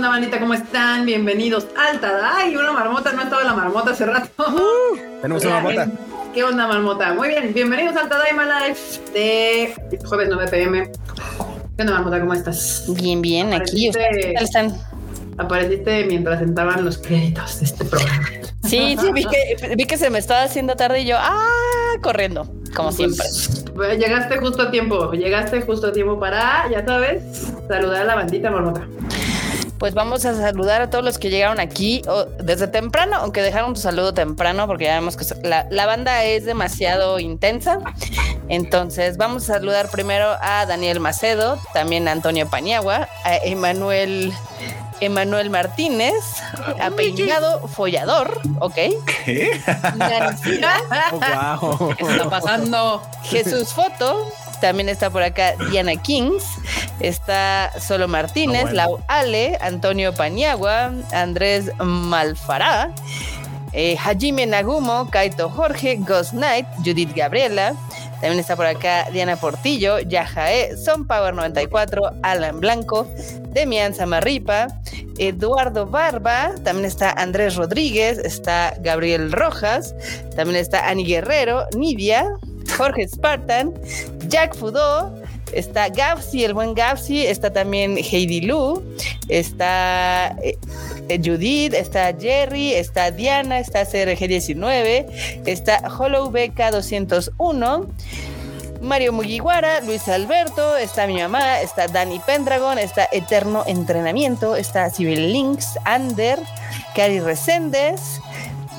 onda, bandita? ¿Cómo están? Bienvenidos al Ay, una marmota, no estaba la marmota hace rato. Uh, tenemos una marmota. ¿Qué onda, marmota? Muy bien, bienvenidos al Tadaima Live de jueves 9 pm. ¿Qué onda, marmota? ¿Cómo estás? Bien, bien, aquí. ¿Qué tal están? Apareciste mientras entraban los créditos de este programa. Sí, sí, vi que, vi que se me estaba haciendo tarde y yo, ah, corriendo, como pues, siempre. Pues, llegaste justo a tiempo, llegaste justo a tiempo para, ya sabes, saludar a la bandita, marmota pues vamos a saludar a todos los que llegaron aquí desde temprano, aunque dejaron tu saludo temprano, porque ya vemos que la, banda es demasiado intensa. Entonces, vamos a saludar primero a Daniel Macedo, también a Antonio Paniagua, a Emanuel. Emanuel Martínez, apellidado Follador, ¿ok? ¿Qué? wow. ¿Qué está pasando? Jesús Foto, también está por acá Diana Kings, está Solo Martínez, ah, Lau Ale, Antonio Paniagua, Andrés Malfará, eh, Hajime Nagumo, Kaito Jorge, Ghost Knight, Judith Gabriela. También está por acá Diana Portillo, Yajae, Son Power 94, Alan Blanco, Demian Samarripa, Eduardo Barba, también está Andrés Rodríguez, está Gabriel Rojas, también está Ani Guerrero, Nidia, Jorge Spartan, Jack Fudo, está Gapsi, el buen Gapsi, está también Heidi Lu, está eh, Judith, está Jerry, está Diana, está CRG19, está Hollow BK 201. Mario Mugiwara, Luis Alberto, está mi mamá, está Dani Pendragon, está Eterno Entrenamiento, está Civil Links, Ander, Cari Reséndez,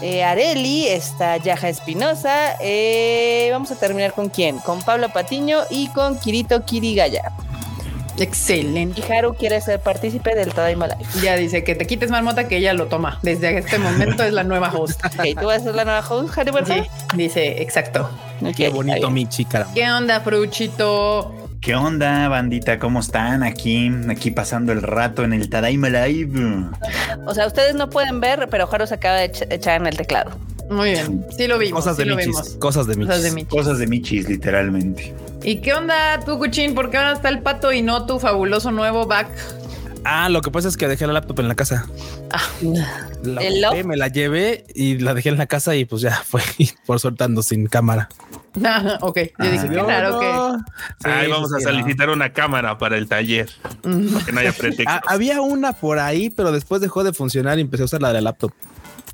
eh, Areli, está Yaja Espinosa. Eh, vamos a terminar con quién? Con Pablo Patiño y con Kirito Kirigaya. Excelente. Y Haru quiere ser partícipe del Tadaima Live. Ya dice que te quites marmota que ella lo toma. Desde este momento es la nueva host. ok, ¿tú vas a ser la nueva host, Haru? Sí, dice, exacto. Qué bonito mi chica. ¿Qué onda, Fruchito? ¿Qué onda, bandita? ¿Cómo están? Aquí, aquí pasando el rato en el Tadaima Live. O sea, ustedes no pueden ver, pero Jaro se acaba de echar en el teclado. Muy bien, sí lo vimos. Cosas, de, michis, cosas de michis. Cosas de michis. literalmente. ¿Y qué onda tú, Cuchín? ¿Por qué ahora está el pato y no tu fabuloso nuevo back? Ah, lo que pasa es que dejé la laptop en la casa. Ah, la me la llevé y la dejé en la casa y pues ya fue por soltando sin cámara. Ah, ok, yo dije, ah, claro que. Ahí vamos a solicitar una cámara para el taller. que no haya pretexto. había una por ahí, pero después dejó de funcionar y empecé a usar la de la laptop.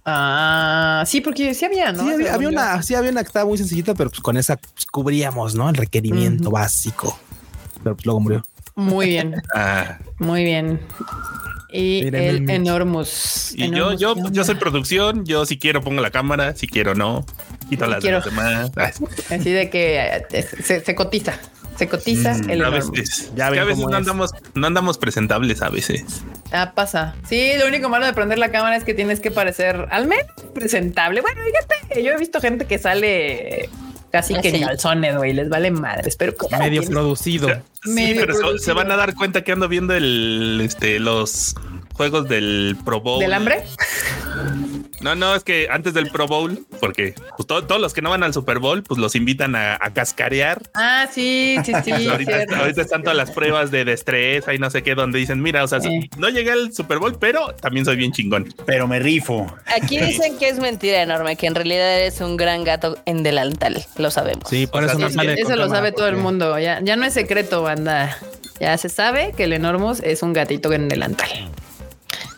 Ah, sí, porque sí había, ¿no? Sí, había, una, sí había una que estaba muy sencillita, pero pues con esa pues, cubríamos, ¿no? El requerimiento básico. Pero pues luego murió. Muy bien. Muy bien. Y el enormous. Y yo, yo, yo soy producción. Yo si quiero pongo la cámara, si quiero no. Quito las demás. Así de que eh, se, cotiza. Se cotiza mm, el a veces, ya a veces no andamos, no andamos presentables a veces. Ah, pasa. Sí, lo único malo de prender la cámara es que tienes que parecer al menos presentable. Bueno, fíjate, yo he visto gente que sale casi que que calzones, güey, les vale madres, pero medio producido. Sí, pero se van a dar cuenta que ando viendo el, este, los juegos del Pro Bowl. ¿Del hambre? No, no, es que antes del Pro Bowl, porque pues, todos los que no van al Super Bowl, pues los invitan a, cascarear. Ah, sí, sí, sí. ahorita, están todas las pruebas de destreza y no sé qué, donde dicen, mira, o sea, no llegué al Super Bowl, pero también soy bien chingón. Pero me rifo. Aquí dicen que es mentira enorme, que en realidad eres un gran gato en delantal, lo sabemos. Sí, por eso no sale. Eso lo sabe todo el mundo, ya, ya no es secreto, banda. Ya se sabe que el Enormous es un gatito en delantal.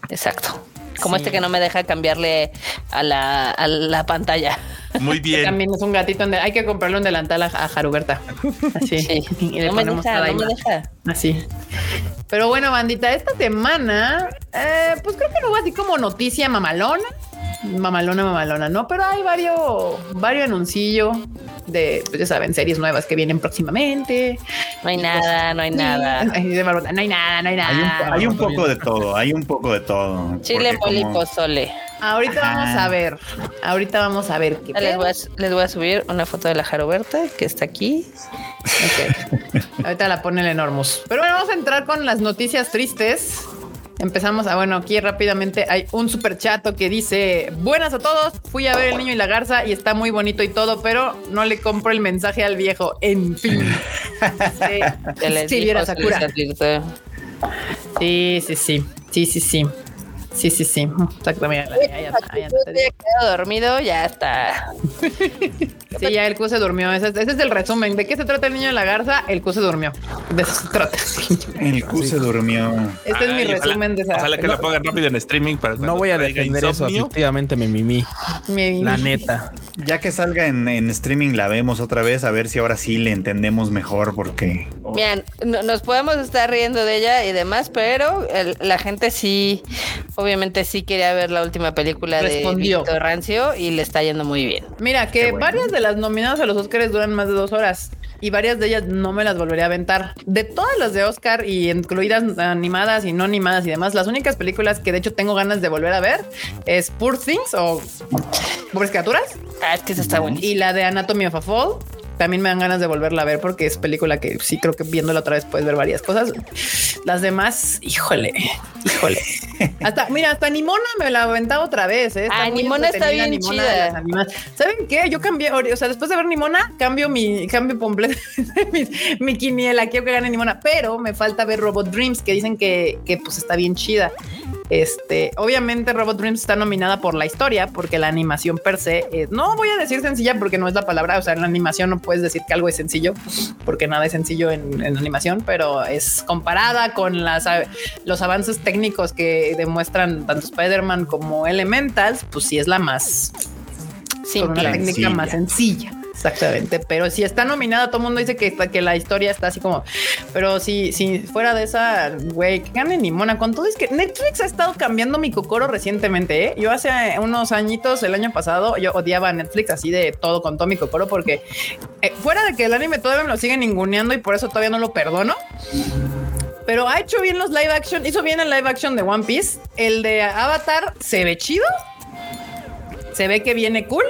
Exacto. Como este que no me deja cambiarle a la, a la pantalla. Muy bien. También es un gatito. Donde hay que comprarle un delantal a, Jaruberta. Así. Sí. Y le no, me deja, no me deja. Así. Pero bueno, bandita, esta semana, eh, pues creo que no va así como noticia mamalona mamalona, mamalona, ¿no? Pero hay varios, varios anuncios de, pues ya saben, series nuevas que vienen próximamente. No hay nada, no hay nada. No hay nada, no hay nada. Hay un, poco de todo, hay un poco de todo. Chile, mole pozole. Ahorita vamos a ver, ahorita vamos a ver qué les voy a, les voy a, subir una foto de la Jaroberta que está aquí. ahorita la pone el Enormous. Pero bueno, vamos a entrar con las noticias tristes Empezamos a, bueno, aquí rápidamente hay un super chato que dice, buenas a todos, fui a ver el niño y la garza y está muy bonito y todo, pero no le compro el mensaje al viejo. En fin. sí, sí, Sakura. Sí, sí, sí. Sí, sí, sí. Sí, sí, sí. Exactamente. Ya, ya, ya, dormido, ya está. Sí, ya el Q se durmió. Ese, ese, es el resumen. ¿De qué se trata el niño de la garza? El Q se durmió. De eso se trata. El Q se durmió. Este es mi resumen de esa. Ojalá que lo pongan rápido en streaming para No voy a defender eso. Efectivamente, me mimí. La neta. Ya que salga en, en, streaming, la vemos otra vez a ver si ahora sí le entendemos mejor. Porque. Bien, nos podemos estar riendo de ella y demás, pero la gente sí obviamente sí quería ver la última película de Víctor Rancio y le está yendo muy bien. Mira, que varias de las nominadas a los Oscars duran más de dos horas y varias de ellas no me las volvería a aventar. De todas las de Oscar y incluidas animadas y no animadas y demás, las únicas películas que de hecho tengo ganas de volver a ver es Poor Things o Pobres Criaturas. Ah, es que esa está buena. Y la de Anatomy of a Fall también me dan ganas de volverla a ver porque es película que sí creo que viéndola otra vez puedes ver varias cosas. Las demás, híjole, híjole. Hasta, mira, hasta Nimona me la aventaba otra vez. ¿eh? Está ah, Nimona está bien chida. ¿Saben qué? Yo cambié, o sea, después de ver Nimona, cambio mi, cambio completo mi, mi, quiniela. Quiero que gane Nimona, pero me falta ver Robot Dreams, que dicen que, que pues está bien chida. Este, obviamente Robot Dreams está nominada por la historia, porque la animación per se, no voy a decir sencilla porque no es la palabra, o sea, en la animación no puedes decir que algo es sencillo, porque nada es sencillo en, animación, pero es comparada con las, los avances técnicos que demuestran tanto Spider-Man como Elementals, pues sí es la más, simple, una técnica más sencilla. Exactamente, pero si está nominada, todo el mundo dice que, que la historia está así como, pero si, si fuera de esa, güey, que gane ni mona. Con todo es que Netflix ha estado cambiando mi cocoro recientemente. ¿eh? Yo hace unos añitos, el año pasado, yo odiaba a Netflix así de todo con todo mi cocoro porque eh, fuera de que el anime todavía me lo sigue ninguneando y por eso todavía no lo perdono pero ha hecho bien los live action, hizo bien el live action de One Piece. El de Avatar se ve chido. Se ve que viene cool.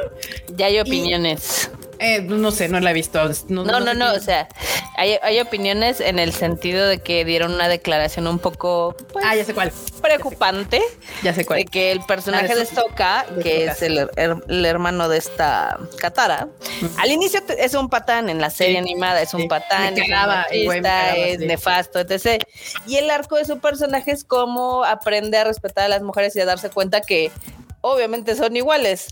Ya hay opiniones. Eh, no sé, no la he visto. No, no, no, o sea, hay, opiniones en el sentido de que dieron una declaración un poco... Pues, ah, ya sé cuál. Preocupante. Ya sé cuál. De que el personaje ah, de Stoka, que es el, hermano de esta Katara, al inicio es un patán en la serie animada, es un patán, es, nefasto, etc. Y el arco de su personaje es cómo aprende a respetar a las mujeres y a darse cuenta que obviamente son iguales.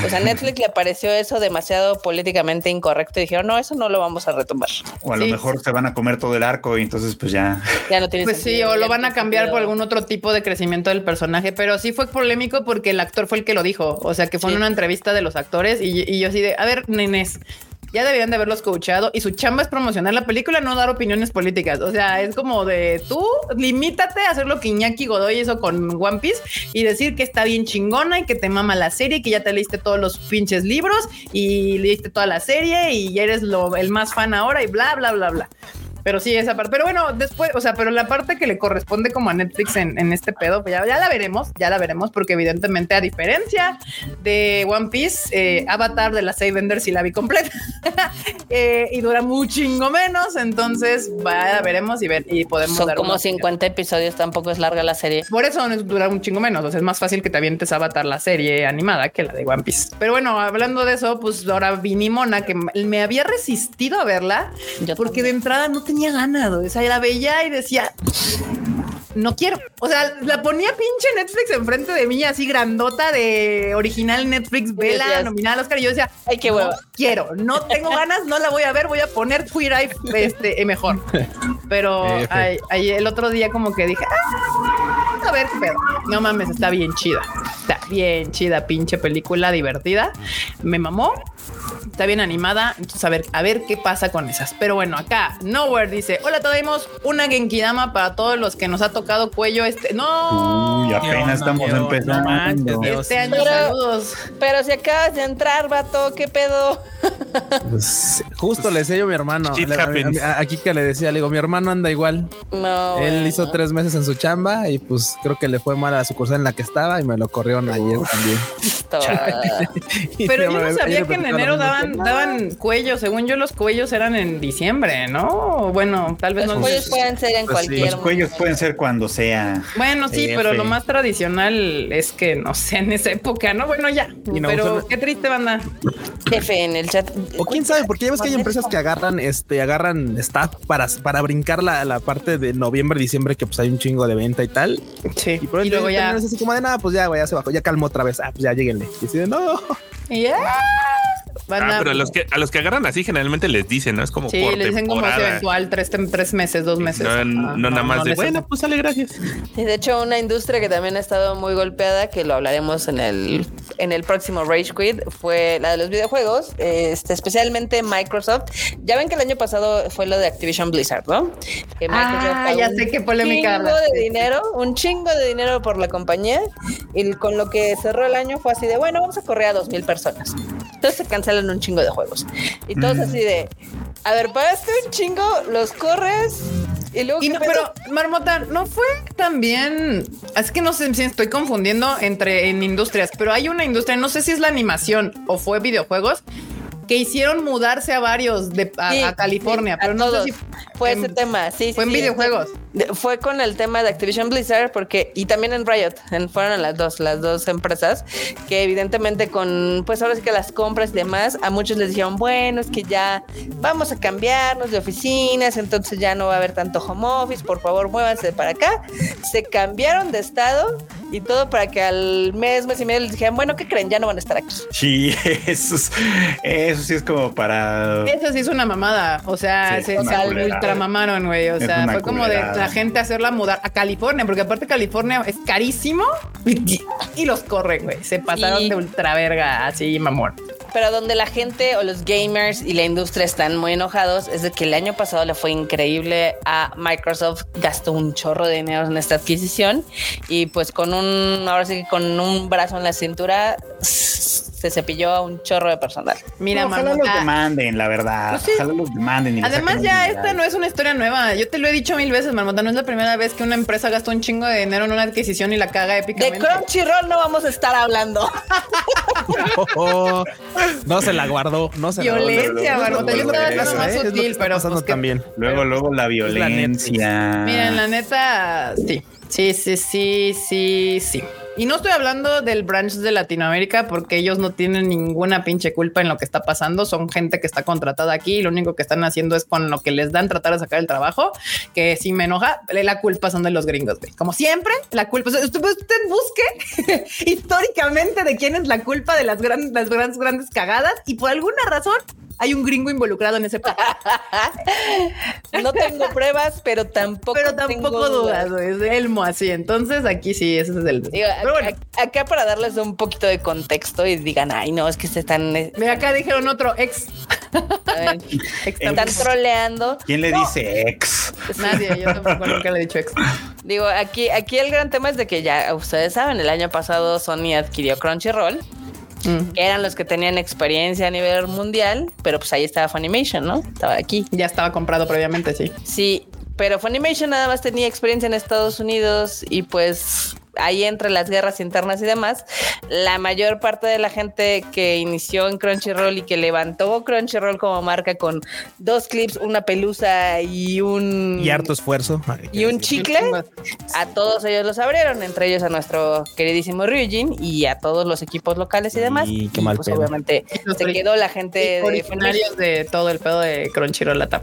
Pues a Netflix le pareció eso demasiado políticamente incorrecto y dijeron, no, eso no lo vamos a retomar. O a lo mejor se van a comer todo el arco y entonces pues ya... Ya no tiene Pues sí, o lo van a cambiar por algún otro tipo de crecimiento del personaje, pero sí fue polémico porque el actor fue el que lo dijo, o sea que fue en una entrevista de los actores y, y yo así de, a ver, nenes, ya deberían de haberlos coachado y su chamba es promocionar la película, no dar opiniones políticas. O sea, es como de tú limítate a hacer lo que Iñaki Godoy hizo con One Piece y decir que está bien chingona y que te mama la serie y que ya te leíste todos los pinches libros y leíste toda la serie y ya eres lo, el más fan ahora y bla, bla, bla, bla. Pero sí, esa parte. Pero bueno, después, o sea, pero la parte que le corresponde como a Netflix en, este pedo, pues ya, ya, la veremos, ya la veremos, porque evidentemente, a diferencia de One Piece, eh, Avatar de la Seven sí la vi completa eh, y dura muchísimo menos. Entonces, la veremos y, ver, y podemos. Son como 50 episodios, tampoco es larga la serie. Por eso dura un chingo menos. O sea, es más fácil que te avientes Avatar la serie animada que la de One Piece. Pero bueno, hablando de eso, pues ahora Vinimona, que me había resistido a verla, porque de entrada no te tenía ganas, o sea, la veía y decía, no quiero. O sea, la ponía pinche Netflix enfrente de mí, así grandota de original Netflix, vela, nominada al Oscar. Y yo decía, ay, qué huevo. quiero, no tengo ganas, no la voy a ver, voy a poner Eye este, mejor. Pero ahí, el otro día, como que dije, ah, a ver qué No mames, está bien chida. Está bien chida, pinche película divertida. Me mamó está bien animada. Entonces, a ver, a ver qué pasa con esas. Pero bueno, acá Nowhere dice: Hola, tenemos una Genkidama para todos los que nos ha tocado cuello este. No, Uy, apenas estamos empezando. este año, saludos. Pero si acabas de entrar, vato, ¿qué pedo? Pues, justo le decía yo a mi hermano. aquí que le decía, le digo, mi hermano anda igual. No. Él hizo tres meses en su chamba y pues creo que le fue mal a la sucursal en la que estaba y me lo corrieron ayer también. Pero yo no sabía que en enero daban daban, daban cuellos. Según yo, los cuellos eran en diciembre, ¿no? Bueno, tal vez los no. cuellos pueden ser en pues cualquier. Los cuellos pueden ser cuando sea. Bueno, sí, pero lo más tradicional es que no sea en esa época, ¿no? Bueno, ya. pero qué triste banda. Jefe en el chat. O quién sabe, porque ya ves que hay empresas que agarran, este, agarran staff para, para brincar la, la parte de noviembre, diciembre, que pues hay un chingo de venta y tal. Sí. Y, por luego ya. Así como de nada, pues ya, ya se bajó, ya calmó otra vez. Ah, pues ya lleguenle. Y así de no. Ya. Ah, pero a los que a los que agarran así generalmente les dicen, ¿no? Es como sí, por les dicen como es eventual, tres, tres meses, dos meses. No, no, nada más de bueno, pues sale, gracias. Y de hecho, una industria que también ha estado muy golpeada, que lo hablaremos en el en el próximo Rage Quit, fue la de los videojuegos, este, especialmente Microsoft. Ya ven que el año pasado fue lo de Activision Blizzard, ¿no? Que ah, ya sé qué polémica. Un chingo de dinero, un chingo de dinero por la compañía, y con lo que cerró el año fue así de bueno, vamos a correr a dos mil personas. Entonces se un chingo de juegos. Y todos mm. así de, a ver, pagaste un chingo, los corres y luego... no, pero Marmota, no fue también, es que no sé si estoy confundiendo entre en industrias, pero hay una industria, no sé si es la animación o fue videojuegos, que hicieron mudarse a varios de, a, California, pero no sé si fue ese tema. Sí, fue en videojuegos. Fue con el tema de Activision Blizzard, porque y también en Riot, en, fueron las dos, las dos empresas que evidentemente con, pues ahora sí que las compras y demás, a muchos les dijeron, bueno, es que ya vamos a cambiarnos de oficinas, entonces ya no va a haber tanto home office, por favor muévanse para acá. Se cambiaron de estado y todo para que al mes, mes y medio les dijeran, bueno, ¿qué creen? Ya no van a estar aquí. Sí, eso, eso sí es como para... Eso sí es una mamada, o sea, se, ultramamaron, güey, o sea, fue como de la gente hacerla mudar a California, porque aparte California es carísimo y, los corren, güey, se pasaron de ultra verga, así, mamón. Pero donde la gente o los gamers y la industria están muy enojados es de que el año pasado le fue increíble a Microsoft, gastó un chorro de dinero en esta adquisición y pues con un, ahora sí que con un brazo en la cintura se cepilló a un chorro de personal. Mira, ojalá los demanden, la verdad. Pues ojalá los demanden. Además, ya esta no es una historia nueva. Yo te lo he dicho mil veces, Marmota. No es la primera vez que una empresa gasta un chingo de dinero en una adquisición y la caga épicamente. De Crunchyroll no vamos a estar hablando. no se la guardó. No se violencia, Marmota. Yo estaba es más sutil, pero. Pues también. Luego, luego la violencia. Miren, la neta, sí. Sí, sí, sí, sí, sí. Y no estoy hablando del branch de Latinoamérica porque ellos no tienen ninguna pinche culpa en lo que está pasando. Son gente que está contratada aquí y lo único que están haciendo es con lo que les dan tratar de sacar el trabajo, que si me enoja, la culpa son de los gringos. Como siempre, la culpa. usted, busque históricamente de quién es la culpa de las grandes, las grandes, grandes cagadas y por alguna razón hay un gringo involucrado en ese No tengo pruebas, pero tampoco Pero tampoco dudas, es Elmo así. Entonces aquí sí, ese es el... Acá para darles un poquito de contexto y digan, ay, no, es que se están... Eh, Mira, acá dijeron otro ex. están troleando. ¿Quién le dice ex? Nadie, yo tampoco nunca le he dicho ex. Digo, aquí, aquí el gran tema es de que ya ustedes saben, el año pasado Sony adquirió Crunchyroll eran los que tenían experiencia a nivel mundial, pero pues ahí estaba Funimation, ¿no? Estaba aquí. Ya estaba comprado previamente, sí. Sí, pero Funimation nada más tenía experiencia en Estados Unidos y pues ahí entre las guerras internas y demás, la mayor parte de la gente que inició en Crunchyroll y que levantó Crunchyroll como marca con dos clips, una pelusa y un... Y harto esfuerzo. Y un chicle, a todos ellos los abrieron, entre ellos a nuestro queridísimo Ryujin y a todos los equipos locales y demás. Y, qué mal pues obviamente se quedó la gente originarios de, todo el pedo de Crunchyroll Latam.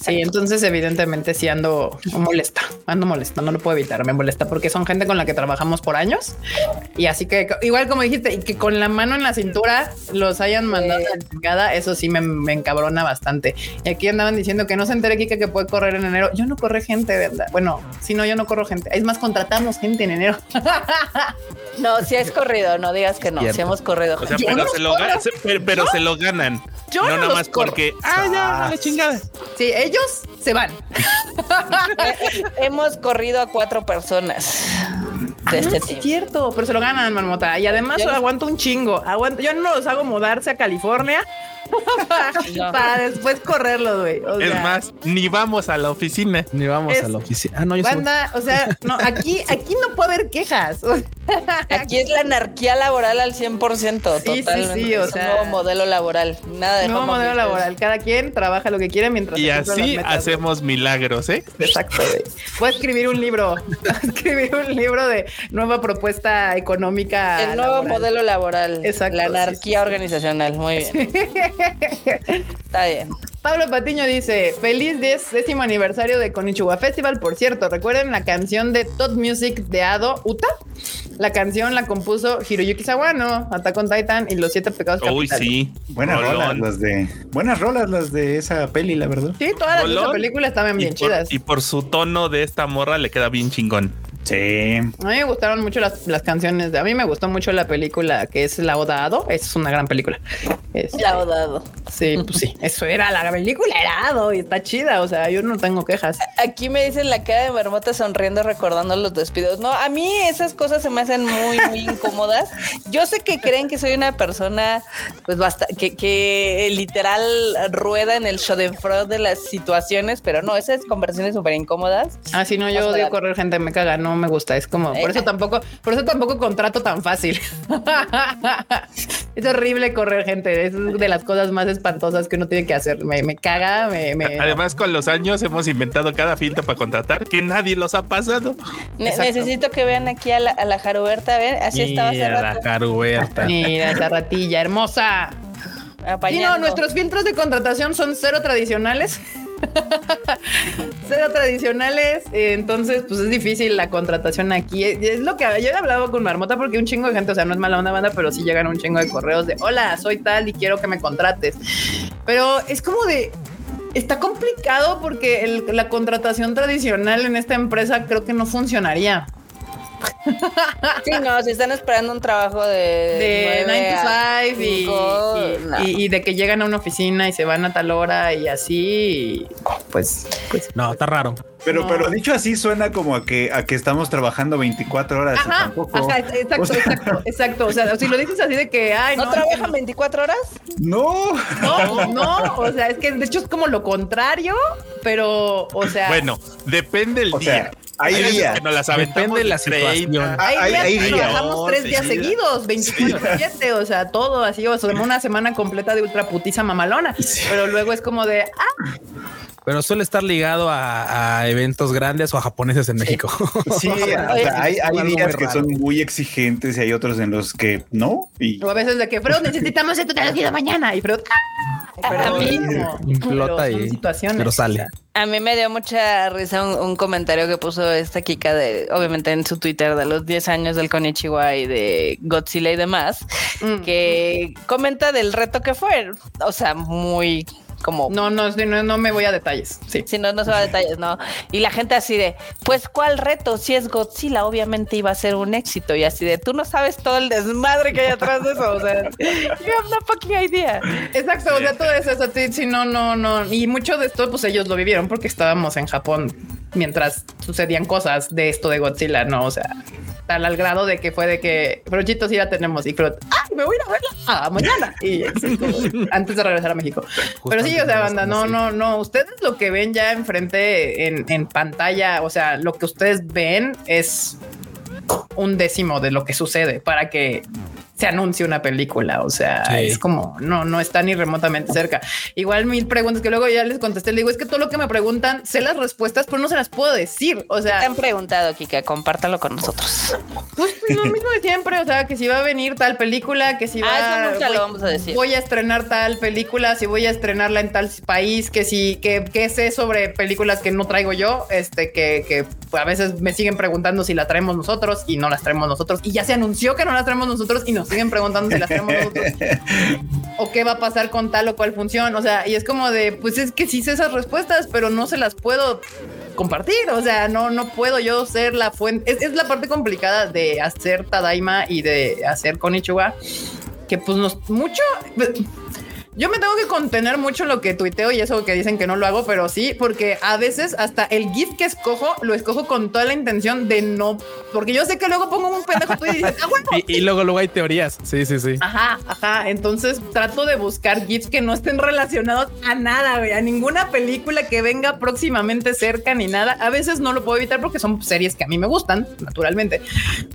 Sí, entonces evidentemente sí ando molesta, ando molesta, no lo puedo evitar, me molesta porque son gente con la que trabajamos por años. Y así que, igual como dijiste, y que con la mano en la cintura los hayan mandado a eso sí me, encabrona bastante. Y aquí andaban diciendo que no se entere Kike que puede correr en enero. Yo no corro gente, ¿verdad? Bueno, si no, yo no corro gente. Es más, contratamos gente en enero. no, si es corrido, no digas que no. Si hemos corrido. pero, se lo, pero, se lo, ganan. Yo no, nada más porque. Ah, ya, la chingada. Sí, ellos se van. Hemos corrido a cuatro personas. De este es cierto, pero se lo ganan, marmota. Y además aguanto un chingo. Aguanto, yo no los hago mudarse a California para, después correrlo, güey. es más, ni vamos a la oficina. Ni vamos a la oficina. Ah, no, yo Banda, o sea, no, aquí, aquí no puede haber quejas. Aquí es la anarquía laboral al 100%. Sí, totalmente. sí, sí, o sea, un nuevo modelo laboral. Nada de Nuevo modelo laboral. Cada quien trabaja lo que quiere mientras. Y así hacemos milagros, ¿eh? Exacto. Voy a escribir un libro. escribir un libro de nueva propuesta económica. El nuevo modelo laboral. Exacto. La anarquía organizacional. Muy bien. Está bien. Pablo Patiño dice: Feliz décimo aniversario de Konichiwa Festival. Por cierto, ¿recuerden la canción de Todd Music de Ado Uta? La canción la compuso Hiroyuki Sawano, Attack on Titan y Los Siete Pecados Uy, sí. Buenas rolas las de... Buenas rolas las de esa peli, la verdad. Sí, todas las de películas estaban bien chidas. Y por su tono de esta morra le queda bien chingón. Sí. A mí me gustaron mucho las, canciones. De, a mí me gustó mucho la película que es La Odado. Es una gran película. Es, la Odado. Sí, pues sí. Eso era la película, era Ado y está chida. O sea, yo no tengo quejas. Aquí me dicen la cara de Marmota sonriendo recordando los despidos. No, a mí esas cosas se me hacen muy, muy incómodas. Yo sé que creen que soy una persona, pues basta, que, que literal rueda en el show de fraud de las situaciones, pero no, esas conversaciones súper incómodas. Ah, sí, no, yo odio correr gente, me caga, no me gusta. Es como, por eso eh. tampoco, por eso tampoco contrato tan fácil. es horrible correr gente. Es de las cosas más espantosas que uno tiene que hacer. Me, me caga. Me, Además, con los años hemos inventado cada filtro para contratar que nadie los ha pasado. necesito que vean aquí a la, a la Jaruberta. Ven, así estaba hace La Jaruberta. Mira esa ratilla hermosa. Y no, nuestros filtros de contratación son cero tradicionales. Cero tradicionales, entonces pues es difícil la contratación aquí. Es lo que yo he hablado con Marmota porque un chingo de gente, o sea, no es mala onda banda, pero sí llegan un chingo de correos de hola, soy tal y quiero que me contrates. Pero es como de está complicado porque la contratación tradicional en esta empresa creo que no funcionaría. Sí, no, si están esperando un trabajo de, de 9 to 5 y, de que llegan a una oficina y se van a tal hora y así, pues, pues, no, está raro. Pero, pero dicho así suena como a que, a que estamos trabajando 24 horas. Ajá, exacto, exacto, exacto. O sea, si lo dices así de que, ay, ¿no, trabajan 24 horas? No. No, no. O sea, es que de hecho es como lo contrario, pero, o sea. Bueno, depende el día. Hay días. no las Depende de la situación. Hay, días que trabajamos tres días seguidos, 24-7, o sea, todo así, o sea, una semana completa de ultra putiza mamalona. Pero luego es como de, ah, pero suele estar ligado a, eventos grandes o a japoneses en México. Sí, hay, días que son muy exigentes y hay otros en los que no. O a veces de que, pero necesitamos esto de mañana y pero implota y pero sale. A mí me dio mucha risa un, comentario que puso esta Kika de, obviamente en su Twitter de los 10 años del Konichiwa y de Godzilla y demás, mm. que comenta del reto que fue. O sea, muy como... No, no, no, no me voy a detalles. Sí. Si no, no se va a detalles, no. Y la gente así de, pues, ¿cuál reto? Si es Godzilla, obviamente iba a ser un éxito. Y así de, tú no sabes todo el desmadre que hay atrás de eso. O sea, you have no fucking idea. Exacto, o sea, todo eso, o sea, sí, no, no, no. Y mucho de esto, pues ellos lo vivieron porque estábamos en Japón mientras sucedían cosas de esto de Godzilla, ¿no? O sea, tal al grado de que fue de que, Frochitos sí la tenemos y Frot, ¡ay, me voy a ir a verla ah, mañana! Y antes de regresar a México. Pero sí, o sea, banda, no, no, no, ustedes lo que ven ya enfrente en, en pantalla, o sea, lo que ustedes ven es un décimo de lo que sucede para que se anuncia una película. O sea, es como no, no está ni remotamente cerca. Igual mil preguntas que luego ya les contesté. Le digo, es que todo lo que me preguntan, sé las respuestas, pero no se las puedo decir. O sea, te han preguntado, Kika, compártalo con nosotros. Pues lo mismo de siempre. O sea, que si va a venir tal película, que si va ah, eso voy, lo vamos a decir. Voy a estrenar tal película, si voy a estrenarla en tal país, que si, que, que sé sobre películas que no traigo yo, este, que, que a veces me siguen preguntando si la traemos nosotros y no las traemos nosotros. Y ya se anunció que no las traemos nosotros y no siguen preguntando si las tenemos nosotros o qué va a pasar con tal o cual función. O sea, y es como de, pues es que sí sé esas respuestas, pero no se las puedo compartir. O sea, no, no puedo yo ser la fuente. Es, la parte complicada de hacer Tadaima y de hacer Konichiwa, que pues nos mucho. Yo me tengo que contener mucho lo que tuiteo y eso que dicen que no lo hago, pero sí, porque a veces hasta el GIF que escojo lo escojo con toda la intención de no, porque yo sé que luego pongo un pendejo y dices, ah, y, luego luego hay teorías. Sí, sí, sí. Ajá, ajá. Entonces trato de buscar GIFs que no estén relacionados a nada, a ninguna película que venga próximamente cerca ni nada. A veces no lo puedo evitar porque son series que a mí me gustan, naturalmente,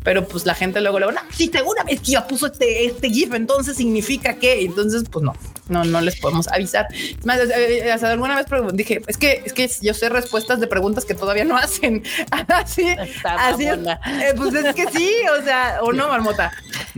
pero pues la gente luego luego, no, si una vez que ya puso este, este GIF, entonces significa que, entonces pues no no, no les podemos avisar. Más, eh, eh, alguna vez dije, es que, es que yo sé respuestas de preguntas que todavía no hacen. así, así eh, pues es que sí, o sea, o no, marmota.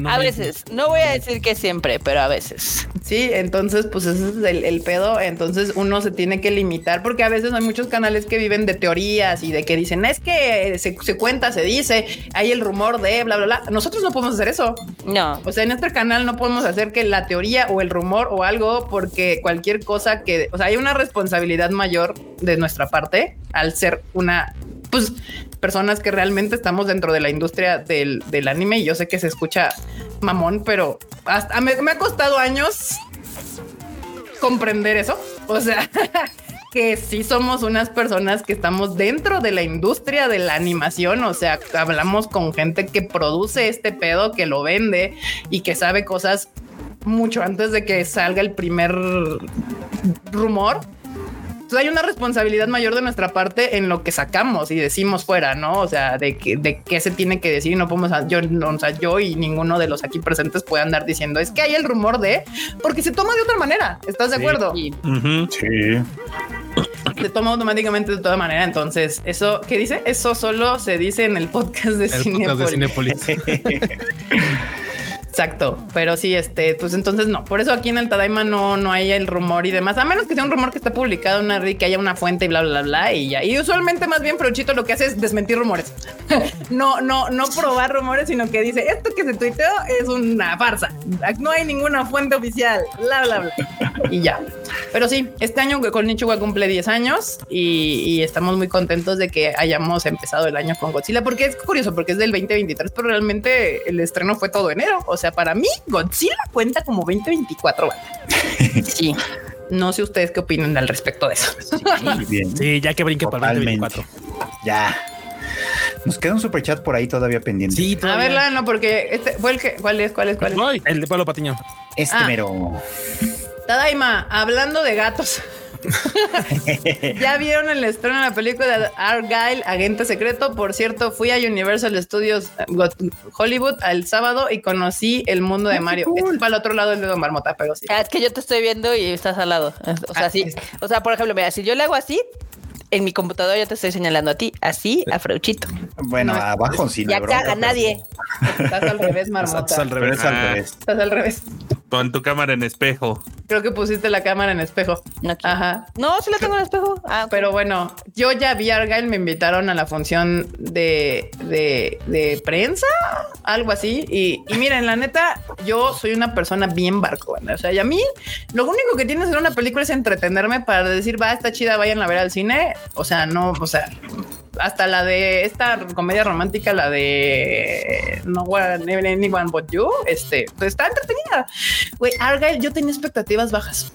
a veces, no voy a decir que siempre, pero a veces. Sí, entonces, pues ese es el, pedo. Entonces uno se tiene que limitar porque a veces hay muchos canales que viven de teorías y de que dicen, es que se, se cuenta, se dice, hay el rumor de bla, bla, bla. Nosotros no podemos hacer eso. No. O sea, en este canal no podemos hacer que la teoría o el rumor o algo porque cualquier cosa que, o sea, hay una responsabilidad mayor de nuestra parte al ser una, pues, personas que realmente estamos dentro de la industria del, anime y yo sé que se escucha mamón, pero hasta me, me ha costado años comprender eso. O sea, que sí somos unas personas que estamos dentro de la industria de la animación, o sea, hablamos con gente que produce este pedo, que lo vende y que sabe cosas mucho antes de que salga el primer rumor. Entonces hay una responsabilidad mayor de nuestra parte en lo que sacamos y decimos fuera, ¿no? O sea, de, que, de qué se tiene que decir y no podemos, yo, no, o sea, yo y ninguno de los aquí presentes puede andar diciendo, es que hay el rumor de, porque se toma de otra manera, ¿estás de acuerdo? Sí. Se toma automáticamente de toda manera. Entonces, eso ¿qué dice, eso solo se dice en el podcast de Cinepolis. Exacto, pero sí, este, pues entonces no, por eso aquí en el Tadaima no, no hay el rumor y demás, a menos que sea un rumor que está publicado en una red, que haya una fuente y bla, bla, bla, y ya. Y usualmente más bien Prochito lo que hace es desmentir rumores. no, no, no probar rumores, sino que dice, esto que se tuiteó es una farsa, no hay ninguna fuente oficial, bla, bla, bla. y ya. Pero sí, este año con Nichua cumple 10 años y, estamos muy contentos de que hayamos empezado el año con Godzilla, porque es curioso, porque es del 2023, pero realmente el estreno fue todo enero, sea, para mí, Godzilla cuenta como 2024. sí. No sé ustedes qué opinan al respecto de eso. Sí, ya que brinque para el 2024. Ya. Nos queda un super chat por ahí todavía pendiente. Sí, a verla, no, porque este fue el que. ¿Cuál es? ¿Cuál es? ¿Cuál es? el de Pablo Patiño. Este ah. mero. Tadaima, hablando de gatos. ya vieron el estreno de la película de Argyle, Agente Secreto. Por cierto, fui a Universal Studios eh, Hollywood el sábado y conocí el mundo de Mario. Este para el otro lado el de Don Marmota, pero sí. Ah, es que yo te estoy viendo y estás al lado. O sea, ah, sí. O sea, por ejemplo, mira, si yo le hago así, en mi computadora yo te estoy señalando a ti, así a Freuchito. Bueno, abajo sí. Ya caga nadie. Estás al revés, Marmota. Estás al revés, al revés. Estás al revés. Pon tu cámara en espejo. Creo que pusiste la cámara en espejo. Ajá. No, sí la tengo en espejo. Ah, pero bueno, yo ya vi Argyle, me invitaron a la función de, de, prensa, algo así. Y, y, miren, la neta, yo soy una persona bien barco. O sea, y a mí lo único que tiene hacer una película es entretenerme para decir, va, está chida, vayan a ver al cine. O sea, no, o sea, hasta la de esta comedia romántica, la de No One, Anyone But You, este, pues está entretenida. Güey, Argyle, yo tenía expectativas bajas.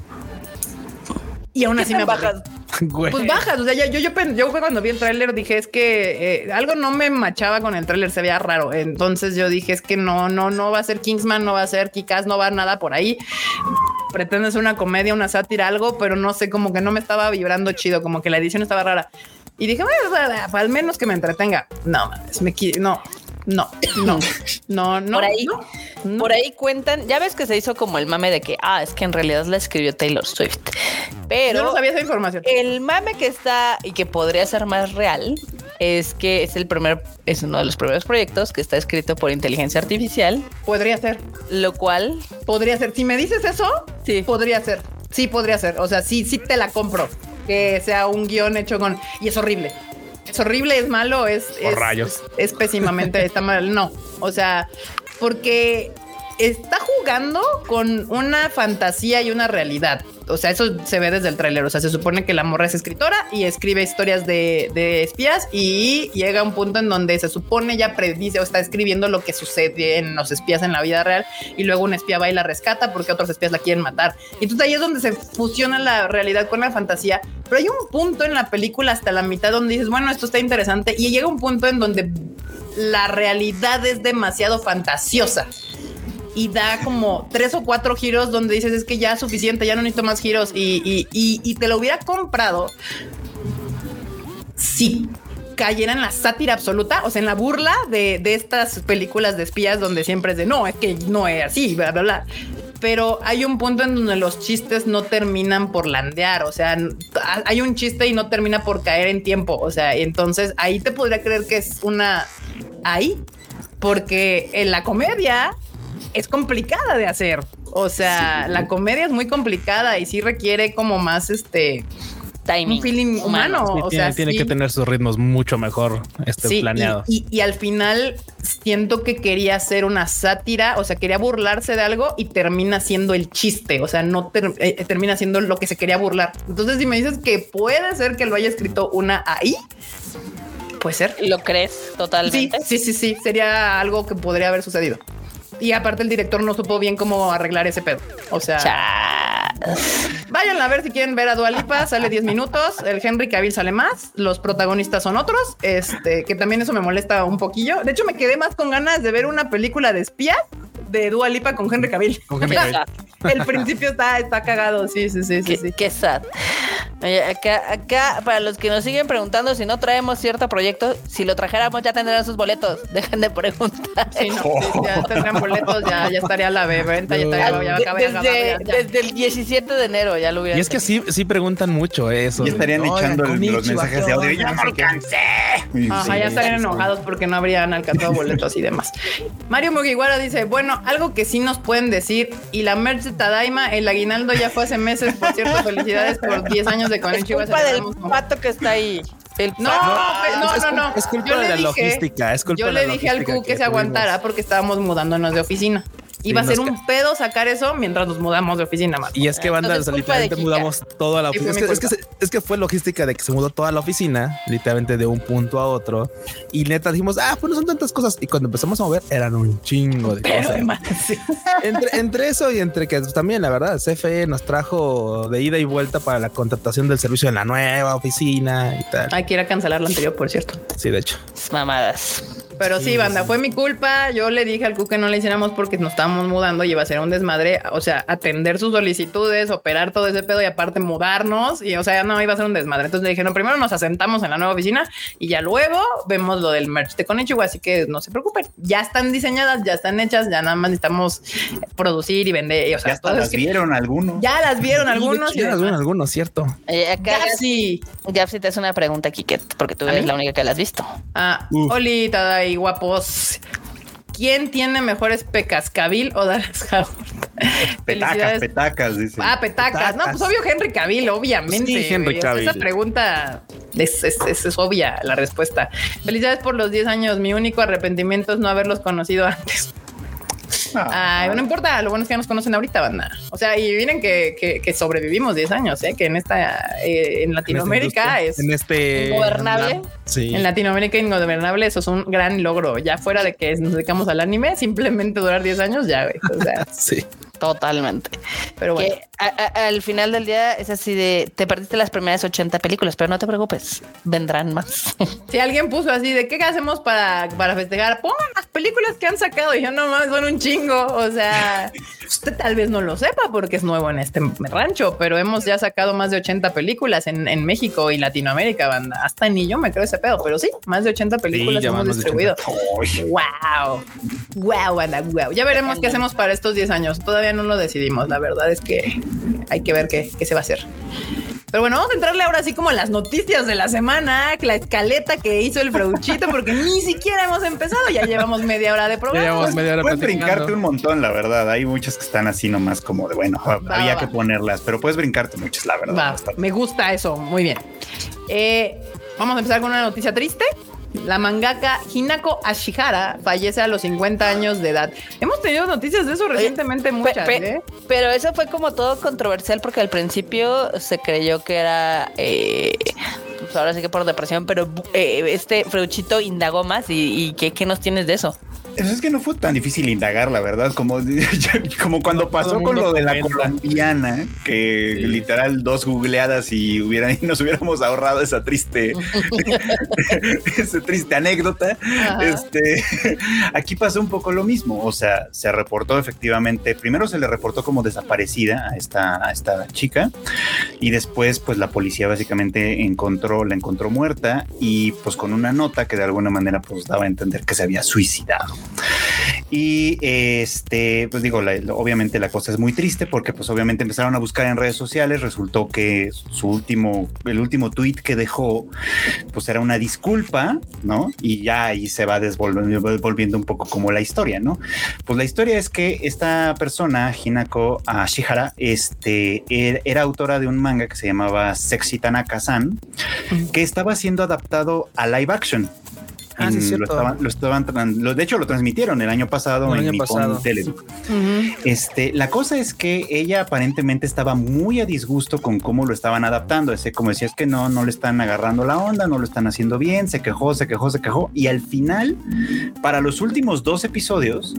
Y aún así me bajas. Pues bajas. O sea, yo, yo, yo, cuando vi el tráiler dije es que eh, algo no me machaba con el tráiler, se veía raro. Entonces yo dije es que no, no, no va a ser Kingsman, no va a ser Kikas, no va a nada por ahí. Pretende ser una comedia, una sátira, algo, pero no sé, como que no me estaba vibrando chido, como que la edición estaba rara. Y dije, bueno, al menos que me entretenga. No, me no, no, no, no, no. Por ahí, por ahí cuentan, ya ves que se hizo como el mame de que, ah, es que en realidad la escribió Taylor Swift. Pero Yo no sabía esa información. El mame que está y que podría ser más real es que es el primer, es uno de los primeros proyectos que está escrito por inteligencia artificial. Podría ser. Lo cual podría ser. Si me dices eso, sí, podría ser. Sí, podría ser. O sea, sí, sí te la compro que sea un guion hecho con... Y es horrible. Es horrible, es malo, es... es rayos. Es, pésimamente, está mal. No, o sea, porque está jugando con una fantasía y una realidad. o sea, eso se ve desde el tráiler. O sea, se supone que la morra es escritora y escribe historias de, de, espías y llega un punto en donde se supone ya predice o está escribiendo lo que sucede en los espías en la vida real y luego un espía va y la rescata porque otros espías la quieren matar. Y entonces ahí es donde se fusiona la realidad con la fantasía. Pero hay un punto en la película hasta la mitad donde dices, bueno, esto está interesante y llega un punto en donde la realidad es demasiado fantasiosa y da como tres o cuatro giros donde dices es que ya es suficiente, ya no necesito más giros y, te lo hubiera comprado si cayera en la sátira absoluta, o sea, en la burla de, estas películas de espías donde siempre es de no, es que no es así, bla, bla, bla. Pero hay un punto en donde los chistes no terminan por landear, o sea, hay un chiste y no termina por caer en tiempo, o sea, entonces ahí te podría creer que es una ahí, porque en la comedia es complicada de hacer. O sea, la comedia es muy complicada y sí requiere como más este timing. Un feeling humano. o tiene, sea, tiene que tener sus ritmos mucho mejor este planeado. Y, al final siento que quería hacer una sátira, o sea, quería burlarse de algo y termina siendo el chiste. O sea, no eh, termina siendo lo que se quería burlar. Entonces, si me dices que puede ser que lo haya escrito una ahí, puede ser. ¿Lo crees totalmente? Sí, sí, sí, sí. Sería algo que podría haber sucedido. Y aparte el director no supo bien cómo arreglar ese pedo. O sea, vayan a ver si quieren ver a Dualipa, sale 10 minutos, el Henry Cavill sale más, los protagonistas son otros, este, que también eso me molesta un poquillo. De hecho, me quedé más con ganas de ver una película de espía de Dua Lipa con Henry Cavill. Con Henry Cavill. el principio está, está cagado, sí, sí, sí, qué, sí. Qué sad. acá, acá, para los que nos siguen preguntando si no traemos cierto proyecto, si lo trajéramos ya tendrán sus boletos. Dejen de preguntar. Sí, no, ya tendrían boletos, ya, ya estaría la venta, ya estaría, ya, desde, desde, el 17 de enero ya lo hubiera. Y es que sí, sí preguntan mucho eso. Y estarían echando los mensajes de audio. Ya no alcancé. Ajá, ya estarían enojados porque no habrían alcanzado boletos y demás. Mario Mugiwara dice, bueno, algo que sí nos pueden decir, y la merch de Tadaima, el aguinaldo ya fue hace meses, por cierto, felicidades por 10 años de Konichiwa. Es culpa del pato que está ahí. no, no, no, no, Es culpa de la logística. Es culpa yo le dije al Q que, se aguantara porque estábamos mudándonos de oficina. Iba a ser un pedo sacar eso mientras nos mudamos de oficina. Más. Y es que banda, literalmente mudamos toda la oficina. Es que, fue logística de que se mudó toda la oficina, literalmente de un punto a otro. Y neta dijimos, ah, pues no son tantas cosas. Y cuando empezamos a mover, eran un chingo de cosas. entre, eso y entre que también, la verdad, CFE nos trajo de ida y vuelta para la contratación del servicio en la nueva oficina y tal. Hay que ir a cancelar la anterior, por cierto. Sí, de hecho. Mamadas. Pero sí, banda, fue mi culpa. Yo le dije al Q que no le hiciéramos porque nos estábamos mudando y iba a ser un desmadre. O sea, atender sus solicitudes, operar todo ese pedo y aparte mudarnos. Y o sea, no iba a ser un desmadre. Entonces le dije, no, primero nos asentamos en la nueva oficina y ya luego vemos lo del merch de Konichiwa. Así que no se preocupen. Ya están diseñadas, ya están hechas, ya nada más necesitamos producir y vender. o sea, ya las vieron algunos. Ya las vieron algunos. Ya las vieron algunos, cierto. Eh, acá sí. Ya te hace una pregunta, Kiket, porque tú eres la única que la has visto. Ah, Olita, y guapos. ¿Quién tiene mejores pecas, Cabil o Dallas Howard? Petacas, petacas, dice. Ah, petacas. No, pues obvio Henry Cavill, obviamente. Sí, Henry Cavill. Esa pregunta es, es, obvia la respuesta. Felicidades por los 10 años. Mi único arrepentimiento es no haberlos conocido antes. Ay, no importa, lo bueno es que ya nos conocen ahorita, banda. O sea, y miren que, que, sobrevivimos 10 años, ¿eh? que en esta, eh, en Latinoamérica es en este ingobernable. Sí. En Latinoamérica ingobernable, eso es un gran logro. Ya fuera de que nos dedicamos al anime, simplemente durar 10 años, ya, güey. O sea, sí. Totalmente. Pero bueno. Al final del día es así de te perdiste las primeras 80 películas, pero no te preocupes, vendrán más. Si alguien puso así de qué hacemos para, para festejar, pongan las películas que han sacado y yo nomás son un chingo. O sea, usted tal vez no lo sepa porque es nuevo en este rancho, pero hemos ya sacado más de 80 películas en, en México y Latinoamérica, banda. Hasta ni yo me creo ese pedo, pero sí, más de 80 películas hemos distribuido. Wow, wow, banda, wow. Ya veremos qué hacemos para estos 10 años. Todavía no lo decidimos. La verdad es que hay que ver qué, qué se va a hacer. Pero bueno, vamos a entrarle ahora así como a las noticias de la semana, la escaleta que hizo el Freuchito, porque ni siquiera hemos empezado, ya llevamos media hora de programa. puedes brincarte un montón, la verdad. Hay muchas que están así nomás como de, bueno, había que ponerlas, pero puedes brincarte muchas, la verdad. me gusta eso, muy bien. Eh, vamos a empezar con una noticia triste La mangaka Hinako Ashihara fallece a los 50 años de edad. Hemos tenido noticias de eso recientemente muchas, ¿eh? Pero eso fue como todo controversial porque al principio se creyó que era eh, pues ahora sí que por depresión, pero eh, este Freuchito indagó más y, y ¿qué, ¿qué nos tienes de eso? Es que no fue tan difícil indagar, la verdad, como, como cuando pasó con lo de la colombiana, que literal dos googleadas y hubieran nos hubiéramos ahorrado esa triste, esa triste anécdota. Este, aquí pasó un poco lo mismo. O sea, se reportó efectivamente, primero se le reportó como desaparecida a esta, a esta chica, y después, pues la policía básicamente encontró, la encontró muerta, y pues con una nota que de alguna manera pues daba a entender que se había suicidado. Y este, pues digo, obviamente la cosa es muy triste porque pues obviamente empezaron a buscar en redes sociales, resultó que su último, el último tweet que dejó, pues era una disculpa, ¿no? Y ya ahí se va devolviendo un poco como la historia, ¿no? Pues la historia es que esta persona, Hinako Ashihara, este, er, era autora de un manga que se llamaba Sexy Tanaka-san, que estaba siendo adaptado a live action. Ah, lo estaban, lo estaban lo, de hecho lo transmitieron el año pasado en año pasado. Este, la cosa es que ella aparentemente estaba muy a disgusto con cómo lo estaban adaptando. Ese, como decía, es que no, no le están agarrando la onda, no lo están haciendo bien, se quejó, se quejó, se quejó. Y al final, para los últimos dos episodios,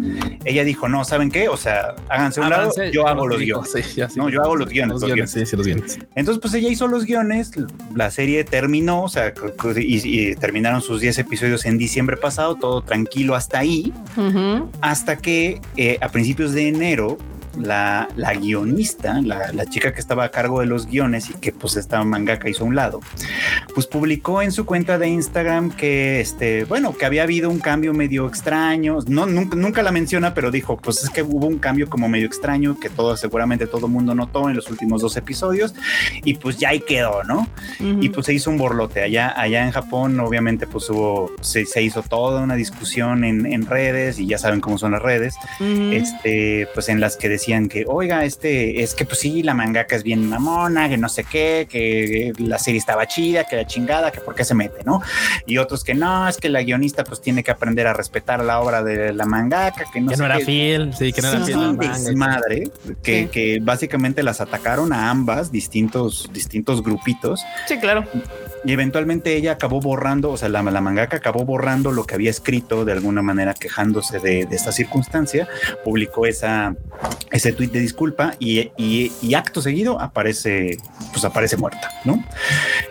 ella dijo: No, ¿saben qué? O sea, háganse un lado, yo hago los guiones. no, yo hago los guiones. Los guiones, Sí, sí, los guiones. Entonces, pues ella hizo los guiones, la serie terminó, o sea, y, y terminaron sus 10 episodios en diciembre pasado, todo tranquilo hasta ahí, hasta que eh, a principios de enero la, la guionista, la, la, chica que estaba a cargo de los guiones y que pues esta mangaka hizo a un lado, pues publicó en su cuenta de Instagram que este, bueno, que había habido un cambio medio extraño, no, nunca, nunca la menciona, pero dijo, pues es que hubo un cambio como medio extraño que todo, seguramente todo mundo notó en los últimos dos episodios y pues ya ahí quedó, ¿no? Y pues se hizo un borlote. Allá, allá en Japón, obviamente pues hubo, se, se hizo toda una discusión en, en, redes y ya saben cómo son las redes, este, pues en las que decían que, oiga, este, es que pues sí, la mangaka es bien mamona, que no sé qué, que la serie estaba chida, que la chingada, que por qué se mete, ¿no? Y otros que no, es que la guionista pues tiene que aprender a respetar la obra de la mangaka, que no, que no era fiel, sí, que no era fiel. madre, que, que básicamente las atacaron a ambas, distintos, distintos grupitos. Sí, claro y eventualmente ella acabó borrando, o sea, la, la, mangaka acabó borrando lo que había escrito de alguna manera quejándose de, de esta circunstancia, publicó esa, ese tweet de disculpa y, y, acto seguido aparece, pues aparece muerta, ¿no?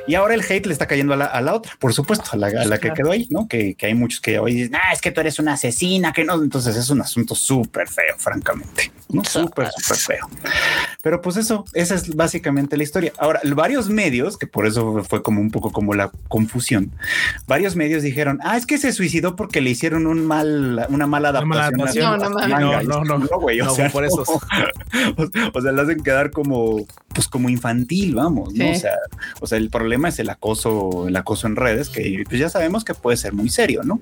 Y ahora el hate le está cayendo a la, a la otra, por supuesto, a la, a la que quedó ahí, ¿no? Que, que, hay muchos que hoy dicen, ah, es que tú eres una asesina, que no, entonces es un asunto súper feo, francamente, ¿no? Súper, súper feo. Pero pues eso, esa es básicamente la historia. Ahora, varios medios, que por eso fue como un poco como la confusión. Varios medios dijeron, ah, es que se suicidó porque le hicieron un mal, una mala adaptación. No, no, no, no, no, güey, o sea, por eso. o, sea, le hacen quedar como, pues como infantil, vamos, ¿no? O sea, o sea, el problema es el acoso, el acoso en redes, que pues ya sabemos que puede ser muy serio, ¿no?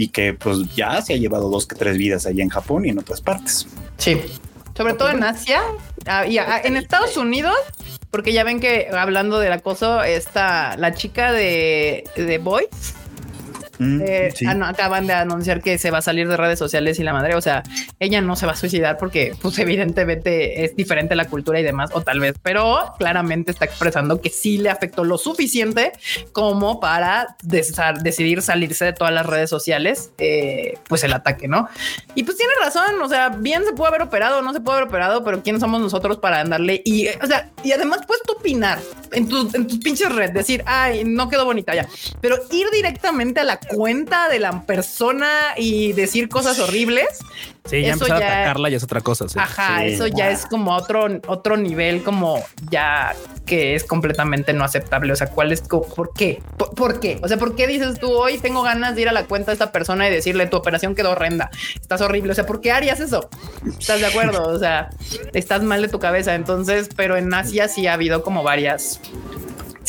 Y que pues ya se ha llevado dos que tres vidas allá en Japón y en otras partes. Sí. Sobre todo en Asia ah, y en Estados Unidos porque ya ven que hablando del acoso, está la chica de, de Boys Mm, eh, acaban de anunciar que se va a salir de redes sociales y la madre, o sea, ella no se va a suicidar porque pues evidentemente es diferente la cultura y demás, o tal vez, pero claramente está expresando que sí le afectó lo suficiente como para decidir salirse de todas las redes sociales, eh, pues el ataque, ¿no? Y pues tiene razón, o sea, bien se puede haber operado, no se puede haber operado, pero ¿quiénes somos nosotros para andarle? Y, o sea, y además puedes tú opinar en, tus en tus pinches redes, decir, ay, no quedó bonita ya, pero ir directamente a la cuenta de la persona y decir cosas horribles. Sí, ya empezar a atacarla ya es otra cosa. Ajá, eso ya es como otro, otro nivel, como ya que es completamente no aceptable. O sea, ¿cuál es? ¿Por qué? ¿Por, qué? O sea, ¿por qué dices tú hoy tengo ganas de ir a la cuenta de esta persona y decirle tu operación quedó horrenda? Estás horrible. O sea, ¿por qué harías eso? ¿Estás de acuerdo? O sea, estás mal de tu cabeza. Entonces, pero en Asia sí ha habido como varias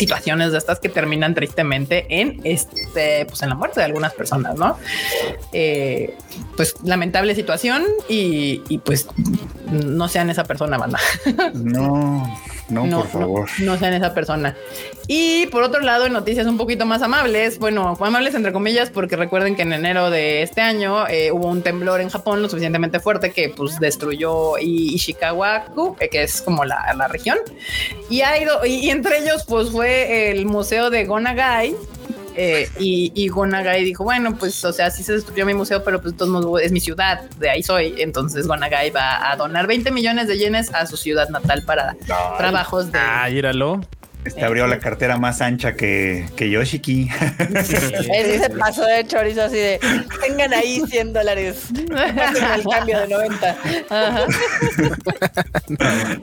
situaciones de estas que terminan tristemente en este, pues en la muerte de algunas personas, ¿no? Eh, pues lamentable situación y, y, pues no sean esa persona, banda. No, No, por favor. No, sean esa persona. Y por otro lado, en noticias un poquito más amables, bueno, amables entre comillas, porque recuerden que en enero de este año eh, hubo un temblor en Japón lo suficientemente fuerte que pues destruyó Ishikawaku, eh, que es como la, la región. Y, ha ido, y, y entre ellos pues fue el museo de Gonagai, eh, y, y, Gonagai dijo, bueno, pues, o sea, sí se destruyó mi museo, pero pues todo es mi ciudad, de ahí soy. Entonces Gonagai va a donar 20 millones de yenes a su ciudad natal para trabajos de... Ah, íralo. Este abrió la cartera más ancha que, que Yoshiki. Ese se pasó de chorizo así de tengan ahí 100 dólares. el cambio de 90.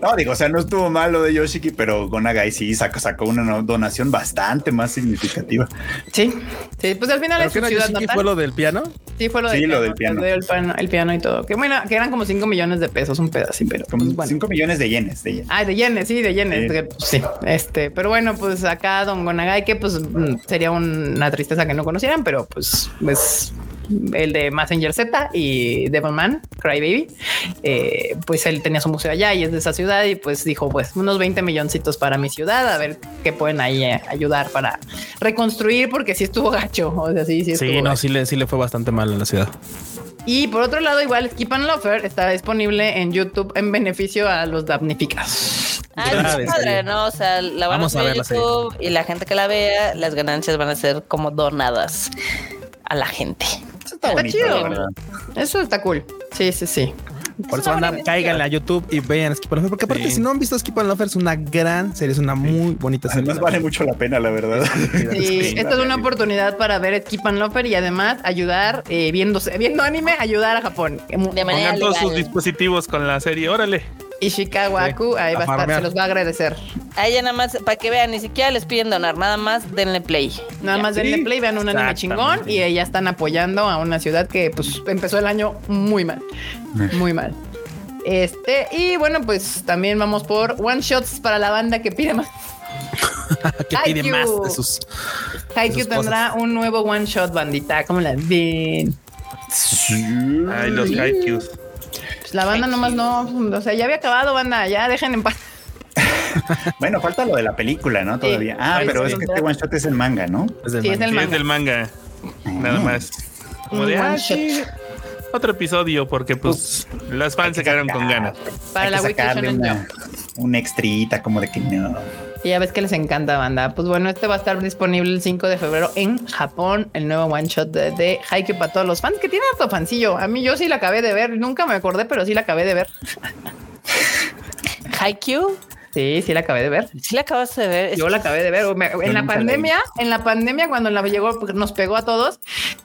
no, digo, o sea, no estuvo mal lo de Yoshiki, pero Gonagai sí sacó, sacó una donación bastante más significativa. Sí, sí, pues al final es su ciudad natal. fue lo del piano? Sí, fue lo del, sí, piano, lo del piano. El, piano. el, piano. y todo. Que bueno, que eran como 5 millones de pesos, un pedacito, pero. Como pues, bueno. 5 millones de yenes, de yenes. Ah, de yenes, sí, de yenes. Sí. sí, este, pero bueno, pues acá Don Gonagai, que pues sería una tristeza que no conocieran, pero pues es el de Messenger Z y Devilman, Crybaby, eh, pues él tenía su museo allá y es de esa ciudad y pues dijo pues unos 20 milloncitos para mi ciudad, a ver qué pueden ahí eh, ayudar para reconstruir porque sí estuvo gacho, o sea, sí, sí. Sí, no, gacho. sí le, sí le fue bastante mal en la ciudad. Y por otro lado, igual Skip and Lofer está disponible en YouTube en beneficio a los damnificados. Ah, es padre, ¿no? O sea, la van Vamos a a ver YouTube y la gente que la vea, las ganancias van a ser como donadas a la gente. Eso está, Está bonito, chido. Eso está cool. Sí, sí, sí. Por eso andan, cáiganle a YouTube y vean Skip and Lofer. Porque aparte, Sí. si no han visto Skip and Lofer, es una gran serie, es una muy bonita serie. Además vale mucho la pena, la verdad. Sí, esta es una oportunidad para ver Skip and Lofer y además ayudar, eh, viéndose, viendo anime, ayudar a Japón. De manera Pongan todos sus dispositivos con la serie. Órale. Ishikawaku, ahí va a estar, farmear. se los va a agradecer. Ahí ya nada más, para que vean, ni siquiera les piden donar, nada más denle play. Nada más denle play, vean un anime chingón y ya están apoyando a una ciudad que pues empezó el año muy mal. Muy mal. Este, y bueno, pues también vamos por one shots para la banda que pide más. que pide Haikyuu. más de sus. Haikyuu tendrá un nuevo one shot, bandita. ¿Cómo la ven? Ay, los Haikyuus. Pues la banda nomás no, o sea, ya había acabado, banda, ya dejen en paz. Bueno, falta lo de la película, ¿no? Todavía. ah, pero sí. es que este one shot es el manga, ¿no? Es del Sí, es manga. del manga. es del manga. Nada más. Como de, one ah, Otro episodio porque pues las fans se quedaron con ganas. Para Hay la que sacarle una, una extrita como de que no. Y ya ves que les encanta, banda. Pues bueno, este va a estar disponible el 5 de febrero en Japón, el nuevo one shot de, de Haikyuu para todos los fans que tiene harto fancillo. A mí yo sí la acabé de ver, nunca me acordé, pero sí la acabé de ver. Haikyuu, Sí, sí la acabé de ver. sí la acabas de ver. Yo la acabé de ver. Me- en la pandemia, en la pandemia, cuando la llegó, pues, nos pegó a todos.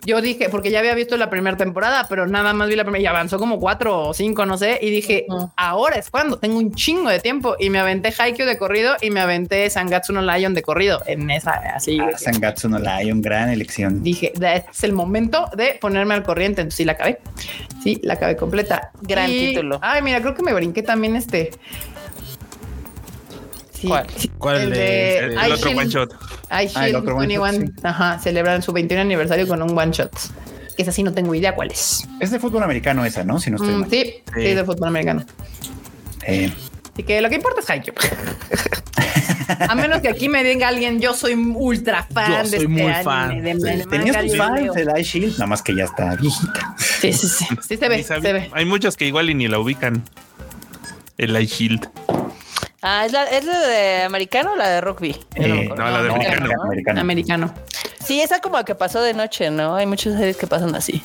Yo dije, porque ya había visto la primera temporada, pero nada más vi la primera y avanzó como cuatro o cinco, no sé. Y dije, ahora es cuando tengo un chingo de tiempo. Y me aventé Haikyuu de corrido y me aventé Sangatsu no Lion de corrido. En esa, así. Ah, Sangatsu no Lion, gran elección. dije, "Da- este es el momento de ponerme al corriente. Entonces sí la acabé. Sí, la acabé completa. Gran título. Ay, mira, creo que me brinqué también este. Sí, ¿Cuál? ¿Cuál el de- de El, el I otro one shot. I Ah, el Shield otro one shot, 21. Ajá, celebran su 21 aniversario con un one shot. Que es así, no tengo idea cuál es. Es de fútbol americano esa, ¿no? Si no estoy Mm, mal. sí, sí, Sí. de fútbol americano. Eh, Así que lo que importa es Haikyuu. A menos que aquí me diga alguien, yo soy ultra fan Yo de soy este muy anime, fan. de, Sí. de Tenía manga, sus yo fans del Ice Shield, nada más que ya está viejita. Sí, sí, sí. Sí se ve, se ve. Hay muchos que igual y ni la ubican. El Ice Shield. Ah, ¿es la, ¿es la de americano o la de rugby? No Eh, no, la de no, americano. americano, americano. Americano. Sí, esa como que pasó de noche, ¿no? Hay muchas series que pasan así.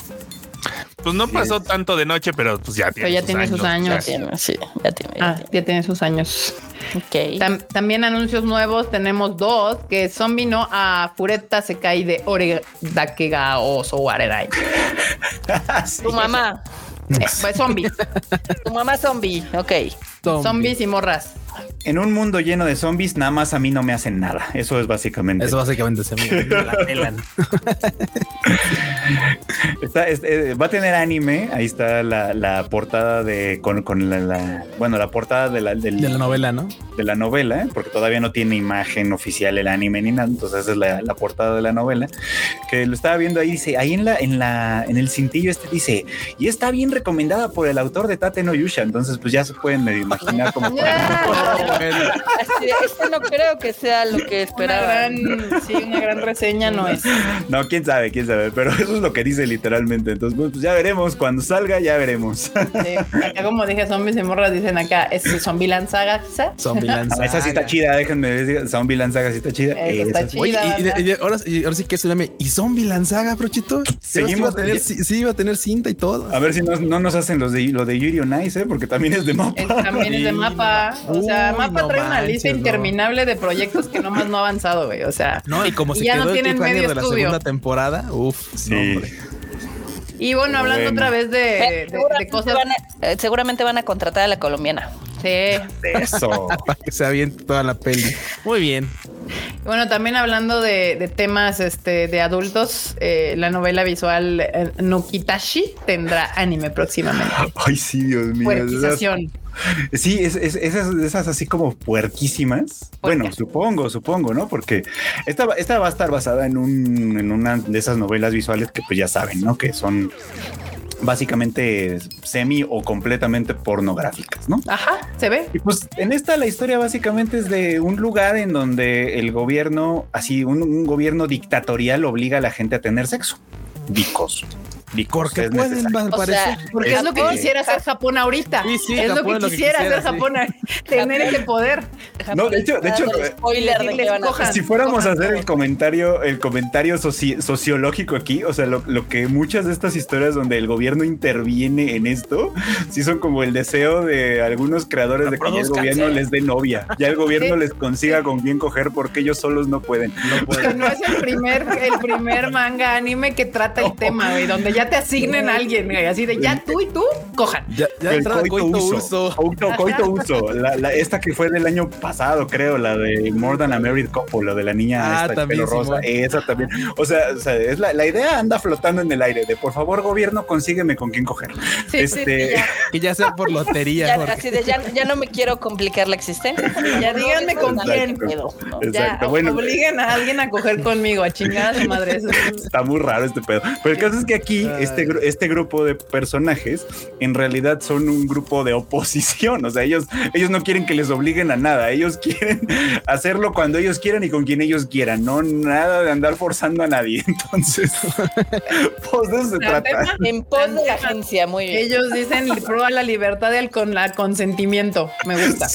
Pues no pasó tanto de noche, pero pues ya tiene, Pero ya tiene sus años. Ya tiene, sí, ya tiene. ya Ah, tiene. ya tiene sus años. Ok. Tam- también anuncios nuevos, tenemos dos, que Zombie no a Fureta se cae de Ore Dakega o Sowarerai. Sí. Tu mamá. Eh, pues, zombie, Tu mamá zombie. Ok. zombies y morras. En un mundo lleno de zombies, nada más a mí no me hacen nada. Eso es básicamente. Eso básicamente se me la pelan. Está- es- eh, va a tener anime. Ahí está la, la portada de con, con la, la- bueno, la portada de la, del- De la novela, ¿no? de la novela, ¿eh? porque todavía no tiene imagen oficial el anime ni nada. Entonces esa es la, la portada de la novela que lo estaba viendo ahí. Dice ahí en la, en la, en el cintillo este dice y está bien recomendada por el autor de Tate no Yusha. Entonces, pues ya se pueden medio imaginar como para- este no creo que sea lo que esperaba. sí, una gran reseña no es. No, quién sabe, quién sabe, pero eso es lo que dice literalmente. Entonces, pues ya veremos, cuando salga ya veremos. Sí, acá como dije, zombies y morras dicen acá, ¿es Zombie Lanzaga quizá? Zombie Lanzaga. Esa sí está chida, déjenme decir, Zombie Lanzaga sí está chida. está chida. y, ahora, sí que se llame, ¿y Zombie Lanzaga, Prochito? Seguimos. sí, iba a tener cinta y todo. A ver si no, no nos hacen los de, lo de Yuri on Ice, ¿eh? porque también es de mapa. también es de mapa. O sea, mapa trae una lista interminable de proyectos que nomás no ha avanzado, güey. O sea, no, y como se ya quedó no tienen medio de la segunda temporada, uff, sí. Y bueno, hablando otra vez de, cosas. Eh, seguramente van a contratar a la colombiana. Sí. Eso. Para que se aviente toda la peli. Muy bien. Bueno, también hablando de, temas este, de adultos, eh, la novela visual eh, Nukitashi tendrá anime próximamente. Ay, sí, Dios mío. Sí, es, esas, así como puerquísimas. Bueno, supongo, supongo, ¿no? Porque esta, esta va a estar basada en, un, en una de esas novelas visuales que pues ya saben, ¿no? Que son básicamente semi o completamente pornográficas, ¿no? Ajá, se ve. Y pues en esta la historia básicamente es de un lugar en donde el gobierno, así un, gobierno dictatorial obliga a la gente a tener sexo. Vicos. Porque pueden, porque es lo que quisiera hacer Japón ahorita. es lo que quisiera hacer Japón, tener ese poder. No, de hecho, de hecho, si fuéramos a hacer el comentario, el comentario sociológico aquí, o sea, lo, que muchas de estas historias donde el gobierno interviene en esto, sí son como el deseo de algunos creadores de que el gobierno les dé novia, ya el gobierno les consiga con quién coger porque ellos solos no pueden. No, no es el primer, el primer manga anime que trata el tema, güey, donde ya te asignen a alguien, así de ya tú y tú cojan. Ya, ya el coito, uso. Coito, uso. La, esta que fue del año pasado, creo, la de More Than a Married Couple, la de la niña ah, pelo rosa. Esa también. O sea, o sea es la, la, idea anda flotando en el aire de por favor, gobierno, consígueme con quién coger. este... ya. Que ya sea por lotería. Ya, así de, ya, ya, no me quiero complicar la existencia. Ya díganme con quién. Ya, bueno, obliguen a alguien a coger conmigo, a chingar a su madre. Está muy raro este pedo. Pero el caso es que aquí este, este grupo de personajes en realidad son un grupo de oposición. O sea, ellos, ellos no quieren que les obliguen a nada. Ellos quieren hacerlo cuando ellos quieran y con quien ellos quieran. No nada de andar forzando a nadie. Entonces, pues de eso se trata. En pos de la agencia, muy bien. Ellos dicen prueba la libertad del con la consentimiento. Me gusta.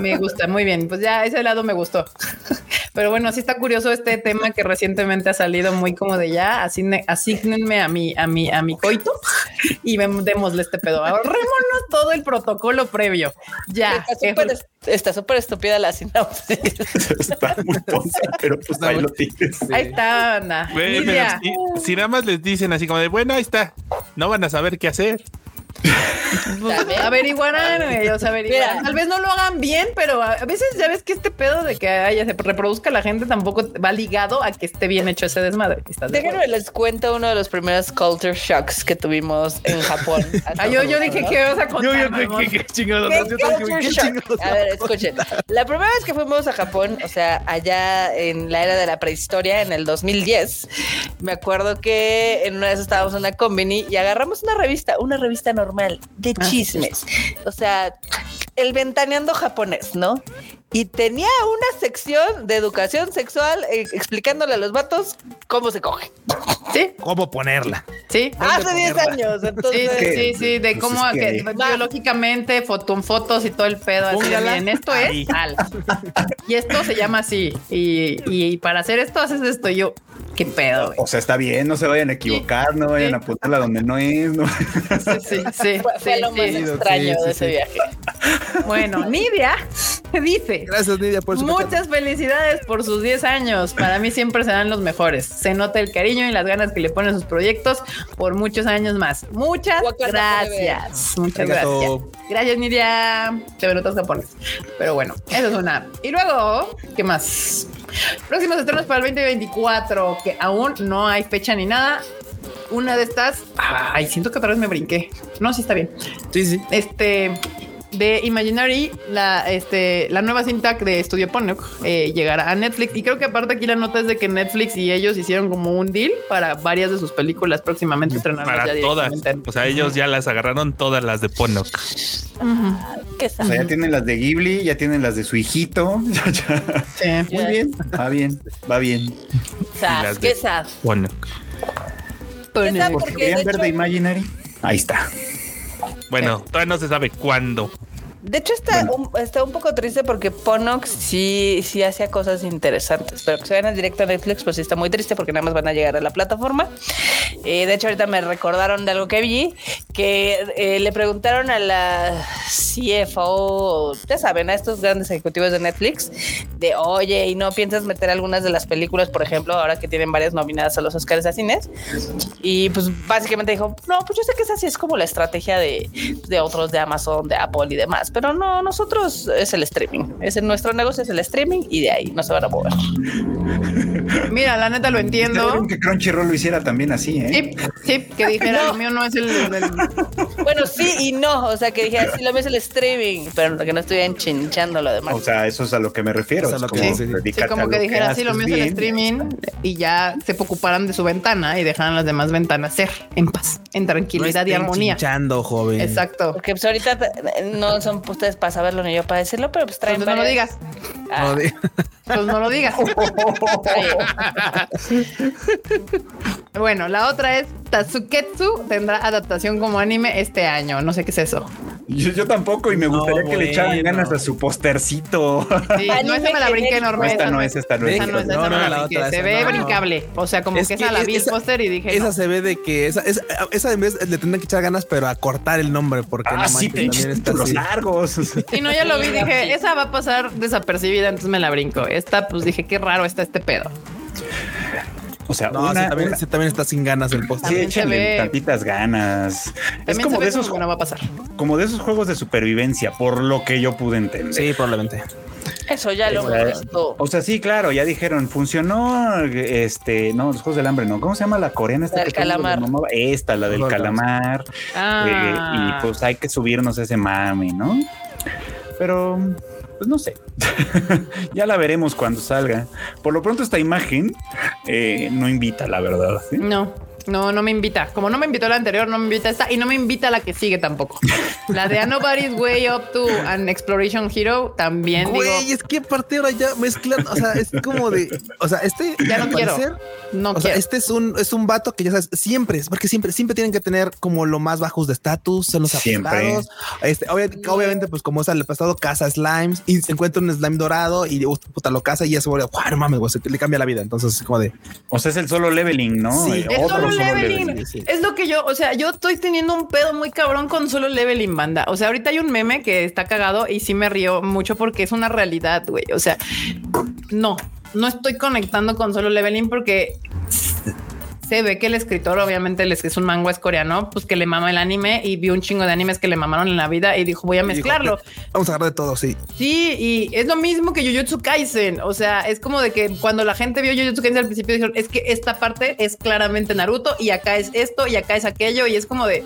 Me gusta, muy bien. Pues ya ese lado me gustó. Pero bueno, sí está curioso este tema que recientemente ha salido muy como de ya, asígnenme a mí, a mi, a mi coito y démosle este pedo. Ahorrémonos todo el protocolo previo. Ya. Está súper estúpida la sinapsis. está muy tonta, pero pues ahí lo tienes. Ahí está, Ana. si nada más les dicen así como de bueno, ahí está, no van a saber qué hacer. Pues, averiguarán, ellos averiguarán. Tal vez no lo hagan bien, pero a veces ya ves que este pedo de que haya, se reproduzca la gente tampoco va ligado a que esté bien hecho ese desmadre. Déjenme les cuento uno de los primeros culture shocks que tuvimos en Japón. Ah, yo, yo dije que ibas a contar. Yo, yo, ¿qué, qué, chingados? A ver, escuchen. La primera vez que fuimos a Japón, o sea, allá en la era de la prehistoria, en el 2010, me acuerdo que en una vez estábamos en una combini y agarramos una revista, una revista normal de ah, chismes. O sea, el ventaneando japonés, ¿no? Y tenía una sección de educación sexual eh, explicándole a los vatos cómo se coge. Sí. Cómo ponerla. Sí. Hace 10 años. Entonces, sí, sí, sí, de pues cómo que, biológicamente, foto, fotos y todo el pedo. Así bien, esto es tal. Y esto se llama así. Y, y, para hacer esto haces esto. Y yo, qué pedo. O sea, está bien, no se vayan a equivocar, no vayan a ponerla donde no es. No. Sí, sí, Fue, lo más extraño de ese viaje. Bueno, Nidia dice. Gracias, Nidia, por su Muchas felicidades por sus 10 años. Para mí siempre serán los mejores. Se nota el cariño y las ganas que le ponen sus proyectos por muchos años más. Muchas gracias. Muchas gracias. Gracias, Nidia. Te notas japonés. Pero bueno, eso es una. Y luego, ¿qué más? Próximos estrenos para el 2024, que aún no hay fecha ni nada. Una de estas. Ay, siento que otra vez me brinqué. No, sí está bien. Sí, sí. Este de Imaginary, la, este, la nueva cinta de Studio Ponok eh, llegará a Netflix. Y creo que aparte aquí la nota es de que Netflix y ellos hicieron como un deal para varias de sus películas próximamente. Para todas. O sea, ellos ya las agarraron todas las de Ponok. o sea, ya tienen las de Ghibli, ya tienen las de su hijito. sí. Muy bien, va bien, va bien. Sad, qué sad. Ponok. Porque querían ver de Imaginary. Ahí está. Bueno, todavía no se sabe cuándo. De hecho, está, un, está un poco triste porque Ponox sí, sí hacía cosas interesantes, pero que se vayan directo a Netflix, pues sí está muy triste porque nada más van a llegar a la plataforma. Eh, de hecho, ahorita me recordaron de algo que vi, que eh, le preguntaron a la CFO, ya saben, a estos grandes ejecutivos de Netflix, de oye, ¿y no piensas meter algunas de las películas, por ejemplo, ahora que tienen varias nominadas a los Oscars de cines? Y pues básicamente dijo, no, pues yo sé que esa sí es como la estrategia de, de otros, de Amazon, de Apple y demás pero no, nosotros es el streaming. Es nuestro negocio es el streaming y de ahí no se van a mover. Mira, la neta lo entiendo. Que Crunchyroll lo hiciera también así, ¿eh? Sí, sí que dijera lo mío no es el, Bueno, sí y no. O sea, que dijera sí, lo mío es el streaming, pero que no estoy enchinchando lo demás. O sea, eso es a lo que me refiero. como, sí, como que dijera sí, lo mío es el streaming y ya se ocuparan de su ventana y dejaran las demás ventanas ser en paz, en tranquilidad y armonía. joven. Exacto. Porque pues ahorita no son ustedes para saberlo ni yo para decirlo, pero pues traen. Pues no lo digas. Ah. Pues no lo digas. bueno, la otra es Tazuketsu tendrá adaptación como anime este año. No sé qué es eso. Yo, tampoco y me gustaría que le echaran ganas a su postercito. Sí, no, esa me la brinqué enorme. Esta no es, esta no es. no, no, no, la otra, se ve brincable. O sea, como que, esa la vi el póster y dije. Esa se ve de que esa, esa, esa en vez le tendrán que echar ganas, pero a cortar el nombre porque ah, no sí, también está los largos. Y no, ya lo vi, dije, esa va a pasar desapercibida, entonces me la brinco. Esta, pues dije, qué raro está este pedo. O sea, una, también, está sin ganas el post. Sí, échenle tantitas ganas. es como de esos. Como, va a pasar. como de esos juegos de supervivencia, por lo que yo pude entender. Sí, probablemente. Eso ya lo hemos visto. O sea, sí, claro, ya dijeron, funcionó este, no, los juegos del hambre, no. ¿Cómo se llama la coreana? Esta del calamar. Esta, la del calamar. Ah. Eh, y pues hay que subirnos ese mami, ¿no? Pero pues no sé. ya la veremos cuando salga. Por lo pronto esta imagen eh, no invita, la verdad. No. No, no me invita. Como no me invitó la anterior, no me invita esta y no me invita la que sigue tampoco. La de A Nobody's Way Up to an Exploration Hero también. Güey, es que aparte ahora ya mezclan, o sea, es como de, o sea, este ya no quiero. no quiero. este es un, es un vato que ya sabes, siempre, es porque siempre, siempre tienen que tener como lo más bajos de estatus, son los afectados. Este, obviamente, pues como es el pasado, caza slimes y se encuentra un slime dorado y puta lo caza y ya se vuelve, wow, mames, güey, le cambia la vida. Entonces, es como de, o sea, es el solo leveling, ¿no? Sí, Otro leveling. Es lo que yo, o sea, yo estoy teniendo un pedo muy cabrón con solo leveling, banda. O sea, ahorita hay un meme que está cagado y sí me río mucho porque es una realidad, güey. O sea, no, no estoy conectando con solo leveling porque se ve que el escritor, obviamente, les es un manga es coreano, pues que le mama el anime y vi un chingo de animes que le mamaron en la vida y dijo, voy a mezclarlo. vamos a agarrar de todo, sí. Sí, y es lo mismo que Jujutsu Kaisen. O sea, es como de que cuando la gente vio Jujutsu Kaisen al principio dijeron, es que esta parte es claramente Naruto y acá es esto y acá es aquello y es como de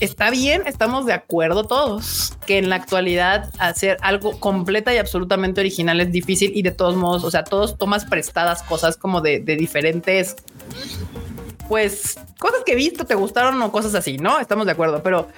está bien, estamos de acuerdo todos que en la actualidad hacer algo completa y absolutamente original es difícil y de todos modos, o sea, todos tomas prestadas cosas como de, diferentes, pues cosas que he visto, te gustaron o cosas así, ¿no? Estamos de acuerdo, pero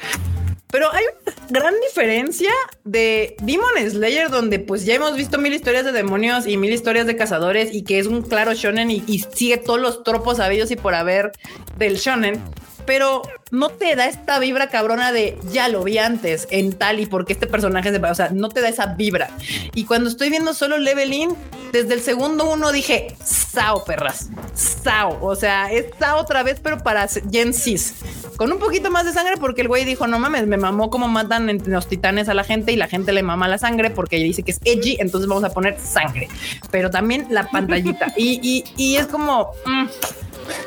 pero hay una gran diferencia de Demon Slayer, donde pues ya hemos visto mil historias de demonios y mil historias de cazadores y que es un claro shonen y, sigue todos los tropos habidos y por haber del shonen pero no te da esta vibra cabrona de ya lo vi antes en tal y porque este personaje se va, o sea, no te da esa vibra. Y cuando estoy viendo solo Leveling, desde el segundo uno dije, Sao, perras, Sao. O sea, es Sao otra vez, pero para Gen Cis, con un poquito más de sangre, porque el güey dijo, no mames, me mamó cómo matan los titanes a la gente y la gente le mama la sangre porque dice que es edgy, entonces vamos a poner sangre, pero también la pantallita. y, y, es como, mm,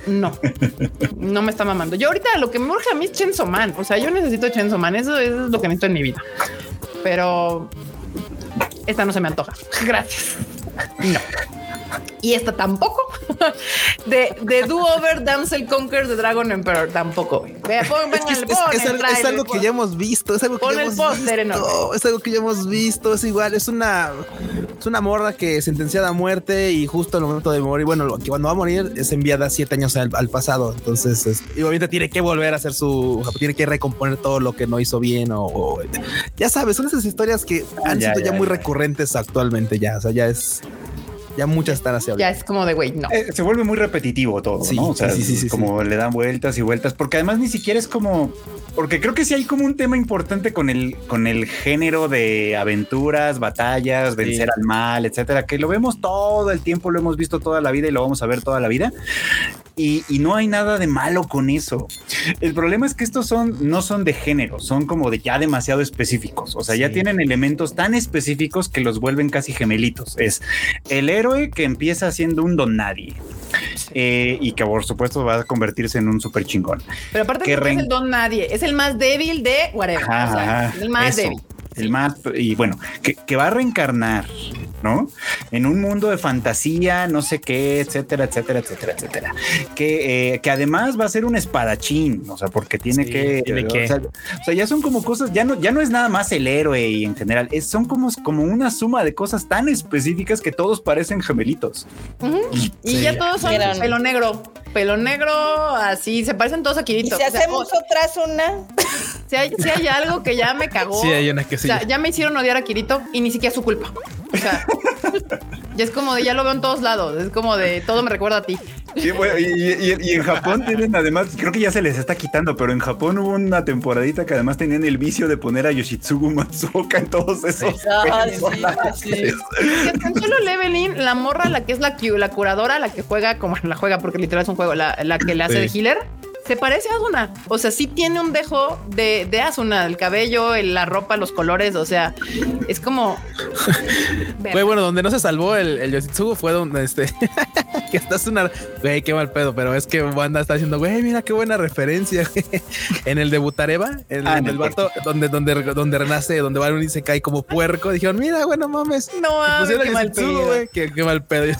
no, no me está mamando. Yo ahorita lo que me urge a mí es Chenzo Man. O sea, yo necesito Chenzo Man. Eso, es lo que necesito en mi vida. Pero esta no se me antoja. Gracias. No. Y esta tampoco. de, de Do Over Damsel Conquer the Dragon Emperor tampoco. Pon, es, que es, es, algo, es, algo, que ya hemos visto, es algo que ya hemos visto, es algo que ya hemos visto, es igual, es una es una morra que sentenciada a muerte y justo al momento de morir, bueno, que cuando va a morir es enviada siete años al, al pasado, entonces es, y obviamente tiene que volver a hacer su, tiene que recomponer todo lo que no hizo bien o, o ya sabes, son esas historias que han ya, sido ya, ya muy recurrentes actualmente ya, o sea, ya es ya muchas están hacia Ya es como de güey, no. Eh, se vuelve muy repetitivo todo, sí, ¿no? O sea, sí, sí, como le dan vueltas y vueltas, porque además ni siquiera es como. Porque creo que sí hay como un tema importante con el, con el género de aventuras, batallas, vencer al mal, etcétera, que lo vemos todo el tiempo, lo hemos visto toda la vida y lo vamos a ver toda la vida. Y, y, no hay nada de malo con eso. El problema es que estos son no son de género, son como de ya demasiado específicos. O sea, sí. ya tienen elementos tan específicos que los vuelven casi gemelitos. Es el héroe que empieza siendo un don nadie. Eh, y que por supuesto va a convertirse en un súper chingón. Pero aparte que no es el don nadie, es el más débil de whatever. Ajá, o sea, el más eso. débil. El más, y bueno, que, que, va a reencarnar, ¿no? En un mundo de fantasía, no sé qué, etcétera, etcétera, etcétera, etcétera. Que, eh, que además va a ser un espadachín, o sea, porque tiene Sí, que. tiene o. Sea, o sea, ya son como cosas, ya no, ya no es nada más el héroe y en general, es, son como, como una suma de cosas tan específicas que todos parecen gemelitos. Uh -huh. Y Sí. ya todos son Eran- pelo negro. Pelo negro, así, se parecen todos a Y Kirito. si O sea, hacemos o- otras una, si, hay, si hay algo que ya me cagó. Sí, hay una que sí. O sea, ya me hicieron odiar a Kirito y ni siquiera es su culpa. Sea, ya es como de ya lo veo en todos lados. Es como de todo me recuerda a ti. Sí, bueno, y, y, y, en Japón tienen además, creo que ya se les está quitando, pero en Japón hubo una temporadita que además tenían el vicio de poner a Yoshitsugu Matsuoka en todos esos. Ah, sí. En solo leveling, la morra, la que es la curadora, la que juega, como la juega porque literal es un juego, la, la que le hace Sí. de healer, se parece a Asuna. O sea, sí tiene un dejo de, de Asuna, el cabello, el- la ropa, los colores. O sea, es como. Bueno, donde no se salvó el, el Yoshitsugu fue donde este que estás una güey, qué mal pedo, pero es que Wanda está diciendo, güey, mira qué buena referencia güey". en el de Butareva, en Ah, el en el vato donde donde donde renace, donde Baruni se cae como puerco, dijeron, mira, bueno, mames. No, Y mames, qué a mal pedo. güey, qué, qué mal pedo.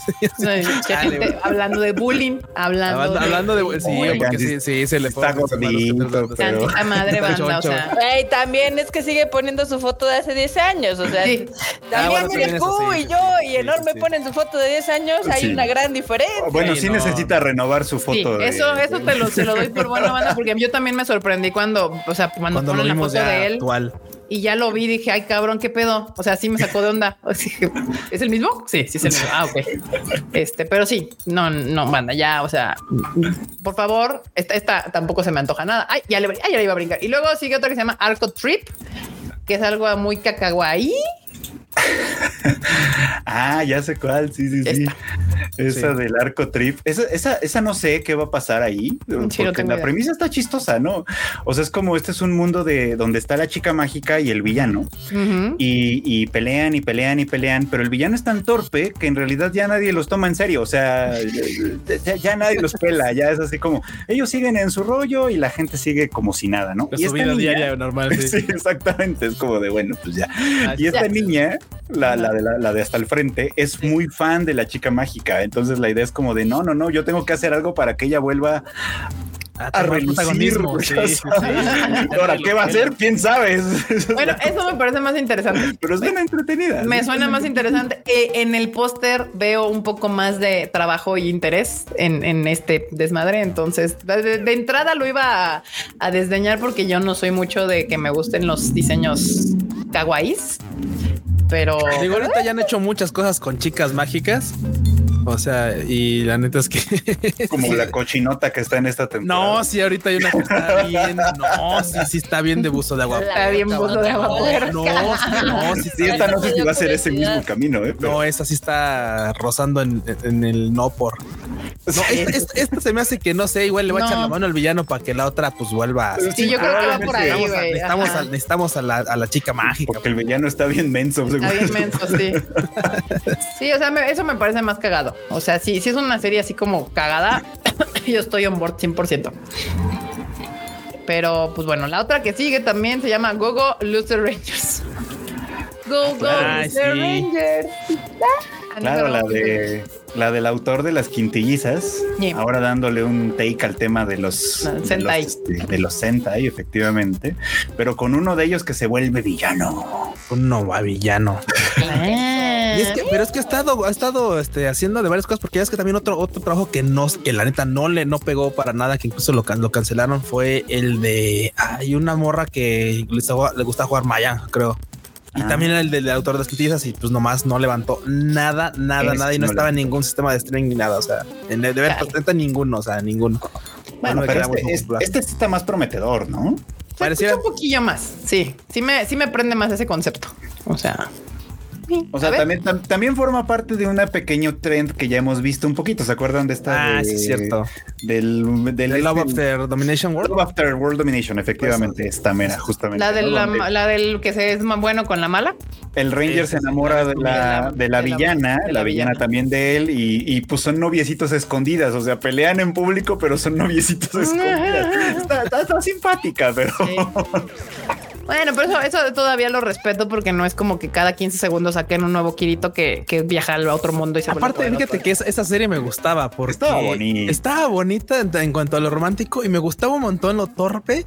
Gente- hablando de bullying, hablando, Hablando, hablando de sí, porque sí, sí, sí, se le está gordito, pero- Santita madre banda, o sea. También es que sigue poniendo su foto de hace 10 años. O sea, Sí. Ah, también bueno, también eres tú sí. y yo y Sí, enorme sí, sí. ponen su foto de 10 años. Hay Sí. una gran diferencia. Bueno, Sí, sí no. necesita renovar su Sí, foto. de- eso, eso te lo, se lo doy por buena banda porque yo también me sorprendí cuando, o sea, cuando, Cuando lo ponen la vimos foto ya de él actual. Y ya lo vi, dije, ay cabrón, qué pedo. O sea, sí me sacó de onda. ¿Es el mismo? Sí, sí es el mismo. Ah, ok. Este, pero sí, no, no, banda, ya, o sea, por favor, esta, esta tampoco se me antoja nada. Ay, ya le, ay, ya le iba a brincar. Y luego sigue otra que se llama Arco Trip, que es algo muy cacahuaí. Ah, ya sé cuál, sí, sí, sí. Esta. Esa Sí. del arco trip. Esa, esa, esa no sé qué va a pasar ahí. porque no la idea. premisa está chistosa, ¿no? O sea, es como este es un mundo de donde está la chica mágica y el villano. Y, y pelean y pelean y pelean, pero el villano es tan torpe que en realidad ya nadie los toma en serio. O sea, ya, ya nadie los pela. Ya es así como ellos siguen en su rollo y la gente sigue como si nada, ¿no? Y su esta vida niña- diaria normal. Sí. Sí, exactamente. Es como de bueno, pues ya. Ah, Y esta Ya. niña, la, la de la, la de hasta el frente, es muy fan de la chica mágica. Entonces la idea es como de no, no, no, yo tengo que hacer algo para que ella vuelva a relucir. protagonismo. Sí, ya sí, sí. sabes. Ahora, ¿qué va a hacer? ¿Quién sabe? Bueno, eso me parece más interesante. Pero es bien entretenida. Me suena más interesante. Eh, en el póster veo un poco más de trabajo y interés en, en este desmadre. Entonces, de, de entrada lo iba a, a desdeñar porque yo no soy mucho de que me gusten los diseños kawaiis. Pero Digo, ahorita ya han hecho muchas cosas con chicas mágicas. O sea, y la neta es que. Como la cochinota que está en esta temporada. No, sí, ahorita hay una que está bien. No, sí, sí, está bien de buzo de agua. Está bien buzo de agua. No, sí, no, sí, Sí, sí. esta no sé si va a ser ese mismo camino, ¿eh? No, esa sí está rozando en, en el no por. No, esta, esta- esta se me hace que no sé, igual le va a echar la mano al villano para que la otra pues vuelva. a- sí, yo creo que va por ahí, Necesitamos, a, güey. necesitamos, a, necesitamos a la, a la chica mágica. Porque el villano está bien menso. Está bien menso, sí. Sí, o sea, me- eso me parece más cagado. O sea, si, si es una serie así como cagada, yo estoy on board 100%. Pero, pues bueno, la otra que sigue también se llama Gogo Loser Rangers. Go, go, Ay, Loser sí. Rangers. Ah, Claro, la de la del autor de las quintillizas, ahora dándole un take al tema de los, Sentai. Este, de los, Sentai, efectivamente, pero con uno de ellos que se vuelve villano. Uno va villano. Ah. y es que, pero es que ha estado, ha estado este, haciendo de varias cosas, porque ya es que también otro, otro trabajo que no, que la neta no le no pegó para nada, que incluso lo, lo cancelaron, fue el de hay una morra que le gusta jugar Maya, creo. Y también el del autor de las noticias y pues nomás no levantó nada, nada, nada y no, estaba en ningún sistema de streaming ni nada. O sea, en el de ver ninguno, o sea, ninguno. Bueno, pero este, este, está más prometedor, ¿no? Parecía un poquillo más. Sí, sí me, sí me prende más ese concepto. O sea, o sea, también, también forma parte de un pequeño trend que ya hemos visto un poquito. ¿Se acuerdan de esta? Ah, sí, cierto. Del, del Love After Domination World. Love After World Domination, efectivamente. Esta mera, justamente. La, la, del que se es más bueno con la mala. El Ranger se enamora de la, de la villana, la, villana también de él, y, y, pues son noviecitos escondidas. O sea, pelean en público, pero son noviecitos escondidas. está, está, simpática, pero. Bueno, pero eso, eso todavía lo respeto porque no es como que cada 15 segundos saquen un nuevo Kirito que, que viaja a otro mundo y se Aparte, fíjate que esa, serie me gustaba porque estaba bonita. Estaba bonita en, cuanto a lo romántico y me gustaba un montón lo torpe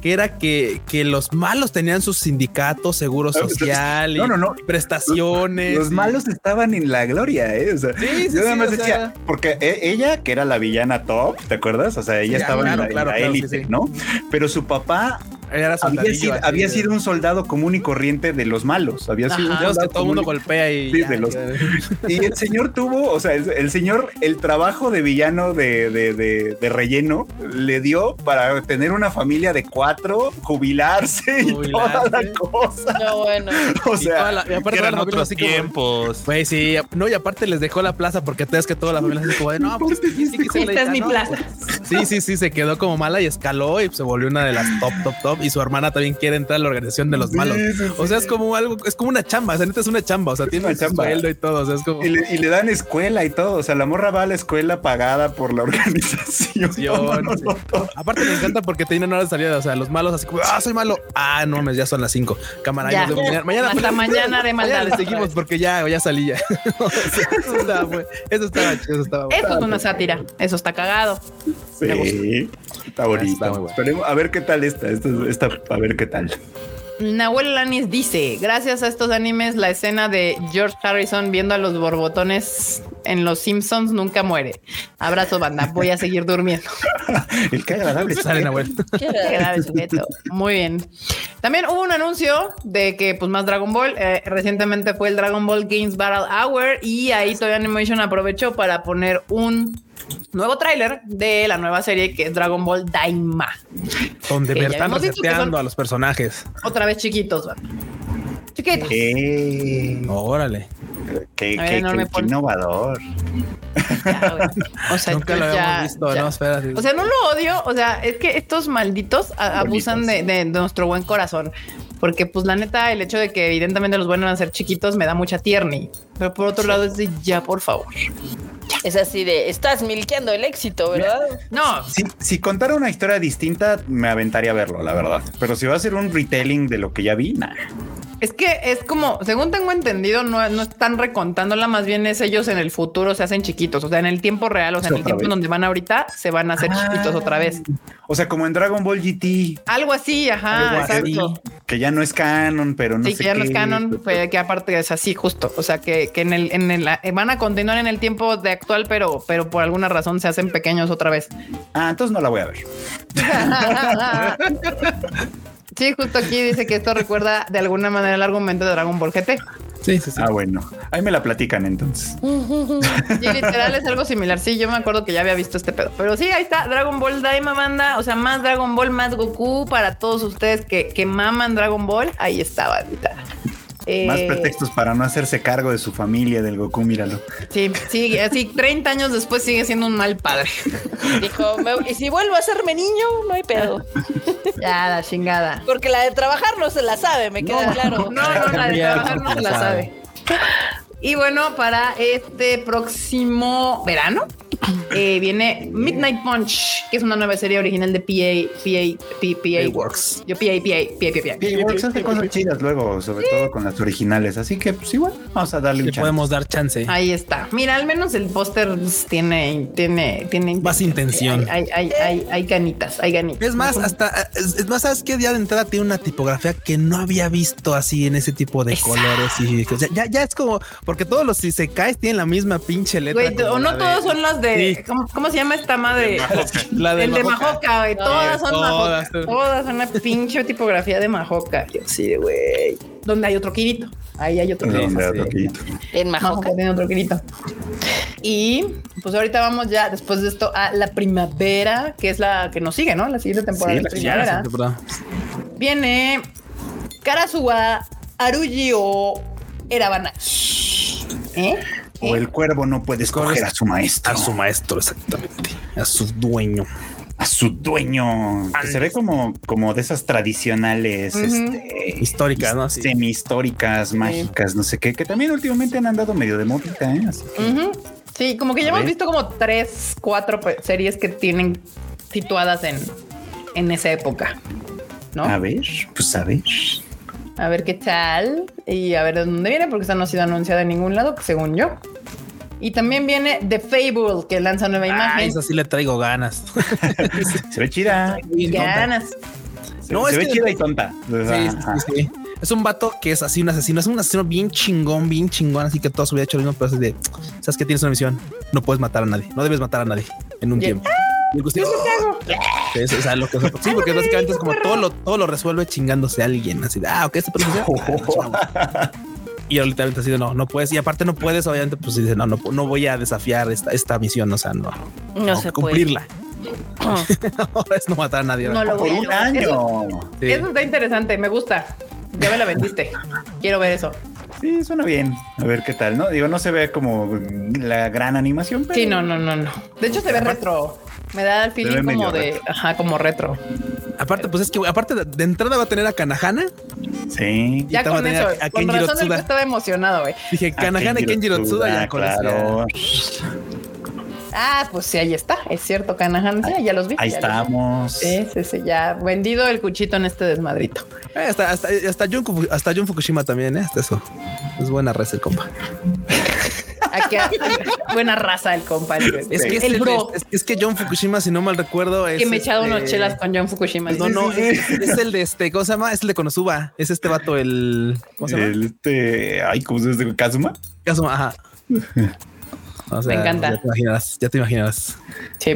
que era que, que los malos tenían sus sindicatos, seguro social y prestaciones. Los, malos estaban en la gloria, ¿eh? O sea, sí, yo además decía, porque e, ella, que era la villana top, ¿te acuerdas? O sea, ella estaba en la élite, ¿no? Pero su papá había, sido, había sido, un soldado común y corriente de los malos. Había sido un que todo el mundo golpea y. y el señor tuvo, o sea, el, señor, el trabajo de villano de, de, de, relleno le dio para tener una familia de cuatro, jubilarse, y toda la cosa. No, bueno. O sea, y, aparte eran otros tiempos. Pues sí, no, y aparte les dejó la plaza porque te que toda la familia se como de no, pues esta es mi plaza. Sí, sí, sí, se quedó como mala y escaló y se volvió una de las top, top, top y su hermana también quiere entrar a la organización de los malos. o sea, es como algo, es como una chamba, o sea, neta es una chamba, o sea, tiene un sueldo y todo, o sea, es como... Y le, dan escuela y todo, o sea, la morra va a la escuela pagada por la organización. Aparte me encanta porque tienen hora de salida, o sea, los malos así como, ah, soy malo. Ah, no, ya son las cinco. Cámara, ya. mañana, hasta mañana de maldad. seguimos porque ya, ya salí ya. eso, estaba, eso estaba chido, eso estaba Eso es una sátira, eso está cagado. Sí, está bonito. Esperemos a ver qué tal está. Esto, está, a ver qué tal. Nahuel Lanis dice: Gracias a estos animes, la escena de George Harrison viendo a los borbotones en Los Simpsons nunca muere. Abrazo, banda. Voy a seguir durmiendo. El que agradable sale, Nahuel. Qué agradable sujeto. Muy bien. También hubo un anuncio de que, pues, más Dragon Ball. Eh, recientemente fue el Dragon Ball Games Battle Hour y ahí Toy Animation aprovechó para poner un nuevo tráiler de la nueva serie que es Dragon Ball Daima. Donde me están reseteando a los personajes. Otra vez chiquitos. Chiquitos. Órale. Qué, innovador. o sea, Nunca lo habíamos visto, no, espera, O sea, no lo odio. O sea, es que estos malditos abusan de, de, nuestro buen corazón. Porque, pues, la neta, el hecho de que evidentemente los buenos van a ser chiquitos me da mucha tierni. Pero por otro lado, es de ya, por favor. Es así de, estás milqueando el éxito, ¿verdad? No. Si, si contara una historia distinta, me aventaría a verlo, la verdad. Pero si va a ser un retelling de lo que ya vi, nada. Es que es como, según tengo entendido, no, no están recontándola, más bien es ellos en el futuro se hacen chiquitos, o sea, en el tiempo real, o sea, en el tiempo en donde van ahorita, se van a hacer chiquitos otra vez. O sea, como en Dragon Ball GT. Algo así, ajá, exacto. Que ya no es canon, pero no sí, que ya no es canon, que aparte es así, justo. O sea, que, que en el, en el, van a continuar en el tiempo de actual, pero, pero por alguna razón se hacen pequeños otra vez. Ah, entonces no la voy a ver. Sí, justo aquí dice que esto recuerda de alguna manera el argumento de Dragon Ball GT. Sí, sí, sí. Ah, bueno. Ahí me la platican entonces. Y literal es algo similar. Sí, yo me acuerdo que ya había visto este pedo. Pero sí, ahí está Dragon Ball Daima Banda. O sea, más Dragon Ball, más Goku para todos ustedes que, que maman Dragon Ball. Ahí está, bandita. Más eh, pretextos para no hacerse cargo de su familia, del Goku, míralo. Sí, sí, así 30 años después sigue siendo un mal padre. Dijo, y si vuelvo a serme niño, no hay pedo. Ya, la chingada. Porque la de trabajar no se la sabe, me queda claro. No, no, la de trabajar no se la sabe. Y bueno, para este próximo verano eh, viene Midnight Punch, que es una nueva serie original de PA, PA, PA, Works. Yo PA, PA, PA, PA, PA Works hace cosas chidas luego, sobre todo con las originales, así que pues igual. vamos a darle un chance. podemos dar chance. Ahí está. Mira, al menos el póster pues, tiene, tiene, tiene Más intención. Hay, hay, hay, hay, ganitas, hay ganitas. Es más, hasta es, más, sabes que día de entrada tiene una tipografía que no había visto así en ese tipo de colores y ya, ya es como porque todos los si se caes tienen la misma pinche letra. O no todos son las de. Sí. ¿cómo, cómo se llama esta madre? la de el de Majoca. Güey. Todas son todas. Majoca. Todas son una pinche tipografía de Majoca. Sí, güey. ¿Dónde hay otro Kirito? Ahí hay otro Kirito. En Majoca. Majoca tiene otro Kirito. Y pues ahorita vamos ya, después de esto, a la primavera, que es la que nos sigue, ¿no? La siguiente temporada Sí, de la primavera. Perdón. Viene Karasuwa Aruji o Erabana. ¿Eh? O el cuervo no puede escoger a su maestro, A su maestro, exactamente. A su dueño. a su dueño. Que se ve como, como de esas tradicionales, este, Histórica, ¿no? Sí. semi-históricas, mágicas, no sé qué, que también últimamente han andado medio de modita, ¿eh? Así que-. Sí, como que ya hemos ver. visto como tres, cuatro series que tienen situadas en, en esa época, ¿no? A ver, pues a ver. A ver qué tal y a ver de dónde viene, porque esta no ha sido anunciada en ningún lado, según yo. Y también viene The Fable, que lanza nueva Ah, imagen. eso sí le traigo ganas. Se ve chida. Ganas. Se, No, se es ve que- chida y tonta. Sí, sí, sí. Es un vato que es así un asesino, es un asesino bien chingón, bien chingón, así que toda su vida ha hecho lo mismo, pero es de, sabes que tienes una misión, no puedes matar a nadie, no debes matar a nadie en un tiempo. Y es- o sea, lo que- sí, porque básicamente es como todo lo, todo lo resuelve chingándose a alguien, así de, ah, ok, este personaje. Y yo literalmente así de, no, no puedes. Y aparte no puedes, obviamente, pues dice, no, no, no voy a desafiar esta, esta misión, o sea, no, No se puede. cumplirla. Ahora es no matar a nadie. No lo Por voy a un año. Eso, Sí. eso está interesante, me gusta. Ya me la vendiste. Quiero ver eso. Sí, suena bien. A ver qué tal, ¿no? Digo, no se ve como la gran animación, pero Sí, no, no, no, no. De hecho, se ve retro. Me da el feeling como de, retro. ajá, como retro. Aparte, pues es que aparte de, entrada va a tener a Kanahana. Sí. Ya te va a con tener eso, a- a con razón el que estaba emocionado, güey. Dije Kanahana y Kenjiro Tsuda ya con eso claro. Ah, pues sí, ahí está. Es cierto, Kanahan. Sí, ya los vi. Ahí ya los vi. estamos. Sí, sí, sí, ya vendido el cuchito en este desmadrito. Eh, hasta, hasta, hasta, Jun, hasta Jun Fukushima también, ¿eh? Hasta eso. Es buena res el compa. Aquí, buena raza el compadre. Es que, el bro es, es que John Fukushima, si no mal recuerdo, es. que me he echado este- unos chelas con John Fukushima. No, Dice, no, sí, es, es el de este, ¿cómo se llama? Es el de Konosuba. Es este vato, el. ¿Cómo se llama? El, este, ay, ¿cómo se dice? Kazuma. Kazuma, ajá. O sea, Me encanta. Ya te imaginarás, ya te imaginarás. sí.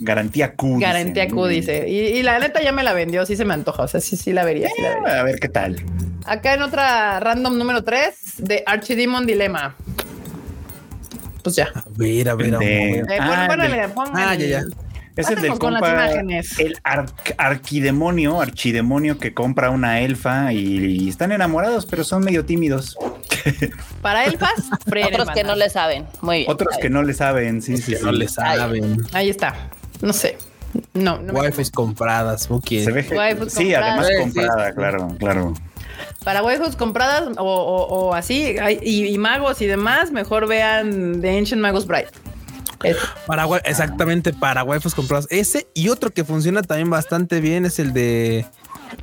Garantía Q. Garantía dicen. Q dice. Y, y la neta ya me la vendió, sí se me antoja. O sea, sí, sí la vería, sí la vería. A ver qué tal. Acá en otra random número 3 de Archidemon Dilema. Pues ya. A ver, a ver, a ver. Eh, Ah, del-. Ah, ya, ya. Es el del las compa, imágenes. el arc- arquidemonio, archidemonio que compra una elfa y, y están enamorados, pero son medio tímidos. Para elfas, Otros que no le saben. Muy bien. Otros que no le saben, sí, sí, Que sí. no le saben. Ahí está. No sé. No, no Waifus compradas, ok. Se ve sí, compradas. además Sí, comprada, sí. claro, claro. Para compradas o, o- o así, y, y magos y demás, mejor vean The Ancient Magus Bride. Es- Para exactamente para waifus compradas. Ese y otro que funciona también bastante bien es el de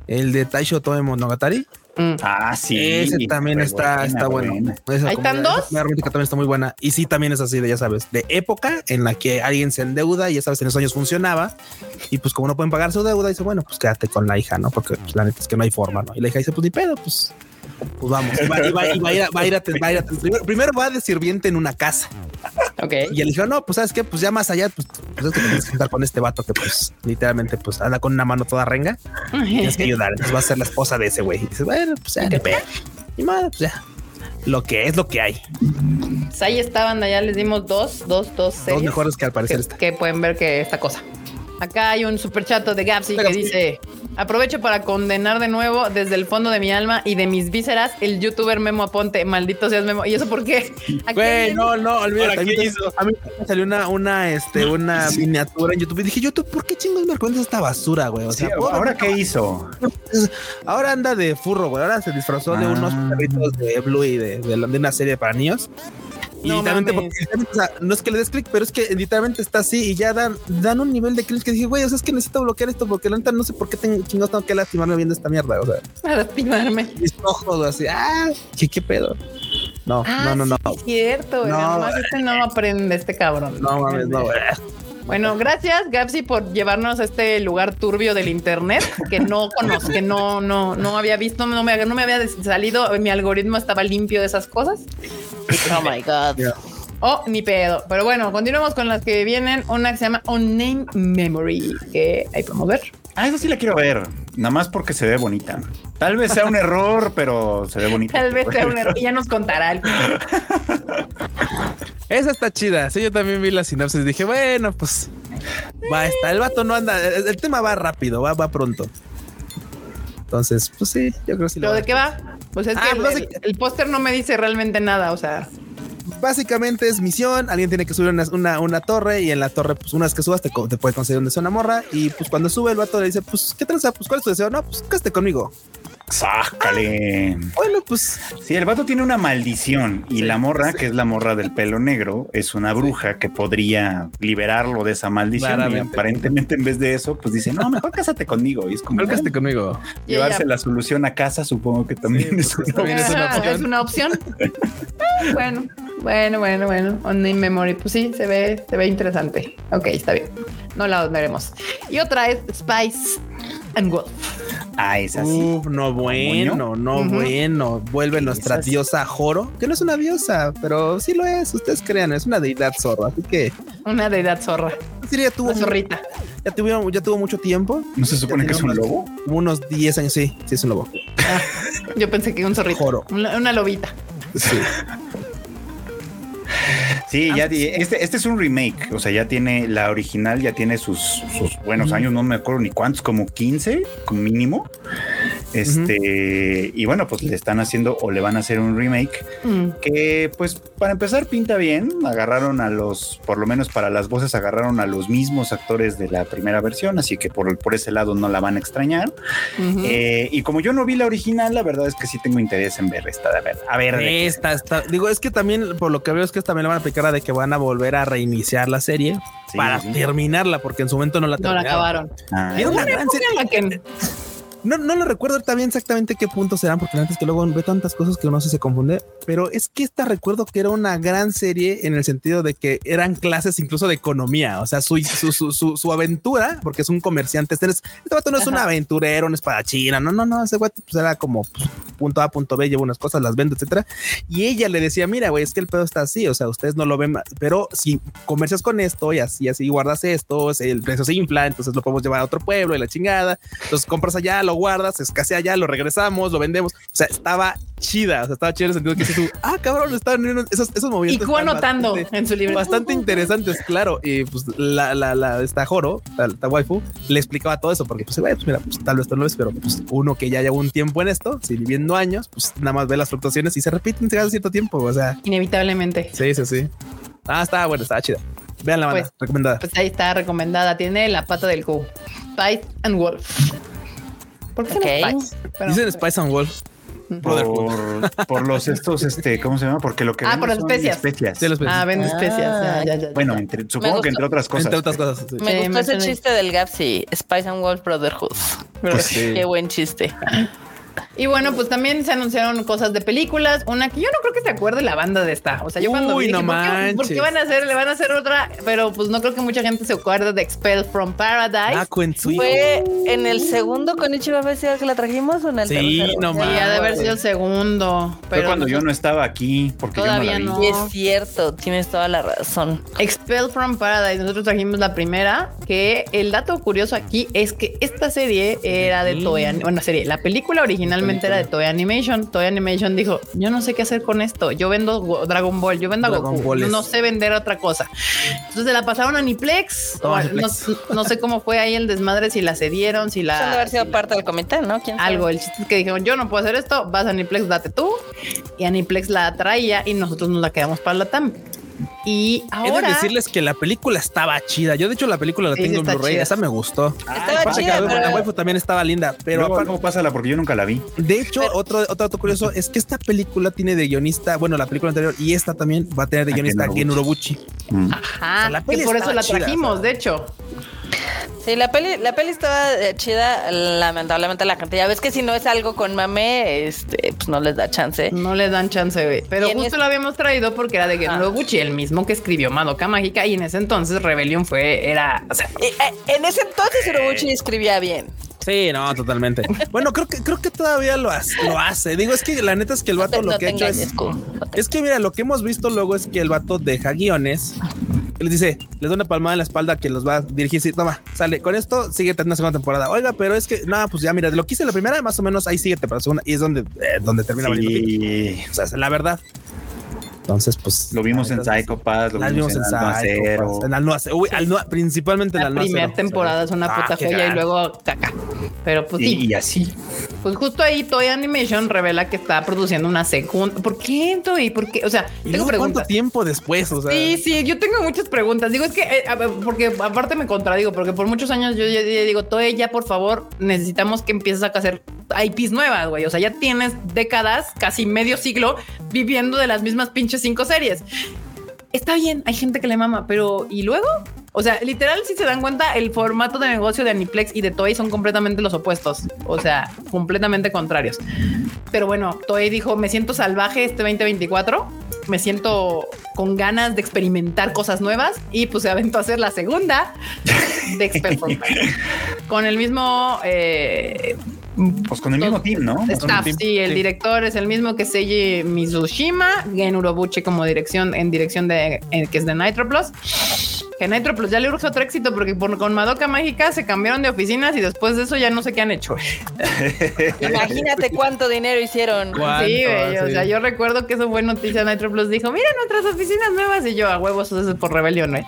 el de Taisho Toe Monogatari. Mm. Ah, sí. Ese también está, buena, está bueno. buena. Esa ¿Ahí están dos? comedia romántica también está muy buena. Y sí, también es así de, ya sabes, de época en la que alguien se endeuda y ya sabes, en esos años funcionaba. Y pues como no pueden pagar su deuda, dice, bueno, pues quédate con la hija, ¿no? Porque pues, la neta es que no hay forma, ¿no? Y la hija dice, pues ni pedo, pues, pues vamos. Va, a ir a, primero, va de sirviente en una casa. Ok. Y él dijo, no, pues sabes qué, pues ya más allá, pues, pues es que tienes que juntar con este vato que pues literalmente pues anda con una mano toda renga. Tienes que ayudar. Entonces va a ser la esposa de ese güey. Y dices, bueno, pues ya, pedo. Y madre, pues ya. Lo que es lo que hay. Pues ahí estaban, ya les dimos dos, dos, dos Dos series mejores que al parecer que, está. que pueden ver que esta cosa. Acá hay un super chato de Gapsy que dice: Aprovecho para condenar de nuevo desde el fondo de mi alma y de mis vísceras el youtuber Memo Aponte. Maldito seas Memo. ¿Y eso por qué? ¿A Güey, no, no, olvídate. ¿Ahora A mí, qué me- hizo? a mí me salió una, una, este, una miniatura en YouTube y dije, YouTube, ¿por qué chingos me recomiendas esta basura, güey? O sea, ¿puedo ¿Ahora qué hizo? Ahora anda de furro, güey. Ahora se disfrazó de Ah. unos perritos de Blue y de, de, de una serie para niños. Y No literalmente, mames. porque, o sea, no es que le des clic, pero es que literalmente está así y ya dan, dan un nivel de clic que dije, güey, o sea, es que necesito bloquear esto porque la neta no sé por qué tengo, chingados tengo que lastimarme viendo esta mierda. O sea, A lastimarme. mis ojos, así, ah, ¿qué, qué pedo. No, Ah, no, no, no. sí, es cierto, güey. No. Nomás este no aprende este cabrón. No mames, no. güey. Bueno, gracias, Gapsi, por llevarnos a este lugar turbio del internet que no conozco, que no, no, no había visto, no me, no me había salido, mi algoritmo estaba limpio de esas cosas. Oh my God. Oh, ni pedo. Pero bueno, continuamos con las que vienen. Una que se llama Unnamed Memory, que ahí podemos ver. Ah, eso sí la quiero ver. Nada más porque se ve bonita. Tal vez sea un error, pero se ve bonita. Tal vez sea un error. y Ya nos contará. el- Esa está chida. Sí, yo también vi la sinopsis. Dije, bueno, pues va, está. El vato no anda. El, el tema va rápido, va, va pronto. Entonces, pues sí, yo creo que sí. lo ¿Pero de qué va? Pues es Ah, que el- pues el, el póster no me dice realmente nada. O sea, Básicamente es misión. Alguien tiene que subir una, una, torre y en la torre, pues una vez que subas, te, te puede conseguir donde sea una morra. Y pues cuando sube el vato le dice, pues, ¿qué tranza? Pues, ¿cuál es tu deseo? No, pues, cáste conmigo. Sácale. Bueno, pues, Sí, el vato tiene una maldición y la morra, que es la morra del pelo negro, es una bruja que podría liberarlo de esa maldición. Y aparentemente, en vez de eso, pues dice, no, mejor cásate conmigo. Y es como bueno, conmigo. llevarse la solución a casa, supongo que también es una también es una Ah, opción. Es una opción. Ah, bueno, bueno, bueno, bueno. Unnamed Memory, pues sí, se ve, se ve interesante. Ok, está bien. No la veremos. Y otra es Spice and Wolf. Ah, es así. Uf, no bueno, no bueno. Vuelve nuestra diosa Joro, que no es una diosa, pero sí lo es. Ustedes crean, es una deidad zorra. Así que Una deidad zorra. sí, ya tuvo, Una zorrita. ya tuvo, ya tuvo mucho tiempo. ¿No se supone que es un lobo? Unos 10 años. Sí, sí, es un lobo. Yo pensé que un zorrito. Joro. Una, una lobita. Sí. Sí, ya di- este, este es un remake, o sea, ya tiene la original, ya tiene sus, sus buenos años, no me acuerdo ni cuántos, como 15, como mínimo. Este, y bueno, pues le están haciendo o le van a hacer un remake Mm. que, pues, para empezar, pinta bien. Agarraron a los, por lo menos para las voces, agarraron a los mismos actores de la primera versión, así que por, por ese lado no la van a extrañar. Eh, y como yo no vi la original, la verdad es que sí tengo interés en ver esta. A ver, a ver, Esta, esta, digo, es que también, por lo que veo, es que también le van a aplicar a de que van a volver a reiniciar la serie Sí, para sí. terminarla, porque en su momento no la no la terminaron. acabaron. Ah, Era una gran serie. No, no lo recuerdo bien exactamente qué puntos serán, porque antes que luego ve tantas cosas que uno se, se confunde, pero es que esta recuerdo que era una gran serie en el sentido de que eran clases incluso de economía, o sea, su, su, su, su, su aventura, porque es un comerciante, este, es- este vato no es un aventurero, un espadachina, no, no, no, ese vato pues era como pues, punto A, punto B, lleva unas cosas, las vende, etcétera, y ella le decía, mira, güey, es que el pedo está así, o sea, ustedes no lo ven, pero si comercias con esto y así, así guardas esto, el precio se infla, entonces lo podemos llevar a otro pueblo y la chingada, entonces compras allá, lo guardas, se escasea allá, lo regresamos, lo vendemos. O sea, estaba chida. O sea, estaba chido en el sentido que dices tú, ah, cabrón, unos- esos, esos y movimientos. fue están anotando bastante- en su libro. Bastante interesantes, claro. Y pues la, la, la, esta Joro, la, la waifu, le explicaba todo eso porque, pues, pues mira, pues tal vez tú no lo ves, pero pues uno que ya lleva un tiempo en esto, si viviendo años, pues nada más ve las fluctuaciones y se repiten cada cierto tiempo. O sea, Inevitablemente. sí, sí, sí. Ah, estaba bueno, estaba chida. Vean la banda, Pues- recomendada. Pues ahí está recomendada. Tiene la pata del Q. Spice and Wolf. ¿Por qué se llama Ok. Spice? Pero- Dicen Spice and Wolf. por, por los estos, este, ¿cómo se llama? Porque lo que Ah, venden por las son especias. especias. Sí, los Ah, vende Ah. especias. Ya, ya, ya, ya. Bueno, entre- supongo gustó. que entre otras cosas. Entre otras cosas. sí. Me Sí, gustó ese chiste del Gapsi, Spice and Wolf Brotherhood. Pues sí. Qué buen chiste. Y bueno, pues también se anunciaron cosas de películas. Una que yo no creo que se acuerde la banda de esta. O sea, yo cuando Uy, vi, no dije, ¿por, qué, por manches. qué van a hacer? Le van a hacer otra, pero pues no creo que mucha gente se acuerde de Expel from Paradise. Ah. ¿Fue en el segundo con Ichiba Festival que la trajimos o en el Sí, tercero? no Sí, ha de haber sido el segundo. Fue Pero cuando yo no estaba aquí, porque Todavía yo no la no. vi. Y es cierto, tienes toda la razón. Expel from Paradise. Nosotros trajimos la primera. Que el dato curioso aquí es que esta serie era de Toei. Bueno, serie. La película originalmente era de Toei Animation. Toei Animation dijo: Yo no sé qué hacer con esto. Yo vendo Go- Dragon Ball, yo vendo a Dragon Goku. Balls. No sé vender otra cosa. Entonces se la pasaron a Aniplex. Toma, O- no, sé cómo fue ahí el desmadre, si la cedieron, si la. haber sido si la- parte del comité, ¿no? ¿Quién sabe? algo. El chiste es que dijeron, yo no puedo hacer esto, vas a Aniplex, date tú. Y Aniplex la traía y nosotros nos la quedamos para la TAM. Y He de ahora... decirles que la película estaba chida. Yo, de hecho, la película la Sí, tengo en Blu-ray. Esa me gustó. Estaba Aparte chida, que la- pero- La waifu también estaba linda. Pero Luego, aparte- ¿cómo pásala? Porque yo nunca la vi. de hecho, otro, otro dato curioso es que esta película tiene de guionista, bueno, la película anterior y esta también va a tener de A guionista Ken Urobuchi. Mm. Ajá, O sea, la que por eso la trajimos, de hecho. Sí, la peli, la peli estaba eh, chida, lamentablemente la gente, ya ves que si no es algo con mame, este, pues no les da chance. No les dan chance, güey. Pero justo lo habíamos traído porque era de Gen no Gucci, el mismo que escribió Madoka Mágica, y en ese entonces Rebellion fue, era, o sea, eh, en ese entonces Urobuchi escribía bien. Sí, no, totalmente. Bueno, creo que creo que todavía lo hace, lo hace. Digo, es que la neta es que el vato lo que ha hecho es. Es que mira, lo que hemos visto luego es que el vato deja guiones. Les dice, les da una palmada en la espalda que los va a dirigir. Sí, toma, sale. Con esto sigue una segunda temporada. Oiga, pero es que nada, pues ya mira, lo que hice la primera, más o menos ahí sigue para la segunda y es donde, eh, donde termina. Sí. O sea, la verdad. Entonces, pues. Lo vimos en Psycho Pass, lo vimos, en, Psycho En Uy, principalmente la primera temporada es una ah, puta joya y luego caca. Pero pues sí. Y así. Pues justo ahí Toy Animation revela que está produciendo una segunda. ¿Por qué, Toy? ¿Por qué? O sea, tengo preguntas. ¿Cuánto tiempo después? O sea, sí, sí, yo tengo muchas preguntas. Digo, es que, eh, porque aparte me contradigo, porque por muchos años yo, ya digo, Toy, ya por favor, necesitamos que empieces a hacer IPs nuevas, güey. O sea, ya tienes décadas, casi medio siglo, viviendo de las mismas pinches cinco series. Está bien, hay gente que le mama, pero ¿y luego? O sea, literal, si se dan cuenta, el formato de negocio de Aniplex y de Toei son completamente los opuestos. O sea, completamente contrarios. Pero bueno, Toei dijo, me siento salvaje este 2024. Me siento con ganas de experimentar cosas nuevas y pues se aventó a hacer la segunda de Expert Con el mismo eh, pues con el mismo team, ¿no? Staff, sí, el director es el mismo que Seiji Mizushima, Gen Urobuchi como dirección, en dirección de, que es de Nitro Plus. Que Nitro Plus ya le urge otro éxito porque por, con Madoka Mágica se cambiaron de oficinas y después de eso ya no sé qué han hecho. Imagínate cuánto dinero hicieron. Sí, güey. O sea, yo recuerdo que eso fue noticia. Nitro Plus dijo: Mira nuestras oficinas nuevas y yo a huevos, eso es por rebelión, güey.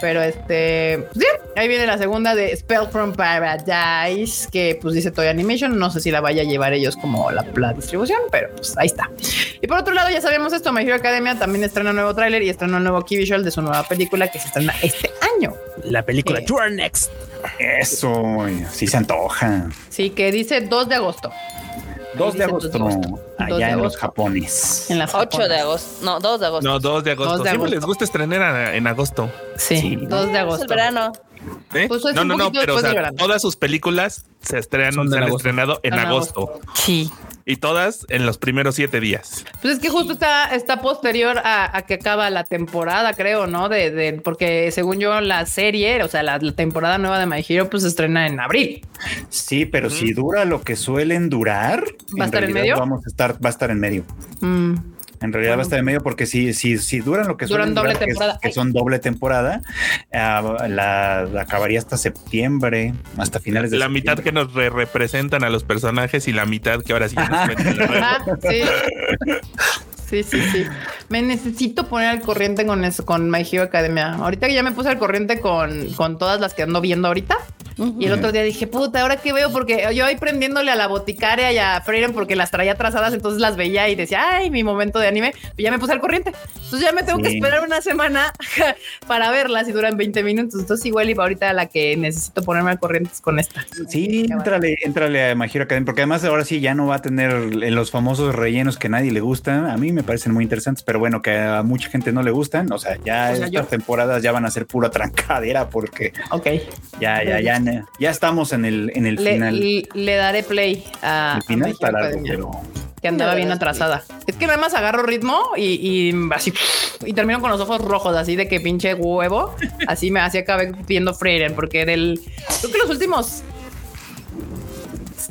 Pero este, pues ahí viene la segunda de Spell from Paradise, que pues dice Toy Animation. No sé si la vaya a llevar ellos como la, distribución, pero pues ahí está. Y por otro lado, ya sabemos esto: My Hero Academia también estrena un nuevo tráiler y estrena un nuevo key visual de su nueva película que se estrena este año. La película You Are Next. Eso, sí se antoja. Sí, que dice 2 de agosto. 2 de agosto, allá en los Japones. En la 8 de agosto. No, 2 de agosto. No, 2 de agosto. Siempre les gusta estrenar en agosto. Sí, 2 de agosto. Es el verano. ¿Eh? Pues no, no, no, pero o sea, todas sus películas se estrenan, se han estrenado en, agosto. Sí y todas en los primeros siete días. Pues es que justo está, está posterior a, que acaba la temporada, creo, ¿no? De, de, porque según yo, la serie, o sea, la, temporada nueva de My Hero, pues se estrena en abril. Sí, pero si dura lo que suelen durar, ¿va a estar en medio? Vamos a estar, va a estar en medio. Mm. En realidad va a estar en medio porque si, si, si duran lo que duran doble temporada. Que, son doble temporada, ah, la, acabaría hasta septiembre, hasta finales de La mitad que nos representan a los personajes y la mitad que ahora sí nos sí. Sí, sí, sí. Me necesito poner al corriente con eso, con My Hero Academia. Ahorita que ya me puse al corriente con, con todas las que ando viendo ahorita. Y el otro día dije, puta, ahora qué veo, porque yo ahí prendiéndole a la boticaria y a Freire porque las traía trazadas, entonces las veía y decía, ay, mi momento de anime, y ya me puse al corriente. Entonces ya me tengo que esperar una semana para verlas y duran 20 minutos. Entonces igual iba ahorita la que necesito ponerme al corriente con esta. Sí, entrale, entrale a My Hero Academia, porque además ahora sí ya no va a tener los famosos rellenos que nadie le gusta. A mí me parecen muy interesantes, pero bueno, que a mucha gente no le gustan. O sea, ya estas temporadas ya van a ser pura trancadera porque ok ya, ya, ya ya estamos en el, en el final. Le daré play a. El final está largo, pero. Que andaba bien atrasada. Es que nada más agarro ritmo y, así. Y termino con los ojos rojos, así de que pinche huevo. Así me hacía acabé viendo Freire, porque era el. Creo que los últimos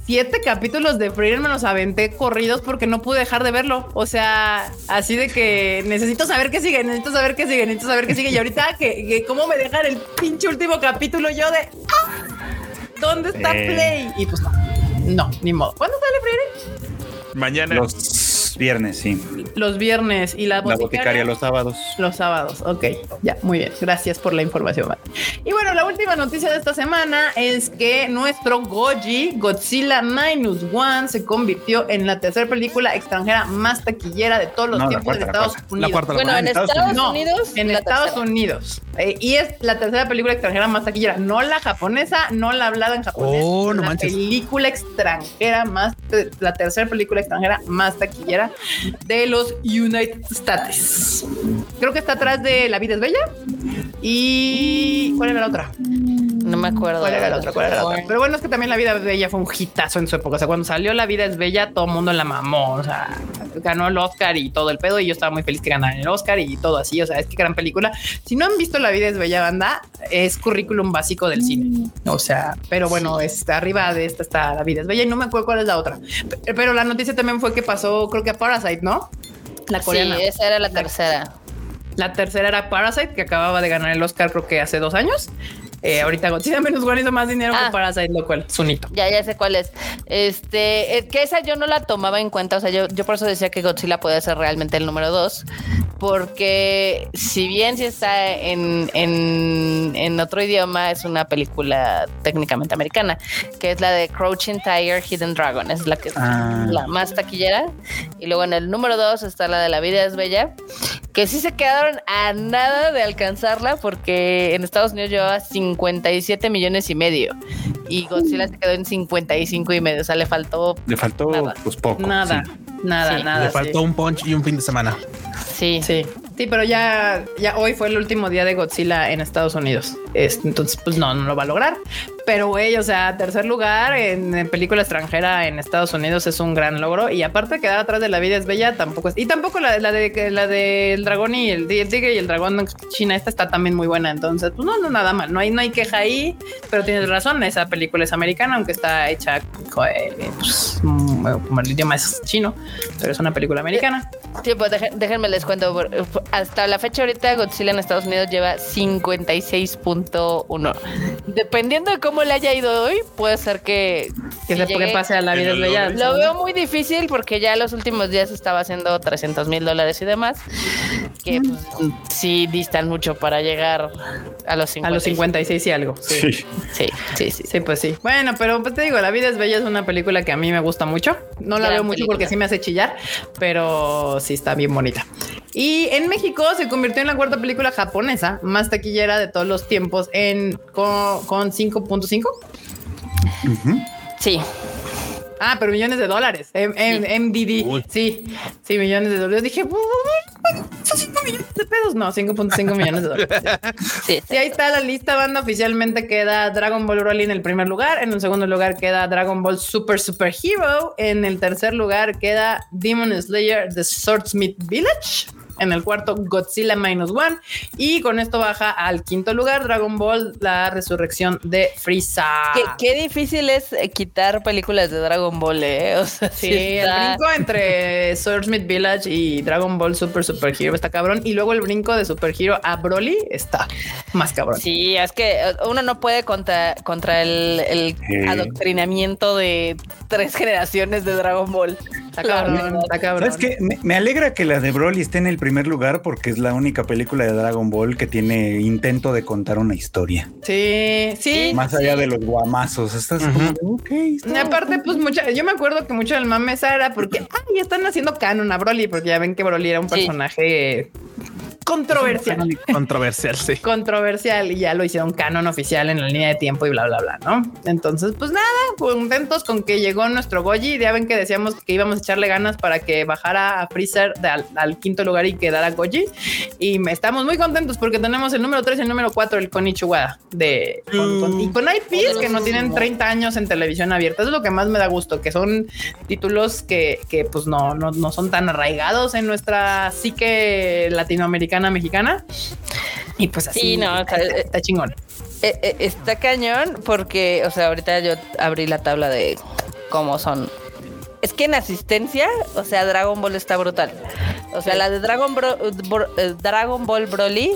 siete capítulos de Freire me los aventé corridos porque no pude dejar de verlo. O sea, así de que necesito saber qué sigue, necesito saber qué sigue, necesito saber qué sigue. Y ahorita que, cómo me dejan el pinche último capítulo yo de ¡Ah! ¿dónde está eh. Play? Y pues no, no, ni modo. ¿Cuándo sale Freire? Mañana. Los viernes, sí. Los viernes y la boticaria, la boticaria los sábados. Los sábados, ok. Ya, muy bien. Gracias por la información. Y bueno, la última noticia de esta semana es que nuestro Goji, Godzilla Minus One, se convirtió en la tercera película extranjera más taquillera de todos los tiempos de Estados Unidos. bueno, en Estados Unidos. en Estados Unidos. Eh, y es la tercera película extranjera más taquillera, no la japonesa, no la hablada en japonés. Oh, no la película extranjera más, la tercera película extranjera más taquillera de los United States. Creo que está atrás de La vida es bella. ¿Y cuál era la otra? No me acuerdo. ¿Cuál era la otra? ¿Cuál era la otra? Pero bueno, es que también La Vida es Bella fue un hitazo en su época. O sea, cuando salió La Vida es Bella, todo el mundo la mamó. O sea, ganó el Oscar y todo el pedo. Y yo estaba muy feliz que ganara el Oscar y todo así. O sea, es que gran película. Si no han visto La Vida es Bella, banda, es currículum básico del cine. O sea, pero bueno, está arriba de esta está La Vida es Bella y no me acuerdo cuál es la otra. Pero la noticia también fue que pasó, creo que Parasite, ¿no? La coreana. Sí, esa era la tercera. La tercera era Parasite, que acababa de ganar el Oscar creo que hace dos años. Eh, ahorita Godzilla menos One hizo más dinero que ah. Parasite, lo cual es un hito. Ya, ya sé cuál es. Este, eh, que esa yo no la tomaba en cuenta. O sea, yo, yo por eso decía que Godzilla puede ser realmente el número dos. Porque si bien si está en, en, en otro idioma, es una película técnicamente americana, que es la de Crouching Tiger, Hidden Dragon. Es la que es ah. la más taquillera. Y luego en el número dos está la de La vida es bella, que sí se quedaron a nada de alcanzarla porque en Estados Unidos llevaba 57 millones y medio. Y Godzilla se quedó en 55 y medio. O sea, le faltó. Le faltó pues poco. Nada, nada, nada. Le faltó un punch y un fin de semana. Sí. Sí. Sí, pero ya, ya hoy fue el último día de Godzilla en Estados Unidos. entonces, pues no, no lo va a lograr. Pero, güey, o sea, tercer lugar en, película extranjera en Estados Unidos es un gran logro. Y aparte, quedar atrás de la vida es bella tampoco es. Y tampoco la, la de la del dragón y el, tigre y el dragón China, esta está también muy buena. Entonces, pues no, no, nada mal. No hay, no hay queja ahí, pero tienes razón. Esa película es americana, aunque está hecha pues, como el idioma es chino, pero es una película americana. Sí, pues déjenme les cuento hasta la fecha ahorita Godzilla en Estados Unidos lleva 56.1. Dependiendo de cómo le haya ido hoy, puede ser que... Que se pase a la vida bella. Lo veo muy difícil porque ya los últimos días estaba haciendo 300 mil dólares y demás, que pues, sí distan mucho para llegar a los 56. A los 56 y algo. Sí. Sí. sí. sí, sí, pues sí. Bueno, pero pues te digo, La vida es bella es una película que a mí me gusta mucho. No la veo mucho porque sí me hace chillar, pero sí está bien bonita. Y en México se convirtió en la cuarta película japonesa más taquillera de todos los tiempos en con, 5.5. Sí. Ah, pero millones de dólares. En, MDD. Sí, sí, millones de dólares. Dije, son 5 millones de pesos. No, 5.5 millones de dólares. Sí. sí, ahí está la lista. Banda oficialmente queda Dragon Ball Broly en el primer lugar. En el segundo lugar queda Dragon Ball Super Super Hero. En el tercer lugar queda Demon Slayer The Swordsmith Village en el cuarto Godzilla Minus One y con esto baja al quinto lugar Dragon Ball La Resurrección de Frieza. Qué, difícil es eh, quitar películas de Dragon Ball, ¿eh? O sea, sí, el brinco entre Swordsmith Village y Dragon Ball Super Super Hero está cabrón y luego el brinco de Super Hero a Broly está más cabrón. Sí, es que eh, uno no puede contra, contra el, adoctrinamiento de tres generaciones de Dragon Ball. Está cabrón, está cabrón. ¿Sabes qué? Me, me alegra que la de Broly esté en el primer lugar porque es la única película de Dragon Ball que tiene intento de contar una historia. Sí, sí. Más allá de los guamazos. Estás como Aparte, pues mucha, yo me acuerdo que mucho del mame era porque ay, están haciendo canon a Broly, porque ya ven que Broly era un personaje controversial. Controversial, sí. Controversial y ya lo hicieron canon oficial en la línea de tiempo y bla, bla, bla, ¿no? Entonces, pues nada, contentos con que llegó nuestro Goji. Ya ven que decíamos que íbamos a echarle ganas para que bajara a Freezer al, quinto lugar y quedara Goji. Y estamos muy contentos porque tenemos el número 3 y el número 4, el Konichiwa de con, y con IPs que no tienen 30 años en televisión abierta. Eso es lo que más me da gusto, que son títulos que, que pues no, no, no son tan arraigados en nuestra psique latinoamericana mexicana. Y pues así no, está, chingón. Eh, eh, está cañón porque, o sea, ahorita yo abrí la tabla de cómo son es que en asistencia, o sea, Dragon Ball está brutal. O sea, la de Dragon, eh, Dragon Ball Broly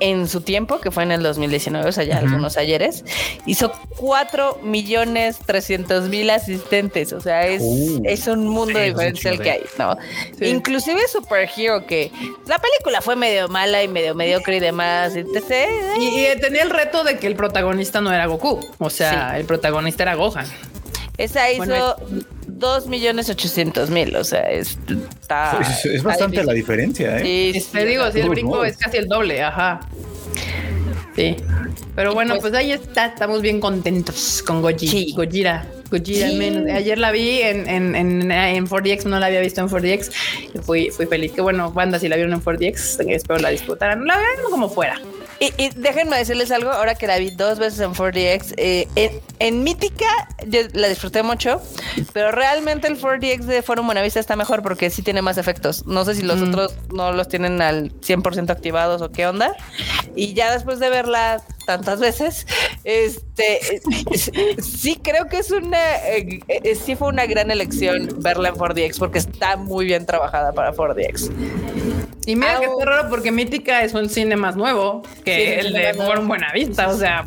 en su tiempo, que fue en el 2019, o sea, ya algunos ayeres, hizo 4 millones 300 mil asistentes. O sea, es, uh. es un mundo diferencial que hay, ¿no? Inclusive Super Hero, que la película fue medio mala y medio mediocre y demás, etc. Y, y tenía el reto de que el protagonista no era Goku. O sea, el protagonista era Gohan. Esa hizo dos millones ochocientos mil, o sea, es, es, bastante la diferencia, ¿eh? Sí, te digo, si el brinco es casi el doble, ajá. Sí. Pero bueno, pues, pues, ahí está, estamos bien contentos con Goji, Gojira. Gojira, ayer la vi en, en, en, en 4DX, no la había visto en 4DX. Fui, fui feliz. Que bueno, banda, si la vieron en 4DX, espero la disputaran. La vieron como fuera. Y, déjenme decirles algo, ahora que la vi dos veces en 4DX, eh, en, Mítica yo la disfruté mucho, pero realmente el 4DX de Forum Buenavista está mejor porque sí tiene más efectos. No sé si los mm. otros no los tienen al 100% activados o qué onda. Y ya después de verla tantas veces, este sí creo que es una eh, eh, sí fue una gran elección verla en 4DX porque está muy bien trabajada para 4DX. Y mira que está raro porque Mítica es un cine más nuevo que el de Forum Buenavista, o sea.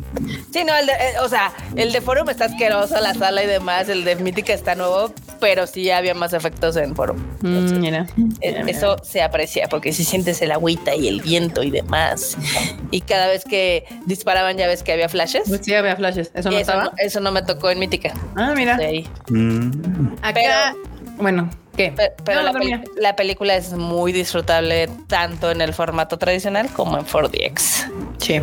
Sí, no, el de, eh, o sea, el de Forum está asqueroso, la sala y demás, el de Mítica está nuevo, pero sí había más efectos en Forum. Mm, mira, eso se aprecia porque si sientes el agüita y el viento y demás. Y cada vez que disparaban ya ves que había flashes. Pues sí, había flashes. Eso no estaba. eso no me tocó en Mítica. Ah, mira. Mm. Acá, bueno, ¿Qué? Pero, la, película es muy disfrutable tanto en el formato tradicional como en 4DX. Sí.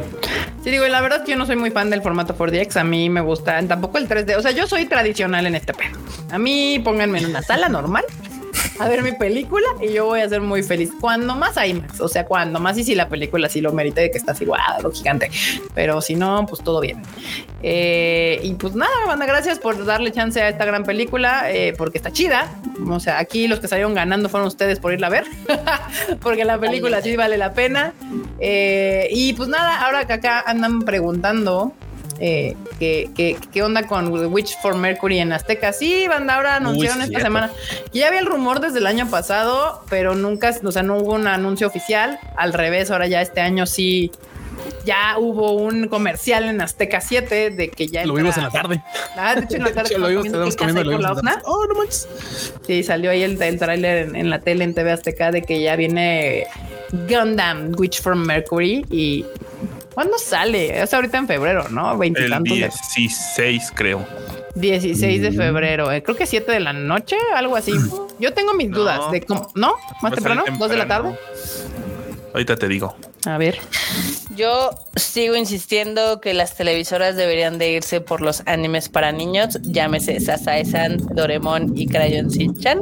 Sí, digo, la verdad yo no soy muy fan del formato 4DX. A mí me gusta tampoco el 3D. O sea, yo soy tradicional en este pedo. A mí pónganme en una sala normal a ver mi película y yo voy a ser muy feliz. Cuando más IMAX, o sea, cuando más y si la película sí lo merita de que estás igual, lo gigante. Pero si no, pues todo bien. Eh, y pues nada, banda, gracias por darle chance a esta gran película, eh, porque está chida. O sea, aquí los que salieron ganando fueron ustedes por irla a ver, porque la película sí vale la pena. Eh, y pues nada, ahora que acá andan preguntando eh, ¿qué, onda con Witch for Mercury en Azteca? Sí, banda, ahora anunciaron esta semana. Ya había el rumor desde el año pasado, pero nunca, o sea, no hubo un anuncio oficial. Al revés, ahora ya este año sí ya hubo un comercial en Azteca 7 de que ya lo vimos en la tarde. Ah, de hecho en la tarde lo vimos, comiendo, lo vimos Oh, no manches. Sí, salió ahí el, el tráiler en, la tele en TV Azteca de que ya viene Gundam Witch from Mercury y ¿Cuándo sale? Es ahorita en febrero, ¿no? El 16, creo. 16 de mm. febrero, eh, creo que 7 de la noche, algo así. Yo tengo mis dudas de cómo, ¿no? ¿Más temprano? ¿Dos de la tarde? Ahorita te digo. A ver. Yo sigo insistiendo que las televisoras deberían de irse por los animes para niños, llámese Sasae-san, Doremon y Crayon Shin-chan,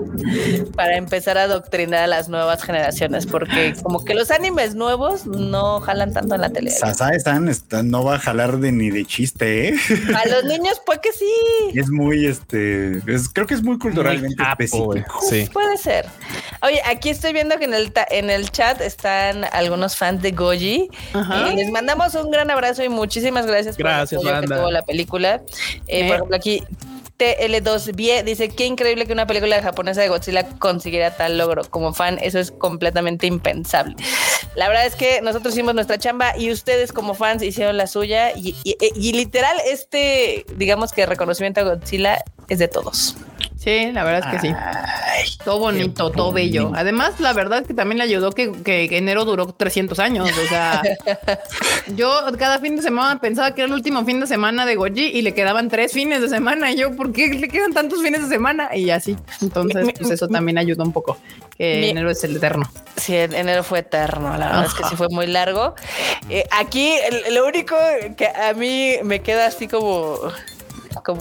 para empezar a adoctrinar a las nuevas generaciones, porque como que los animes nuevos no jalan tanto en la tele. Sasae-san no va a jalar de ni de chiste, ¿eh? A los niños, pues que sí. Es muy, este, creo que es muy culturalmente específico. Sí. Puede ser. Oye, aquí estoy viendo que en el, en el chat están algunos fans de Goji. Eh, les mandamos un gran abrazo y muchísimas gracias, gracias por el que tuvo la película. Eh, por ejemplo, aquí TL2 dice qué increíble que una película japonesa de Godzilla consiguiera tal logro. Como fan, eso es completamente impensable. La verdad es que nosotros hicimos nuestra chamba y ustedes como fans hicieron la suya y, y literal este, digamos que reconocimiento a Godzilla es de todos. Sí, la verdad es que sí. todo bonito, todo bello. Además, la verdad es que también le ayudó que, enero duró 300 años. O sea, yo cada fin de semana pensaba que era el último fin de semana de Goji y le quedaban tres fines de semana. Y yo, ¿por qué le quedan tantos fines de semana? Y así. Entonces, pues eso también ayudó un poco. Que enero es el eterno. Sí, enero fue eterno. La verdad es que sí fue muy largo. Eh, aquí, lo único que a mí me queda así como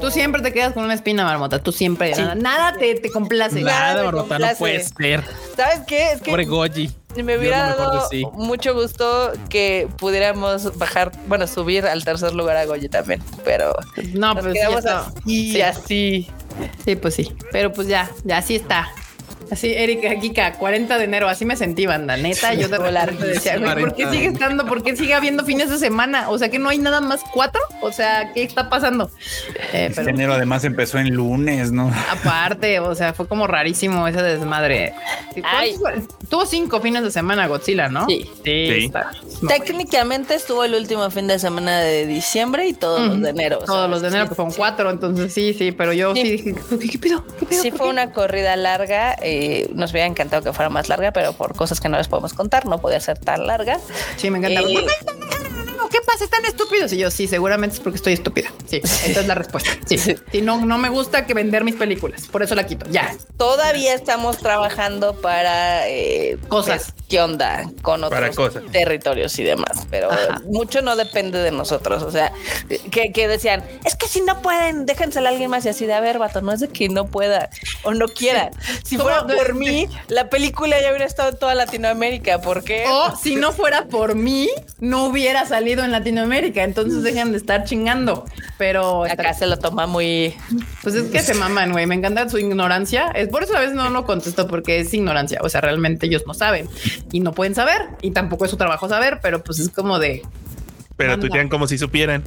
Tú siempre te quedas con una espina, Marmota. Tú siempre. Nada, te, te, complace. Nada, Marmota, no puede ser. ¿Sabes qué? Es que. Pobre Goji. Me hubiera dado mucho gusto que pudiéramos bajar, bueno, subir al tercer lugar a Goji también, pero no, pues quedamos así, sí. así. Sí, pues sí, pero pues ya, ya así está. Así, Erika, Kika, 40 de enero, así me sentí, banda, neta. Yo de decía, ¿por qué sigue estando? ¿Por qué sigue habiendo fines de semana? O sea, que no hay nada más cuatro. O sea, ¿qué está pasando? Eh, enero además empezó en lunes, ¿no? Aparte, o sea, fue como rarísimo ese desmadre. Tuvo cinco fines de semana Godzilla, ¿no? Sí. sí. Técnicamente estuvo el último fin de semana de diciembre y todos los de enero. Todos los de enero, que fueron cuatro, entonces sí, sí, pero yo sí, dije, ¿qué, pido? Sí, fue una corrida larga. Eh, nos hubiera encantado que fuera más larga, pero por cosas que no les podemos contar, no podía ser tan larga. Sí, me encanta. Eh, ¿Qué pasa? están estúpidos. Y yo, sí, seguramente es porque estoy estúpida. Sí, esa es la respuesta. Sí, sí. no, no me gusta que vender mis películas. Por eso la quito. Ya. Todavía estamos trabajando para eh, cosas. Pues, ¿Qué onda con otros territorios y demás? Pero mucho no depende de nosotros. O sea, que, que, decían, es que si no pueden, déjensela a alguien más. Y así de, a ver, vato, no es de que no pueda o no quiera. Si fuera por mí, la película ya hubiera estado en toda Latinoamérica. ¿Por qué? O si no fuera por mí, no hubiera salido en Latinoamérica. Entonces dejen de estar chingando. Pero acá se lo toma muy. Pues es que se maman, güey. Me encanta su ignorancia. Es por eso a veces no lo contesto porque es ignorancia. O sea, realmente ellos no saben y no pueden saber y tampoco es su trabajo saber, pero pues es como de pero tuitean como si supieran.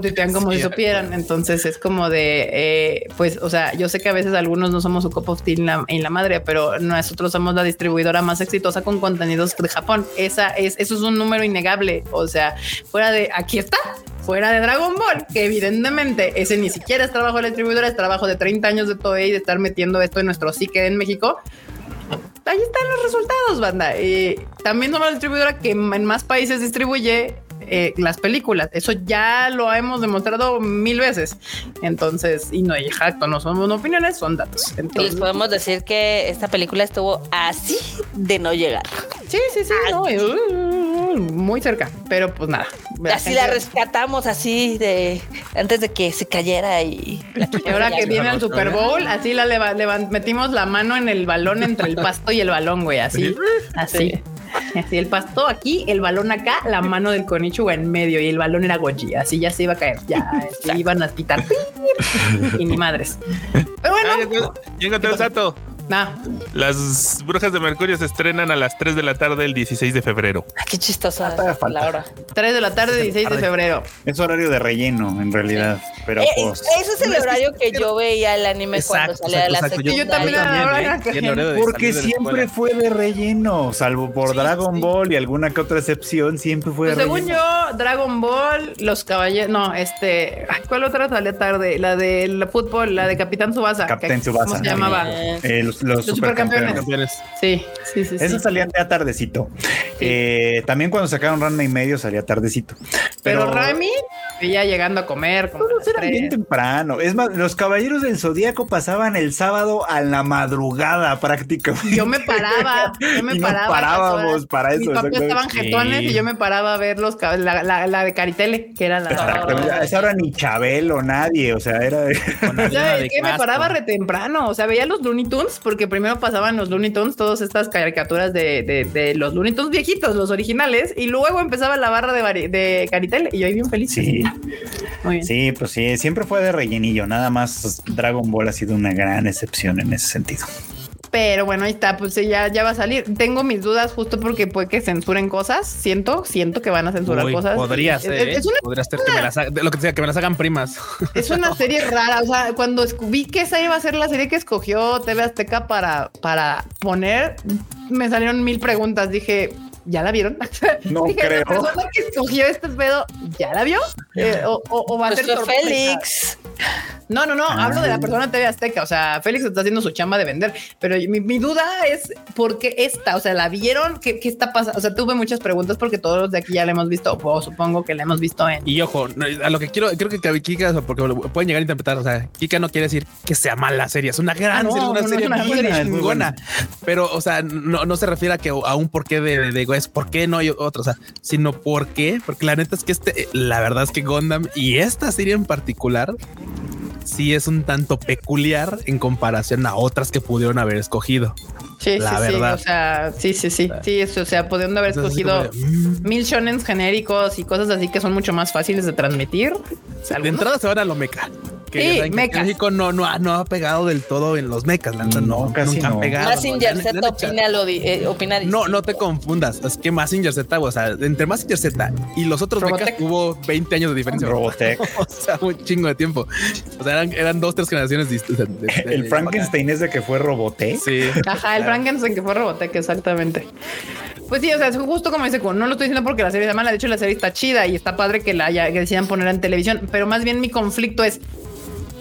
tuitean como si supieran. Entonces es como de, eh, pues, o sea, yo sé que a veces algunos no somos su cop of en la, en la madre, pero nosotros somos la distribuidora más exitosa con contenidos de Japón. Esa es, eso es un número innegable. O sea, fuera de aquí está, fuera de Dragon Ball, que evidentemente ese ni siquiera es trabajo de la distribuidora, es trabajo de 30 años de Toei de estar metiendo esto en nuestro psique en México ahí están los resultados, banda. Y también somos la distribuidora que en más países distribuye eh, las películas. Eso ya lo hemos demostrado mil veces. Entonces, y no hay jacto, no son opiniones, son datos. Entonces, les podemos decir que esta película estuvo así de no llegar. Sí, sí, sí, no, uh, muy cerca, pero pues nada. Así la rescatamos así de antes de que se cayera y, ahora que viene el Super Bowl, así la metimos la mano en el balón entre el pasto y el balón, güey, así, así. Así el pasto aquí, el balón acá, la mano del Konichiwa en medio y el balón era Goji. Así ya se iba a caer. Ya se iban a quitar. y ni madres. Pero bueno. Llegate el Las Brujas de Mercurio se estrenan a las 3 de la tarde el 16 de febrero. Ah, qué chistosa la hora. 3 de la tarde, 16 de febrero. Es horario de relleno, en realidad. Pero eh, pues, Ese es el horario que yo veía el anime cuando salía de la secundaria. Yo también, Porque siempre fue de relleno, salvo por Dragon Ball y alguna que otra excepción, siempre fue de pues relleno. Según yo, Dragon Ball, los caballeros, no, este, ¿cuál otra salía tarde? La del fútbol, la de Capitán Subasa. Capitán Subasa. ¿Cómo se llamaba? Eh, los, supercampeones. Sí, sí, sí. Eso salía de tardecito. Eh, también cuando sacaron Ranma y medio salía tardecito. Pero, Rami ya llegando a comer. Como era bien temprano. Es más, los caballeros del zodiaco pasaban el sábado a la madrugada prácticamente. Yo me paraba, yo me paraba. parábamos para eso. Mis papás estaban jetones y yo me paraba a ver los la, la, la de Caritele, que era la. Exactamente. Esa era ni Chabelo, nadie. O sea, era. que me paraba re temprano. O sea, veía los Looney Tunes porque primero pasaban los Looney Tunes, todas estas caricaturas de, de, de los Looney Tunes viejitos, los originales, y luego empezaba la barra de, de Caritel y yo ahí bien feliz. Sí. Muy bien. Sí, pues sí, siempre fue de rellenillo, nada más Dragon Ball ha sido una gran excepción en ese sentido. Pero bueno, ahí está, pues ya, ya va a salir. Tengo mis dudas justo porque puede que censuren cosas. Siento, siento que van a censurar cosas. Podría ser. Es, ¿eh? podría ser que me las, lo que sea, que me las hagan primas. Es una serie rara. O sea, cuando vi que esa iba a ser la serie que escogió TV Azteca para, para poner, me salieron mil preguntas. Dije, ¿ya la vieron? No creo. La persona que escogió este pedo, ¿ya la vio? Eh, o, va a ser Félix. No, no, no, hablo de la persona de TV Azteca. O sea, Félix está haciendo su chamba de vender, pero mi, duda es por qué esta, o sea, la vieron, ¿Qué, qué, está pasando? O sea, tuve muchas preguntas porque todos los de aquí ya la hemos visto, o supongo que la hemos visto en. Y ojo, a lo que quiero, creo que Kika, porque pueden llegar a interpretar, o sea, Kika no quiere decir que sea mala serie, es una gran ah, serie, una serie muy buena, pero, o sea, no, no se refiere a que a un porqué de, de, es por qué no hay otro, o sea, sino por qué, porque la neta es que este, la verdad es que Gondam y esta serie en particular sí es un tanto peculiar en comparación a otras que pudieron haber escogido. Sí, la sí, verdad. Sí, o sea, sí, sí, sí. Sí, eso, o sea, pudiendo haber escogido mm". mil shonens genéricos y cosas así que son mucho más fáciles de transmitir. de entrada se van a lo meca que México no, no, ha, no ha pegado del todo en los mechas. no, casi nunca no. han pegado. Massinger Z opina, lo eh, opina No, no te confundas. Es que Massinger Z, o sea, entre Massinger Z y los otros mechas hubo 20 años de diferencia. Robotech. o sea, un chingo de tiempo. O sea, eran, eran dos, tres generaciones distintas. el Frankenstein es de que fue Robotech. Sí. Ajá, el Frankenstein que fue Robotech, exactamente. Pues sí, o sea, es justo como dice, no lo estoy diciendo porque la serie es mala, de hecho la serie está chida y está padre que la haya, que decidan poner en televisión, pero más bien mi conflicto es,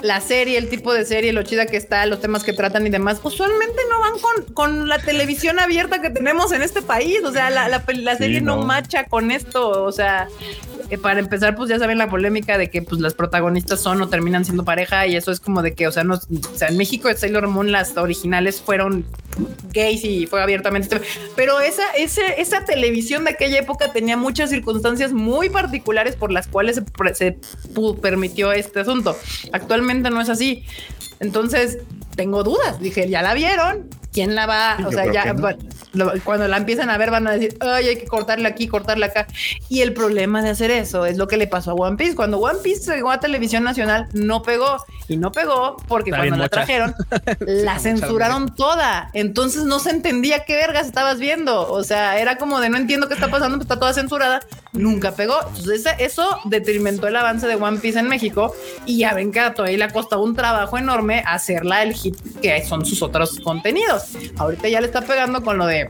la serie, el tipo de serie, lo chida que está, los temas que tratan y demás, usualmente no van con, con la televisión abierta que tenemos en este país. O sea, la, la, serie no. macha con esto. O sea, eh, para empezar, pues ya saben la polémica de que pues las protagonistas son o terminan siendo pareja y eso es como de que, o sea, no, o sea, en México de Sailor Moon las originales fueron gays y fue abiertamente, pero esa, esa televisión de aquella época tenía muchas circunstancias muy particulares por las cuales se permitió este asunto. Actualmente no es así. Entonces, tengo dudas. Dije, ya la vieron. ¿Quién la va? o sea, ya cuando la empiezan a ver van a decir, ay, hay que cortarla aquí, cortarla acá. Y el problema de hacer eso es lo que le pasó a One Piece. Cuando One Piece llegó a televisión nacional, no pegó. Y no pegó porque cuando la trajeron, la censuraron toda. Entonces no se entendía qué vergas estabas viendo. O sea, era como de no entiendo qué está pasando, pues está toda censurada. Nunca pegó. Entonces eso detrimentó el avance de One Piece en México. Y ya ven que a todavía le ha costado un trabajo enorme hacerla el hit que son sus otros contenidos. Ahorita ya le está pegando con lo de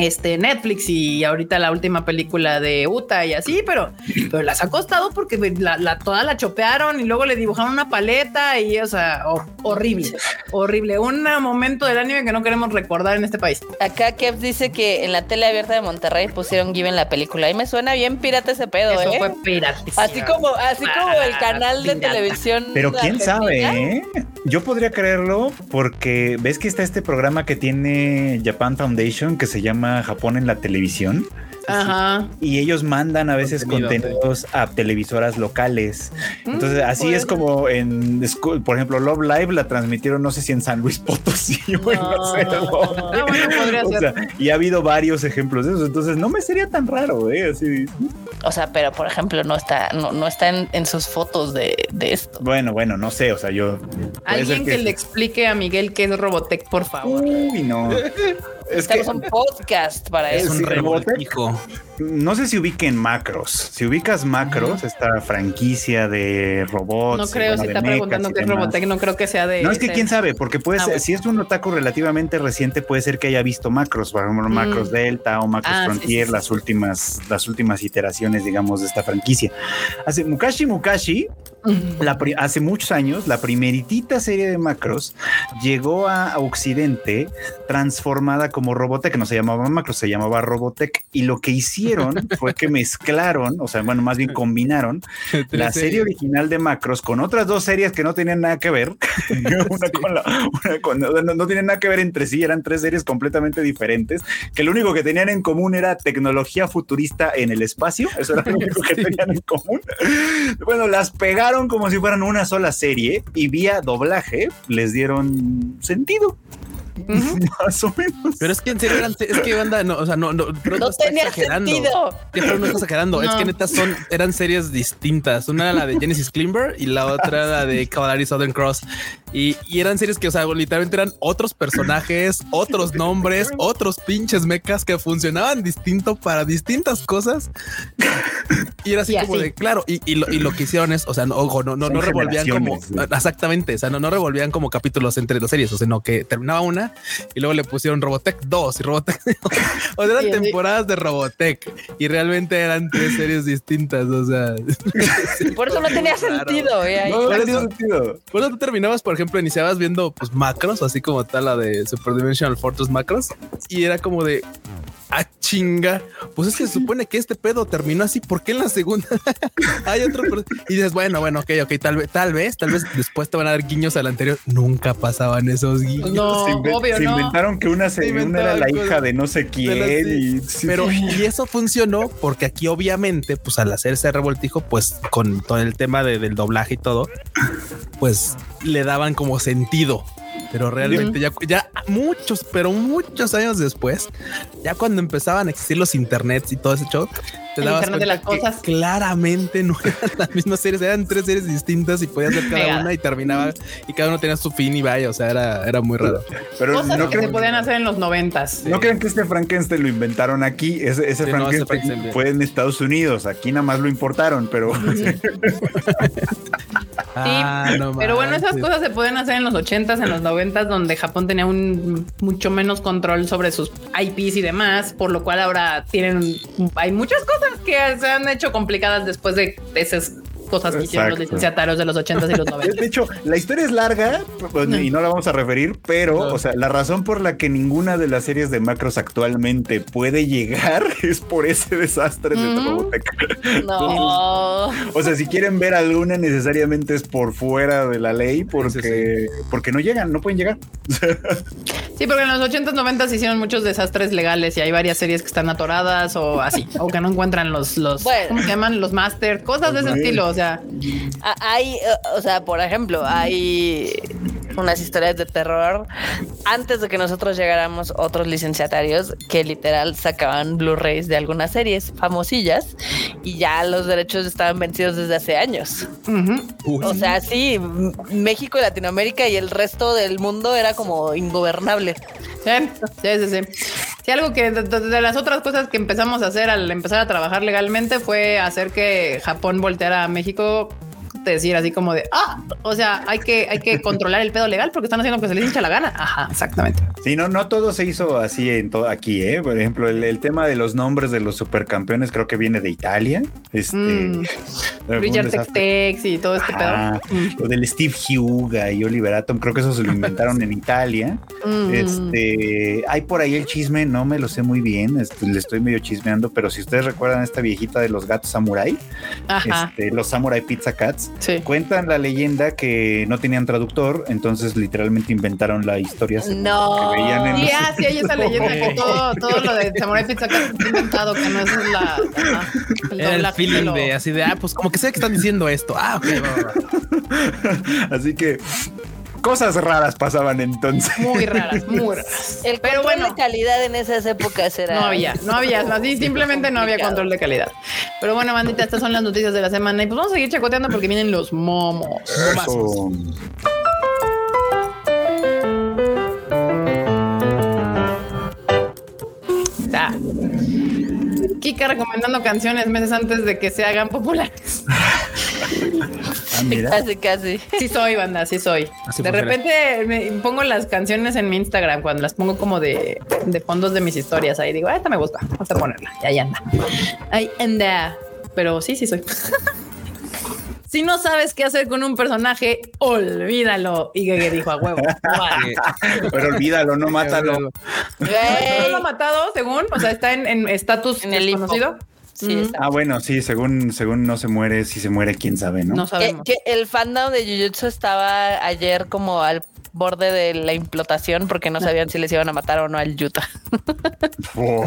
este Netflix y ahorita la última película de Uta y así, pero, pero las ha costado porque la, la, toda la chopearon y luego le dibujaron una paleta y o sea, horrible, horrible. Un momento del anime que no queremos recordar en este país. Acá Kev dice que en la tele abierta de Monterrey pusieron Given la película y me suena bien pirata ese pedo, Eso ¿eh? fue pirata. Así como, así como el canal de televisión. Pero quién sabe, ¿eh? Yo podría creerlo porque ves que está este programa que tiene Japan Foundation que se llama Japón en la televisión. Ajá. Y ellos mandan a veces contenidos a televisoras locales. Entonces, así es como en, por ejemplo, Love Live la transmitieron, no sé si en San Luis Potosí o en y ha habido varios ejemplos de eso. Entonces, no me sería tan raro, ¿eh? Así. O sea, pero por ejemplo, no está, no, no está en, sus fotos de, esto. Bueno, bueno, no sé. O sea, yo. Alguien que, le explique a Miguel qué es Robotech, por favor. Uy, no. Es Estamos que, un podcast para es eso. un revoltijo. No sé si ubiquen macros. Si ubicas macros, esta franquicia de robots. No creo, si está preguntando qué es Robotech, no creo que sea de. No, es que quién sabe, porque puede ah, ser, si es un otaku relativamente reciente, puede ser que haya visto macros, por ejemplo, macros mm. Delta o macros ah, Frontier, las últimas, las últimas iteraciones, digamos, de esta franquicia. Hace Mukashi Mukashi, hace muchos años, la primeritita serie de macros llegó a Occidente transformada como Robotech, no se llamaba macros, se llamaba Robotech, y lo que hicieron fue que mezclaron, o sea, bueno, más bien combinaron la serie original de macros con otras dos series que no tenían nada que ver, una con la, una con, no, no tenían nada que ver entre sí, eran tres series completamente diferentes, que lo único que tenían en común era tecnología futurista en el espacio, eso era lo único que tenían en común. Bueno, las pegaron como si fueran una sola serie y vía doblaje les dieron sentido. Más o menos. Pero es que en serio eran, es que banda, no, o sea, no, no, no, tenía exagerando. sentido. no está exagerando. Es que neta son, eran series distintas. Una era la de Genesis Klimber y la otra la de Cavalry Southern Cross. Y, y, eran series que, o sea, literalmente eran otros personajes, otros nombres, otros pinches mecas que funcionaban distinto para distintas cosas. Y era así como de claro. Y, y, lo, y, lo, que hicieron es, o sea, no, ojo, no, no, no revolvían como exactamente. O sea, no, no revolvían como capítulos entre dos series, o sea, no que terminaba una y luego le pusieron Robotech 2 y Robotech. o sea, eran temporadas de Robotech y realmente eran tres series distintas. O sea, por eso no tenía sentido. Eh, por, eso, sentido. por eso tú terminabas, por ejemplo, iniciabas viendo pues macros, así como tal la de Super Dimensional Fortress macros y era como de ah, chinga. Pues es que se supone que este pedo terminó así. ¿Por qué en la segunda hay otro? Y dices, bueno, bueno, ok, ok, tal vez, tal vez, tal vez después te van a dar guiños al anterior. Nunca pasaban esos guiños. No, se, obvio, se inventaron que una, se era la hija de no sé quién. pero y eso funcionó porque aquí, obviamente, pues al hacerse revoltijo, pues con todo el tema del doblaje y todo, pues le daban como sentido pero realmente ya, ya muchos, pero muchos años después, ya cuando empezaban a existir los internets y todo ese show, te dabas cuenta de las cosas. claramente no eran las mismas series, eran tres series distintas y podías ver cada una y terminaba y cada uno tenía su fin y vaya, o sea, era, era muy raro. Pero cosas no que se podían hacer en los noventas. No crean que este Frankenstein lo inventaron aquí, ese, ese Frankenstein fue en Estados Unidos, aquí nada más lo importaron, pero... Ah, pero bueno, esas cosas se pueden hacer en los ochentas, en los noventas, donde Japón tenía un mucho menos control sobre sus IPs y demás, por lo cual ahora tienen, hay muchas cosas que se han hecho complicadas después de, esas cosas que hicieron los licenciatarios de los 80s y los 90. De hecho, la historia es larga y no la vamos a referir, pero, o sea, la razón por la que ninguna de las series de macros actualmente puede llegar es por ese desastre de Robotech. No. o sea, si quieren ver alguna, necesariamente es por fuera de la ley, porque, porque no llegan, no pueden llegar. sí, porque en los 80s, 90s hicieron muchos desastres legales y hay varias series que están atoradas o así, o que no encuentran los, los ¿cómo se llaman? Los master, cosas de ese estilo. O sea, hay, eh, o sea, por ejemplo, hay unas historias de terror antes de que nosotros llegáramos otros licenciatarios que literal sacaban Blu-rays de algunas series famosillas y ya los derechos estaban vencidos desde hace años. O sea, sí, México y Latinoamérica y el resto del mundo era como ingobernable. Sí, sí, sí. Sí, algo que de, las otras cosas que empezamos a hacer al empezar a trabajar legalmente fue hacer que Japón volteara a México México decir así como de, ah, o sea, hay que, hay que controlar el pedo legal porque están haciendo lo que se les hincha la gana. Ajá, exactamente. Sí, no, no todo se hizo así en todo aquí, ¿eh? Por ejemplo, el, tema de los nombres de los supercampeones creo que viene de Italia. Este, mm. Richard Tex y todo este pedo. Mm. Lo del Steve Huga y Oliver Atom, creo que eso se lo inventaron en Italia. Mm. Este, hay por ahí el chisme, no me lo sé muy bien, este, le estoy medio chismeando, pero si ustedes recuerdan esta viejita de los gatos samurai, este, los samurai pizza cats, Cuentan la leyenda que no tenían traductor, entonces literalmente inventaron la historia. No. Que veían en ah, sí, hay esa leyenda que todo, todo lo de Samurai Pizza está inventado, que no es la. el, el feeling de así de, ah, pues como que sé que están diciendo esto. Ah, ok, Así que cosas raras pasaban entonces. Muy raras, muy raras. El Pero control bueno, de calidad en esas épocas era. No había, no había, así simplemente no había control de calidad. Pero bueno, bandita, estas son las noticias de la semana y pues vamos a seguir chacoteando porque vienen los momos. Kika recomendando canciones meses antes de que se hagan populares. Ah, casi, casi. Sí soy, banda, sí soy. de repente me pongo las canciones en mi Instagram cuando las pongo como de, de fondos de mis historias. Ahí digo, ah, esta me gusta, vamos a ponerla. Y ahí anda. Ahí anda. Pero sí, sí soy. Si no sabes qué hacer con un personaje, olvídalo. Y que dijo a huevo. Pero olvídalo, no mátalo. No lo ha matado, según, o sea, está en estatus en, el desconocido. Sí, ah, bueno, sí, según, según no se muere, si se muere, quién sabe, ¿no? No sabemos. Que, el fandom de Jujutsu estaba ayer como al borde de la implotación porque no sabían si les iban a matar o no al Yuta. Oh,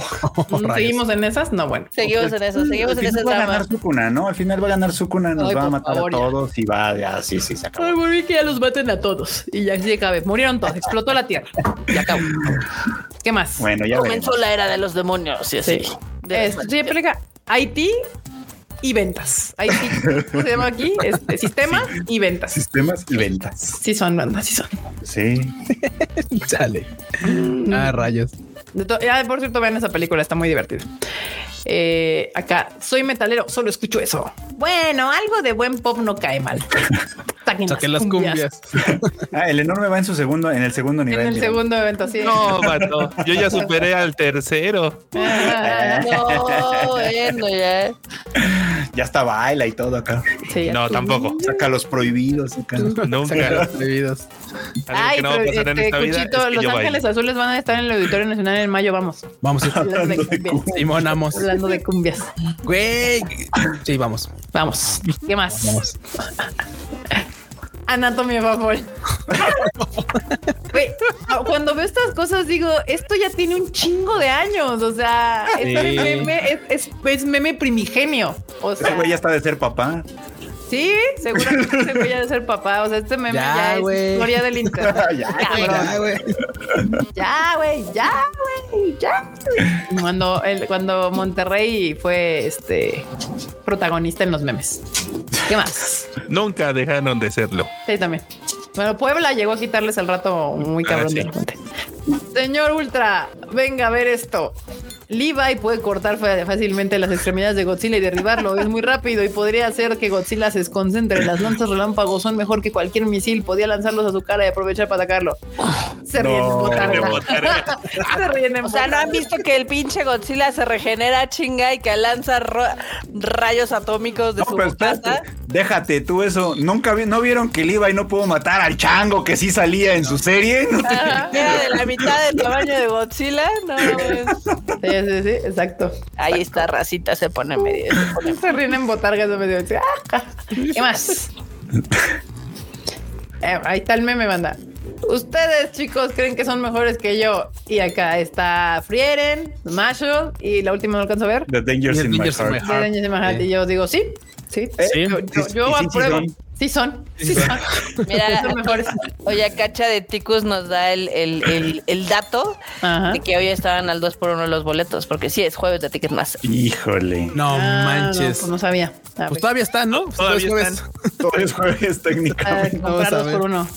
¿Seguimos en esas? No, bueno. Seguimos en eso, seguimos en esas. Va a ganar Sukuna, ¿no? Al final va a ganar Sukuna, nos va a matar a todos y va, ya, sí, sí, se acabó. Ay, muy que ya los maten a todos y ya se acabe. Murieron todos, explotó la tierra. Ya acabó. ¿Qué más? Bueno, ya Comenzó la era de los demonios sí, así. Sí. sí, Haití y ventas. Sí se llama aquí este, sistemas y ventas. Sistemas y ventas. Sí son bandas, sí son. Sí. Sale. Ah, rayos. ya, por cierto, vean esa película, está muy divertida. Eh, acá, soy metalero, solo escucho eso. Bueno, algo de buen pop no cae mal. Saquen, las, cumbias. ah, el enorme va en su segundo, en el segundo nivel. En el segundo evento, sí. No, mato. Yo ya superé al tercero. no, bueno, ya. Ya está baila y todo acá. Sí, no, tampoco. Saca los prohibidos acá. Nunca. Saca los prohibidos. Ay, no pero, este, Cuchito, Los Ángeles Azules van a estar en el Auditorio Nacional en mayo, vamos. Vamos. Hablando de cumbias. Hablando de cumbias. Güey. Sí, vamos. Vamos. ¿Qué más? Vamos. Anatomía favor. cuando veo estas cosas digo, esto ya tiene un chingo de años, o sea, es, meme, es, es, meme primigenio. O sea, ya está de ser papá. Sí, seguramente se voy a ser papá. O sea, este meme ya, es historia del internet. ya, güey. Ya, güey. Ya, güey. Ya, Cuando, cuando Monterrey fue este protagonista en los memes. ¿Qué más? Nunca dejaron de serlo. Sí, también. Bueno, Puebla llegó a quitarles el rato muy cabrón ah, Señor Ultra, venga a ver esto. Levi puede cortar fácilmente las extremidades de Godzilla y derribarlo. Es muy rápido y podría hacer que Godzilla se desconcentre. Las lanzas relámpagos son mejor que cualquier misil. Podía lanzarlos a su cara y aprovechar para atacarlo. Se ríen en botarga. se ríen en O sea, ¿no han visto que el pinche Godzilla se regenera chinga y que lanza rayos atómicos de su casa? Déjate tú eso. Nunca vi, no vieron que Levi no pudo matar al chango que sí salía en su serie. era de la mitad del tamaño de Godzilla. No, Sí, sí, sí, exacto. Ahí está, racita, se pone medio. Se, ríen en botargas de medio. ¿Qué más? Eh, ahí está el meme, banda. Ustedes, chicos, creen que son mejores que yo. Y acá está Frieren, Marshall y la última no alcanzo a ver. The Dangers, in, my heart. Y yo digo, sí, sí. sí. Yo, yo, apruebo. Sí son, sí son. Mira, oye, Cacha de Ticus nos da el, el, el, dato de que hoy estaban al 2 por 1 los boletos, porque sí, es jueves de Ticketmaster. Híjole. No ah, manches. No, pues no sabía. Pues todavía están, ¿no? Pues todavía están. Todavía es jueves técnicamente. Comprar dos por uno.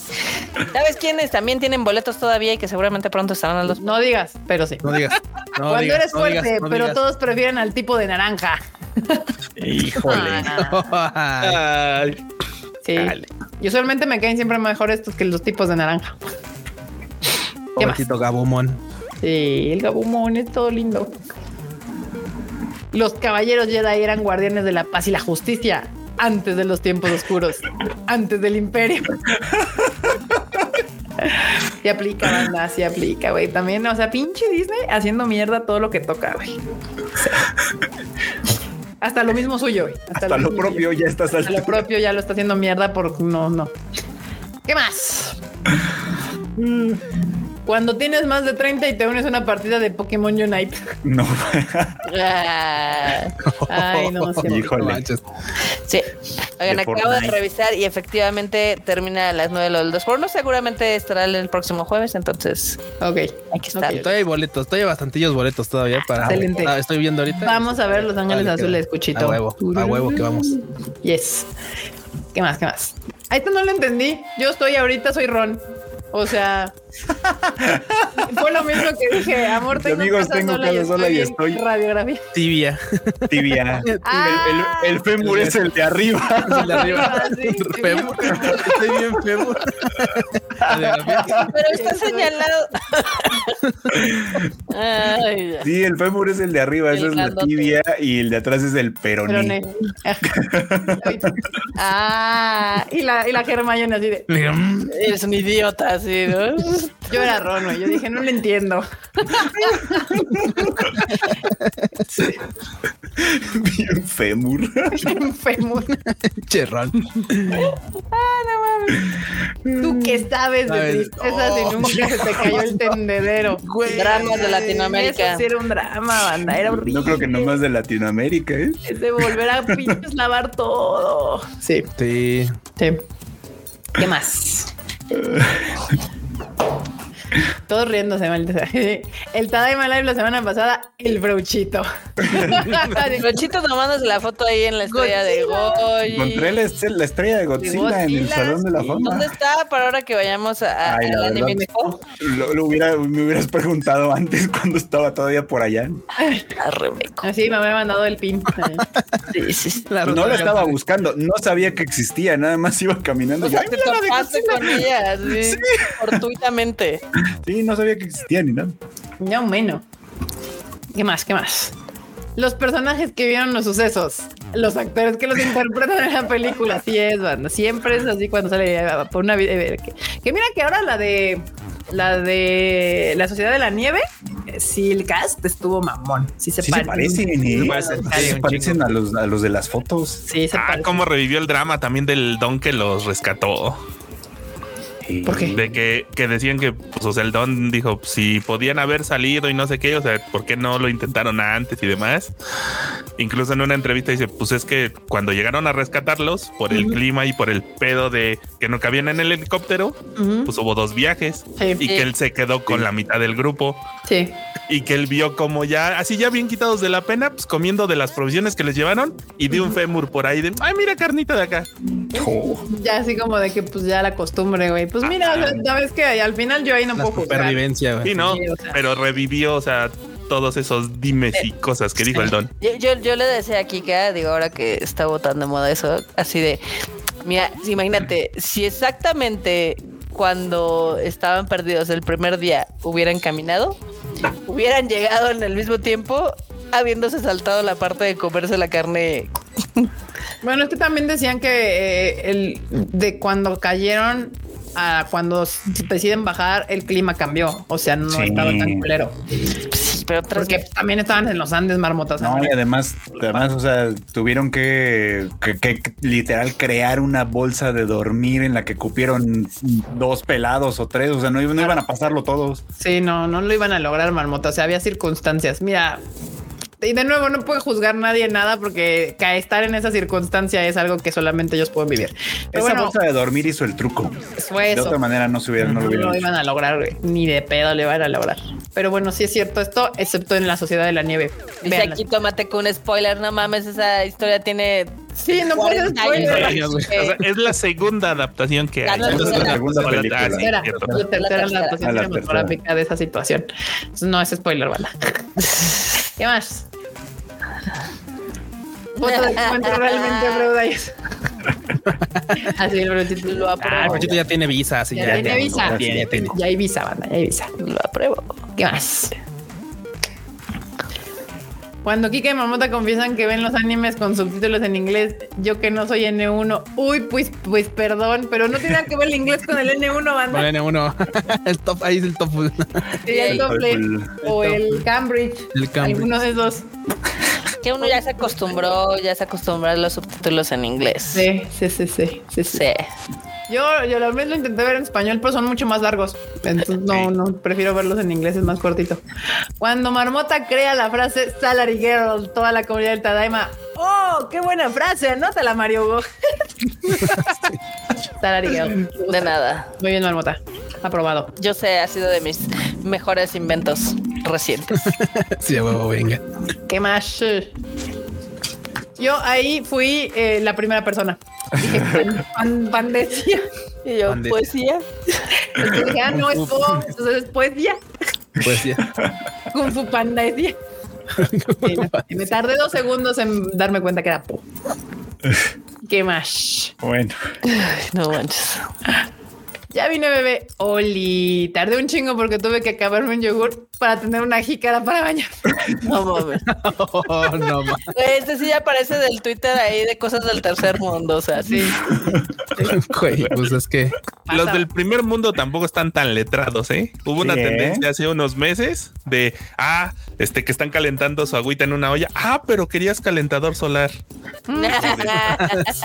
¿Sabes quiénes también tienen boletos todavía y que seguramente pronto estarán al 2? No digas, pero sí. No digas. No Cuando eres fuerte, pero todos prefieren al tipo de naranja. Híjole. Ay. Sí. Y usualmente me caen siempre mejor estos que los tipos de naranja. Pobrecito Gabumon. Sí, el Gabumon es todo lindo. Los caballeros Jedi eran guardianes de la paz y la justicia antes de los tiempos oscuros, antes del imperio. Se aplica, banda, se aplica, güey. También, o sea, pinche Disney haciendo mierda todo lo que toca, güey. Hasta lo mismo suyo. Hasta, lo, propio ya está Hasta lo propio ya lo está haciendo mierda por no, no. ¿Qué más? Cuando tienes más de 30 y te unes a una partida de Pokémon Unite. No. Ay, no, Híjole. Sí. Oigan, acabo de revisar y efectivamente termina a las 9 del 2 por no seguramente estará el próximo jueves, entonces. Ok. Aquí está. Todavía hay boletos, todavía hay bastantillos boletos todavía para. Excelente. Ah, estoy viendo ahorita. Vamos a ver Los Ángeles Azules, Cuchito. A huevo, a huevo que vamos. Yes. ¿Qué más? ¿Qué más? Ahí esto no lo entendí. Yo estoy ahorita, soy Ron. O sea, fue lo mismo que dije, amor, tengo amigos, tengo sola, casa sola y estoy radiografía. Tibia. Tibia. Ah. el, el, fémur es el de arriba. El de arriba. Sí, fémur. Estoy bien fémur. Pero está señalado. Ay, sí, el fémur es el de arriba, eso es la tibia y el de atrás es el peroné. ah, y la, y la Germayona así de. Eres un idiota, así, ¿no? Yo era Rono, yo dije, no lo entiendo. Bien fémur. Bien fémur. Cherrón. Ah, no mames. Tú que sabes de tristezas y nunca se te cayó el tendedero. Dramas de Latinoamérica. Eso era un drama, banda. Era horrible. No creo que nomás de Latinoamérica, ¿eh? Es de volver a pinches lavar todo. Sí. Sí. Sí. ¿Qué más? Thank you. Todos riéndose, maldita. El Tadaima Live la semana pasada, el brochito. el brochito tomándose la foto ahí en la estrella de Goy. Encontré la, estrella de Godzilla, en el Salón de la Fama. ¿Dónde está para ahora que vayamos a, Ay, al anime lo, hubiera, me hubieras preguntado antes cuando estaba todavía por allá. Así me había mandado el pin. sí, sí, no lo estaba buscando, no sabía que existía, nada más iba caminando. O sea, te topaste con ella, sí, fortuitamente. Sí, no sabía que existía ni nada. No menos. ¿Qué más? ¿Qué más? Los personajes que vieron los sucesos, los actores que los interpretan en la película, sí es, banda. Siempre es así cuando sale eh, por una vida. Eh, que, mira que ahora la de la de la Sociedad de la Nieve, eh, sí, el cast estuvo mamón. Sí se, parecen, se parecen, a, los, a los de las fotos. Sí, se ah, cómo revivió el drama también del don que los rescató. ¿Por qué? De que, que decían que, pues, o sea, el Don dijo, si podían haber salido y no sé qué, o sea, ¿por qué no lo intentaron antes y demás? Incluso en una entrevista dice, pues es que cuando llegaron a rescatarlos, por el clima y por el pedo de que no cabían en el helicóptero, pues hubo dos viajes y que él se quedó con la mitad del grupo. Sí. Y que él vio como ya, así ya bien quitados de la pena, pues comiendo de las provisiones que les llevaron y de un fémur por ahí de, ay, mira carnita de acá. Ya así como de que pues ya la costumbre, güey. Pues mira, sabes que al final yo ahí no puedo Supervivencia, güey. Sí, no, pero revivió, o sea, todos esos dimes y cosas que dijo el don. Yo, yo, le decía a Kika, digo, ahora que está votando moda eso, así de, mira, imagínate, si exactamente cuando estaban perdidos el primer día hubieran caminado, hubieran llegado en el mismo tiempo habiéndose saltado la parte de comerse la carne. Bueno, es que también decían que eh, el de cuando cayeron a cuando deciden bajar, el clima cambió. O sea, no estaba tan culero. Porque también estaban en los Andes marmotas. No, y además, además, o sea, tuvieron que, que, literal crear una bolsa de dormir en la que cupieron dos pelados o tres. O sea, no, no iban a pasarlo todos. Sí, no, no lo iban a lograr marmotas. O sea, había circunstancias. Mira, y de nuevo, no puede juzgar nadie nada porque estar en esa circunstancia es algo que solamente ellos pueden vivir. esa bolsa de dormir hizo el truco. Fue de otra manera no se hubieran, no, lo, iban a lograr, ni de pedo le van a lograr. Pero bueno, sí es cierto esto, excepto en la sociedad de la nieve. Dice aquí, tómate con un spoiler, no mames, esa historia tiene Sí, no puedes spoiler. es la segunda adaptación que hay. la segunda película. La tercera, la tercera adaptación cinematográfica de esa situación. No es spoiler, ¿vale? ¿Qué más? Voto de encuentro realmente Freudais. Así el brochito lo apruebo. Ah, el brochito ya tiene visa, así ya, ya tiene visa. Ya, tiene, ya, tiene. ya hay visa, banda, ya hay visa. Lo apruebo. ¿Qué más? Cuando Kika y Mamota confiesan que ven los animes con subtítulos en inglés, yo que no soy N1, uy, pues, pues perdón, pero no tiene nada que ver el inglés con el N1, banda. Con el N1, el top, ahí es el top. Sí, el doble. O el Cambridge. El Cambridge. Alguno de esos. Que uno ya se acostumbró, ya se acostumbró a los subtítulos en inglés. Sí, sí, sí, sí. sí, sí. Yo, yo la vez lo intenté ver en español, pero son mucho más largos. Entonces no, no, prefiero verlos en inglés, es más cortito. Cuando Marmota crea la frase Salary Girl, toda la comunidad del Tadaima. ¡Oh, qué buena frase! Anótala, Mario Hugo. Girl. De nada. Muy bien, Marmota. Aprobado. Yo sé, ha sido de mis mejores inventos recientes. sí, huevo, venga. ¿Qué más? Yo ahí fui eh, la primera persona. Dije, pan, pan, decía. Y yo, poesía. Entonces dije, ah, no, es todo. Entonces es poesía. Poesía. Kung Fu Panda. y me tardé dos segundos en darme cuenta que era po. ¿Qué más? Bueno. no manches. Ya vine, bebé. Oli, tardé un chingo porque tuve que acabarme un yogur para tener una jícara para bañar. No mames. no, no mames. Este sí ya parece del Twitter ahí de cosas del tercer mundo. O sea, sí. pues es que los del primer mundo tampoco están tan letrados, ¿eh? Hubo una tendencia hace unos meses de ah, este que están calentando su agüita en una olla. Ah, pero querías calentador solar.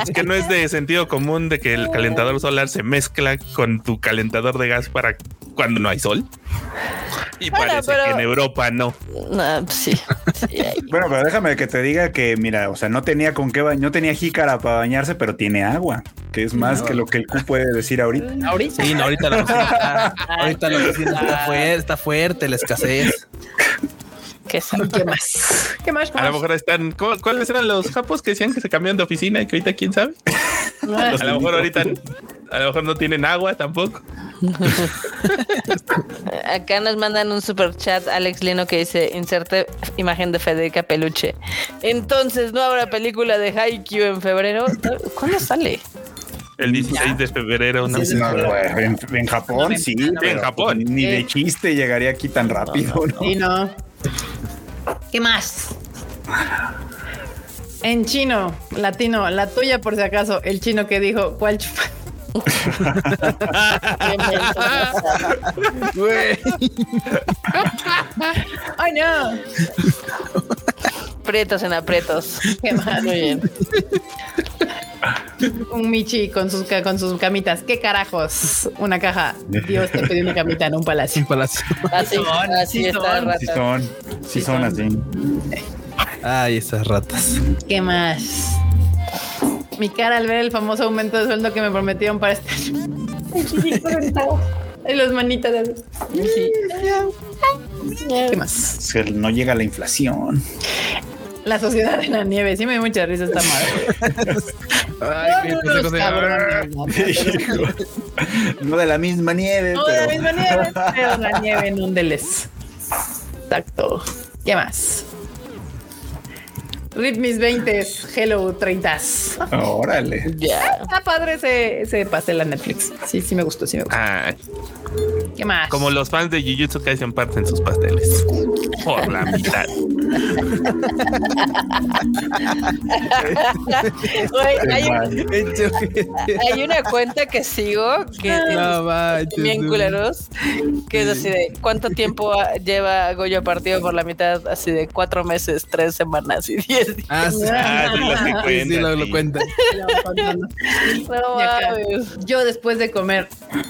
es que no es de sentido común de que el calentador solar se mezcla con tu calentador de gas para cuando no hay sol. Y parece que en Europa no. Pues sí, bueno, pero déjame que te diga que, mira, o sea, no tenía con qué no tenía jícara para bañarse, pero tiene agua, que es más que lo que el Q puede decir ahorita. Ahorita. Sí, no, ahorita la cocina ahorita la cocina está fuerte, está fuerte la escasez. ¿Qué, más? ¿Qué más? A lo mejor están. ¿Cuáles eran los japos que decían que se cambian de oficina y que ahorita quién sabe? a lo mejor ahorita a lo mejor no tienen agua tampoco. Acá nos mandan un super chat Alex Lino que dice inserte imagen de Federica Peluche. Entonces no habrá película de Haikyuu en febrero. ¿Cuándo sale? El 16 de febrero, ¿no? en, Japón, sí. En Japón. Ni de chiste llegaría aquí tan rápido, ¿no? Sí, no. ¿Qué más? En chino, latino, la tuya por si acaso, el chino que dijo, ¿cuál chupa? Ay, no. Prietos en aprietos. Qué mal. Muy bien. Un Michi con sus, con sus camitas. ¿Qué carajos? Una caja. Dios te pidió una camita en un palacio. Un palacio. Así, así, está. Sí son, sí son así. Ay, esas ratas. ¿Qué más? Mi cara al ver el famoso aumento de sueldo que me prometieron para este año. Y los manitas de sí. ¿Qué más? no llega la inflación. La sociedad de la nieve. Sí me dio mucha risa esta madre. Ay, no de la misma nieve. No de la misma nieve, pero la nieve en un deles. Exacto. ¿Qué más? Rip mis 20, Hello 30. Órale. Ya. Está padre ese, ese pastel a Netflix. Sí, sí me gustó, sí me gustó. Ah, ¿Qué más? como los fans de Jujutsu Kaisen parten sus pasteles por la mitad. Güey, hay, hay una cuenta que sigo que No bien culeros, que es así de cuánto tiempo lleva Goyo partido por la mitad, así de cuatro meses, tres semanas y diez Ah, sí. Ah, sí, que Sí, cuentan, sí, lo, sí. lo cuenta. No. Yo después de comer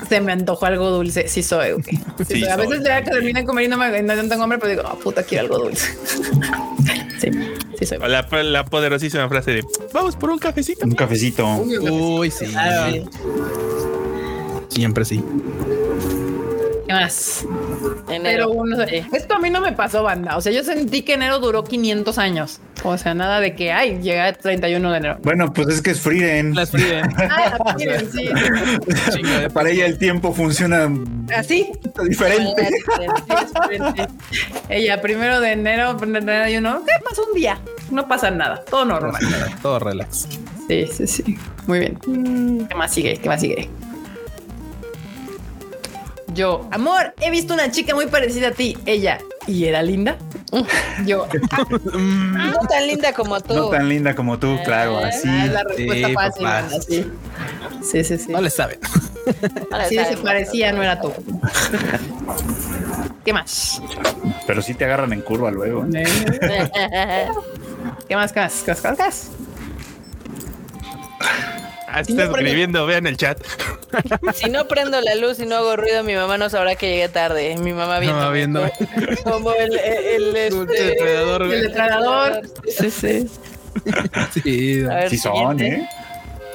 se me antojó algo dulce. Sí soy. Sí Sí. A veces ya que termino de comer y no, me, no tengo hambre, pero digo, oh, puta, quiero algo dulce. sí, sí soy. La, la poderosísima frase de vamos por un cafecito. Un cafecito. Uy, sí. Claro. Siempre sí. ¿Qué más? Enero. Pero uno, esto a mí no me pasó, banda. O sea, yo sentí que enero duró 500 años. O sea, nada de que, ay, llega el 31 de enero. Bueno, pues es que es Frieden. Las Frieden. Ah, sí. Para ella el tiempo funciona Así. diferente. Ella, primero de enero, 31. ¿Qué pasó un día? No pasa nada. Todo normal. Todo relax. Sí, sí, sí. Muy bien. ¿Qué más sigue? ¿Qué más sigue? Yo, amor, he visto una chica muy parecida a ti. Ella, ¿y era linda? Yo, No tan linda como tú. No tan linda como tú, claro, así. ah, es la respuesta Sí, fácil. banda, Sí, sí, sí. sí. No le saben. Así de se parecía, no era tú. ¿Qué más? Pero sí te agarran en curva luego. ¿Qué más? ¿Qué más? ¿Qué más? ¿Qué más? Ah, está escribiendo, vean el chat. si no prendo la luz y no hago ruido, mi mamá no sabrá que llegué tarde. Mi mamá viendo. viendo. Como el, el, el, este, depredador. El depredador. Sí, sí. Sí. Ver, Sí son. ¿eh?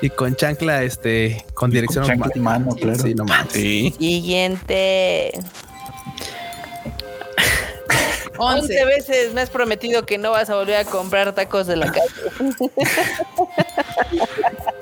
Y con chancla, este, con dirección Con chancla mano, claro. Sí, no mames. Sí. Siguiente. 11 11. veces me has prometido que no vas a volver a comprar tacos de la calle.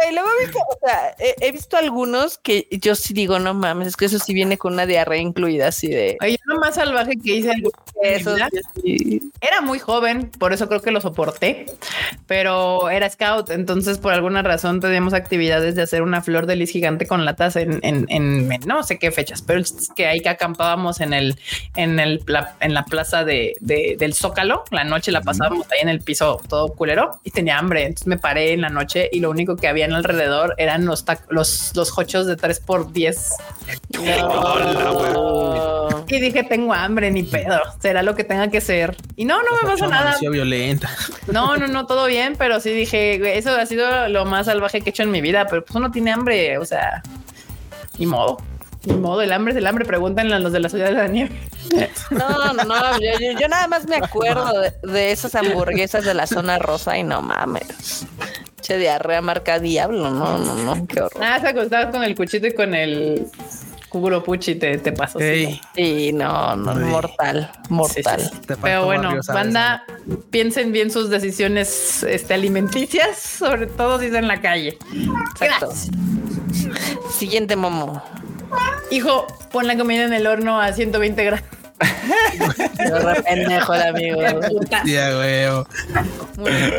Güey, luego he visto, o sea, he, he visto algunos que yo sí digo, no mames, es que eso sí viene con una diarrea incluida, así de Oye, lo más salvaje que hice eso. sí. Era muy joven, por eso creo que lo soporté, pero era scout, entonces por alguna razón teníamos actividades de hacer una flor de lis gigante con latas en, en, en- en no sé qué fechas, pero es que ahí que acampábamos en el en el la, en la plaza de, de- del Zócalo, la noche la pasábamos ahí en el piso todo culero y tenía hambre, entonces me paré en la noche y lo único que había alrededor eran los los los hochos de 3 por 10 No. y dije tengo hambre ni pedo, será lo que tenga que ser y no no me pasa nada. Violenta. No, no, no, todo bien, pero sí dije, eso ha sido lo más salvaje que he hecho en mi vida, pero pues uno tiene hambre, o sea, ni modo, ni modo, el hambre es el hambre, pregúntenle a los de la ciudad de la nieve. No, no, no, yo, yo- yo nada más me acuerdo de, de esas hamburguesas de la zona rosa y no mames. Che diarrea marca diablo, no, no, no, qué horror. Ah, se acostaba con el cuchito y con el cuburo puchi te, te pasó. sí. Sí, no, no, Ay. mortal, mortal. Sí, sí, sí. te faltó Pero bueno, banda, piensen bien sus decisiones este, alimenticias, sobre todo si es en la calle. Exacto. Siguiente momo. Hijo, pon la comida en el horno a 120 grados. Re pendejo el amigo. Huevo. Muy bien.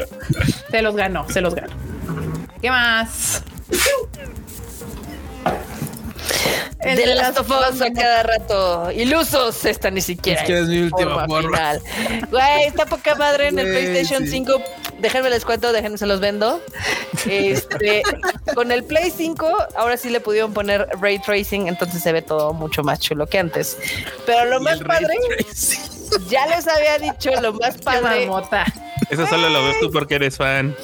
Se los ganó, se los ganó. ¿Qué más? El De las tofos a cada rato. Ilusos, esta ni siquiera. Es que es mi última forma. Güey, está poca madre en el PlayStation sí. 5. Déjenme les cuento, déjenme se los vendo. Este, con el Play 5, ahora sí le pudieron poner ray tracing, entonces se ve todo mucho más chulo que antes. Pero lo más padre, ya les había dicho, lo más padre. Eso solo lo ves tú porque eres fan.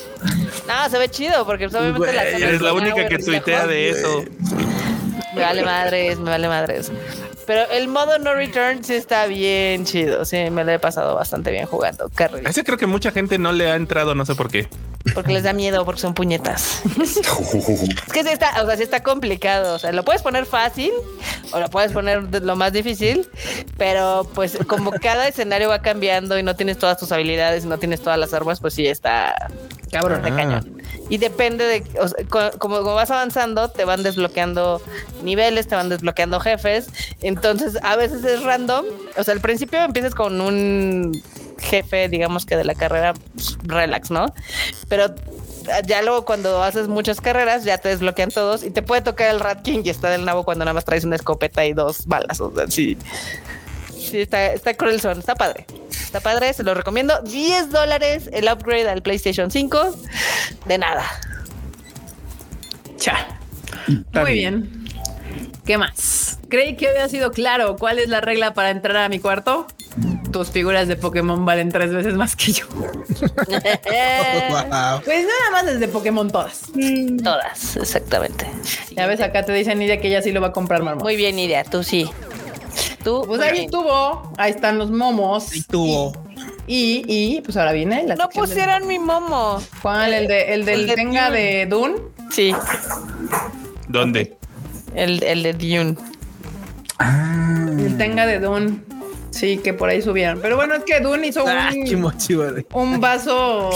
No, se ve chido, porque obviamente la Güey, zona Eres la única que tuitea de eso. Me vale madres, me vale madres. Pero el modo no return sí está bien chido. Sí, me lo he pasado bastante bien jugando. Rico. ese creo que mucha gente no le ha entrado, no sé por qué. Porque les da miedo, porque son puñetas. Es que sí está, o sea, sí está complicado. O sea, lo puedes poner fácil o lo puedes poner lo más difícil, pero pues como cada escenario va cambiando y no tienes todas tus habilidades y no tienes todas las armas, pues sí está, Cabrón. De cañón. Y depende de, como, vas avanzando, te van desbloqueando niveles, te van desbloqueando jefes. Entonces, a veces es random. O sea, al principio empiezas con un jefe, digamos que de la carrera pues, relax, ¿no? Pero ya luego cuando haces muchas carreras ya te desbloquean todos y te puede tocar el Rat King y está del nabo cuando nada más traes una escopeta y dos balas. O sea, sí. Sí, está, está cruel son, está padre. Está padre, se lo recomiendo. 10 dólares el upgrade al PlayStation 5. De nada. Cha. Muy bien. ¿Qué más? Creí que había sido claro. ¿Cuál es la regla para entrar a mi cuarto? Tus figuras de Pokémon valen tres veces más que yo. Pues nada más desde Pokémon todas. Todas, exactamente. Ya ves, acá te dicen Nidia que ella sí lo va a comprar, Marmot. Muy bien, Nidia, tú sí. Tú, pues ahí estuvo. Ahí están los momos. Ahí tuvo. Y, y, pues ahora viene la No pusieron mi momo. ¿Cuál? ¿El, de, el del tenga de Dune? Sí. ¿Dónde? El, el de Dune. Ah. El tenga de Dune. Sí, que por ahí subieron. Pero bueno, es que Dune hizo ah, un, un vaso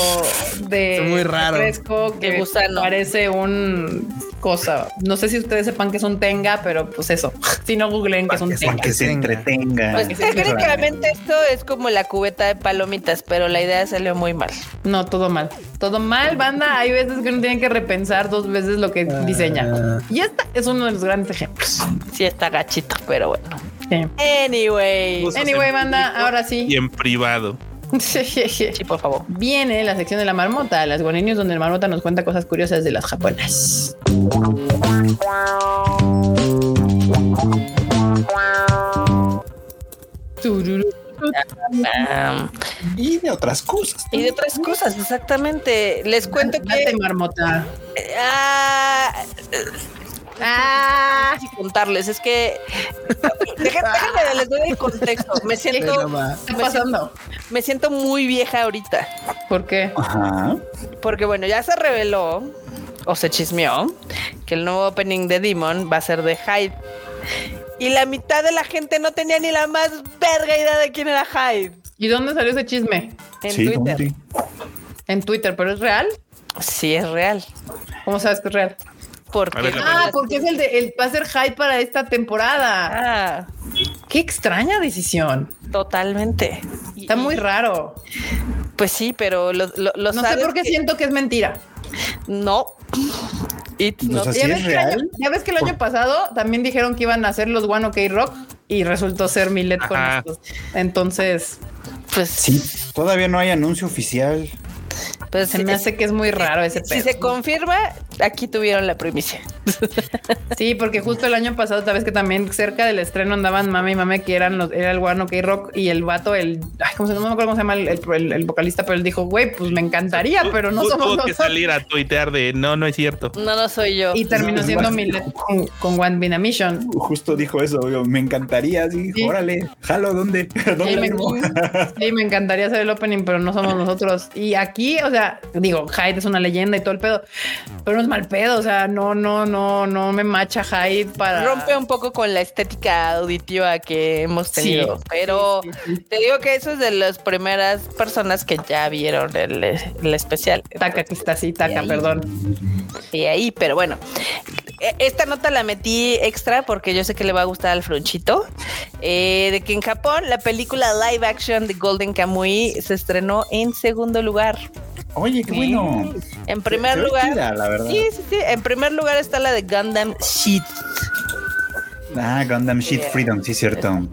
de muy raro. fresco que parece un cosa. No sé si ustedes sepan que es un tenga, pero pues eso. Si no googleen que es un tenga. Que se entretenga. Pues técnicamente esto es como la cubeta de palomitas, pero la idea salió muy mal. No, todo mal. Todo mal, banda. Hay veces que uno tiene que repensar dos veces lo que diseña. Ah. Y esta es uno de los grandes ejemplos. Sí, está gachito, pero bueno. Anyway. Anyway, banda, ahora sí. Y en privado. Sí, por favor. Viene la sección de la marmota, las guaninios, donde el marmota nos cuenta cosas curiosas de las japonas. Y de otras cosas. Y de otras cosas, exactamente. Les cuento que. marmota. Ah, Ah, contarles, es que déjenme, les doy el contexto. Me siento, ¿Qué pasando? Me siento muy vieja ahorita. ¿Por qué? Porque bueno, ya se reveló o se chismeó que el nuevo opening de Demon va a ser de Hyde. Y la mitad de la gente no tenía ni la más verga idea de quién era Hyde. ¿Y dónde salió ese chisme? En Twitter. En Twitter, pero es real. Sí, es real. ¿Cómo sabes que es real? Porque ah, porque es el de el, va a ser hype para esta temporada. Ah. Qué extraña decisión. Totalmente. Está muy raro. Pues sí, pero lo, lo, no sé por qué siento que es mentira. No. no. ¿Ya, ves año, ya, ves que el año pasado también dijeron que iban a hacer los One OK Rock y resultó ser Millet con estos. Entonces, pues sí, todavía no hay anuncio oficial. Pues se me hace que es muy raro ese pedo. Si se confirma, aquí tuvieron la primicia. Sí, porque justo el año pasado, sabes que también cerca del estreno andaban mame y mame que eran los, era el One OK Rock y el vato, el, ay, ¿cómo se, no me acuerdo cómo se llama el, vocalista, pero él dijo, güey, pues me encantaría, pero no somos Tuvo que salir a tuitear de no, no es cierto. No, no soy yo. Y terminó siendo Millet con, One Bina Mission. Justo dijo eso, me encantaría, sí, órale, jalo, ¿dónde? ¿Dónde sí, me, me encantaría hacer el opening, pero no somos nosotros. Y aquí, o sea, digo, Hyde es una leyenda y todo el pedo, pero no es mal pedo, o sea, no, no, no, no me macha Hyde para... Rompe un poco con la estética auditiva que hemos tenido, pero te digo que eso es de las primeras personas que ya vieron el, especial. Taca, que está así, taca, perdón. Y ahí, pero bueno, esta nota la metí extra porque yo sé que le va a gustar al Fronchito, eh, de que en Japón la película live action de Golden Kamuy se estrenó en segundo lugar. Oye, qué bueno. En primer lugar, Sí, sí, sí. En primer lugar está la de Gundam Sheet. Ah, Gundam Sheet Freedom, sí, cierto.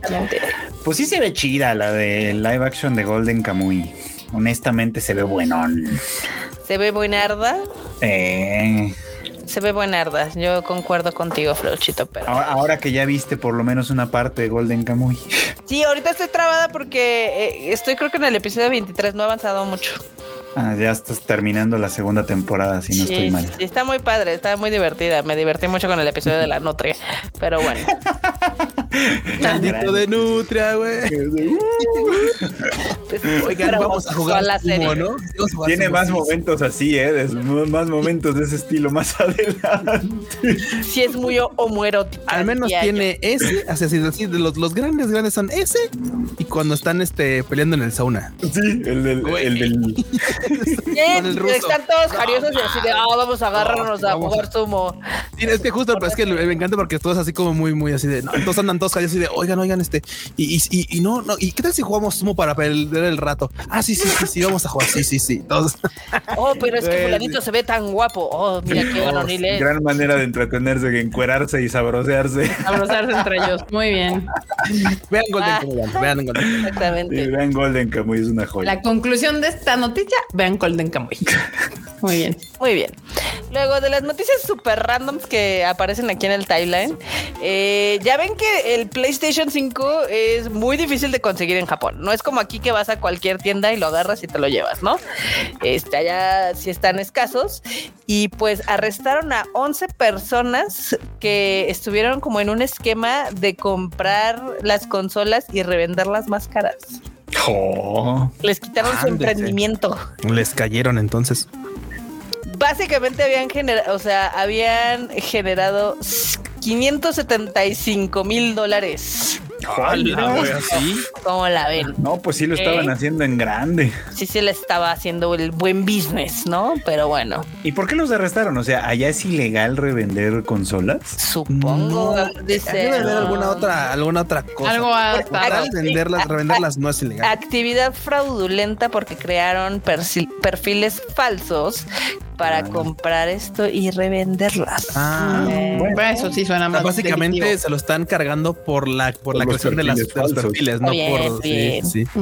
Pues sí se ve chida la de live action de Golden Kamuy. Honestamente se ve buenón. Se ve buenarda. Eh. Se ve buenarda. Yo concuerdo contigo, Flauchito, pero. Ahora, que ya viste por lo menos una parte de Golden Kamuy. Sí, ahorita estoy trabada porque eh, estoy creo que en el episodio 23 no ha avanzado mucho. Ah, ya estás terminando la segunda temporada, si no estoy mal. Sí, está muy padre, está muy divertida. Me divertí mucho con el episodio de la nutria, pero bueno. Caldito de nutria, güey. Oigan, vamos a jugar la serie. ¿no? Vamos a jugar Tiene Sumo, más sí, momentos así, ¿eh? De- más momentos de ese estilo más adelante. Sí es muy homoerótica. Al menos tiene ese, así, así, los, los grandes, grandes son ese y cuando están este peleando en el sauna. Sí, el del, Güey. el del Ruso. Están todos jariosos y así de, ah, vamos a agarrarnos a jugar sumo. Sí, es que justo, pero es que me encanta porque todos así como muy, muy así de, no, todos andan todos callados así de, oigan, oigan, este, y, y, y, y no, no, y qué tal si jugamos sumo para perder el rato? Ah, sí, sí, sí, sí, vamos a jugar, sí, sí, sí, todos. Oh, pero es que fulanito se ve tan guapo. Oh, mira qué varonil es. gran manera de entretenerse, que encuerarse y sabrosearse. Abrazarse entre ellos. Muy bien. Vean Golden Ah. Kamuy, vean Golden. Sí, Exactamente. vean Golden Kamuy es una joya. La conclusión de esta noticia, vean Golden Kamuy. Muy bien. Muy bien. Luego de las noticias super randoms que aparecen aquí en el timeline, eh, ya ven que el PlayStation 5 es muy difícil de conseguir en Japón. No es como aquí que vas a cualquier tienda y lo agarras y te lo llevas, ¿no? Este, allá sí están escasos. Y pues arrestaron a 11 personas que estuvieron como en un esquema de comprar las consolas y revenderlas más caras. Oh. Les quitaron su emprendimiento. Les cayeron entonces. básicamente habían generado, o sea, habían generado 575 mil dólares. ¿Cómo la ven? No, pues sí lo estaban ¿Eh? haciendo en grande. Sí se le estaba haciendo el buen business, ¿no? Pero bueno, ¿Y por qué los arrestaron? O sea, allá es ilegal revender consolas. supongo, dice. Debe haber alguna otra, alguna otra cosa. Algo a Para Aquí- venderlas, revenderlas no es ilegal. Actividad fraudulenta porque crearon perfiles falsos para comprar esto y revenderlas. Ah, Eh, Bueno, eso sí suena O sea, más. básicamente delictivo. se lo están cargando por la por, Por la creación de, las, de perfiles los perfiles, no Bien, por bien. sí, sí.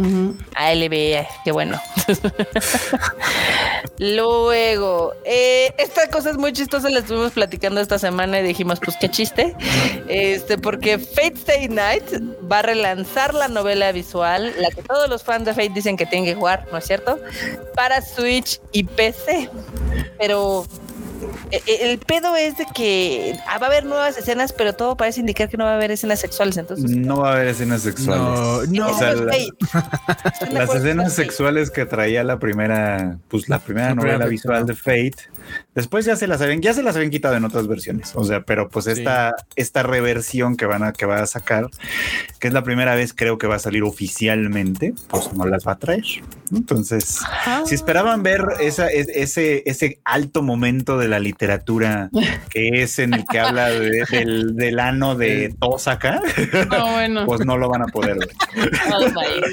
ALB, qué bueno. Luego, eh, esta cosa es muy chistosa, la estuvimos platicando esta semana y dijimos, pues qué chiste. Este, porque Fate Stay Night va a relanzar la novela visual, la que todos los fans de Fate dicen que tienen que jugar, ¿no es cierto? Para Switch y PC. Pero eh, eh, el pedo es de que ah, va a haber nuevas escenas, pero todo parece indicar que no va a haber escenas sexuales. Entonces, No va a haber escenas sexuales. No, no. O sea, la- Fate. ¿Están de Las escenas sexuales que traía la primera, pues la primera La primera novela visual de Fate, después ya se las habían, ya se las habían quitado en otras versiones. O sea, pero pues Sí. esta, esta reversión que van a, que va a sacar, que es la primera vez creo que va a salir oficialmente, pues no las va a traer. Entonces, si esperaban ver esa, es- ese, ese alto momento de la literatura que es en el que habla de- del, del ano de Tosaka, No, bueno. pues no lo van a poder ver. Oh.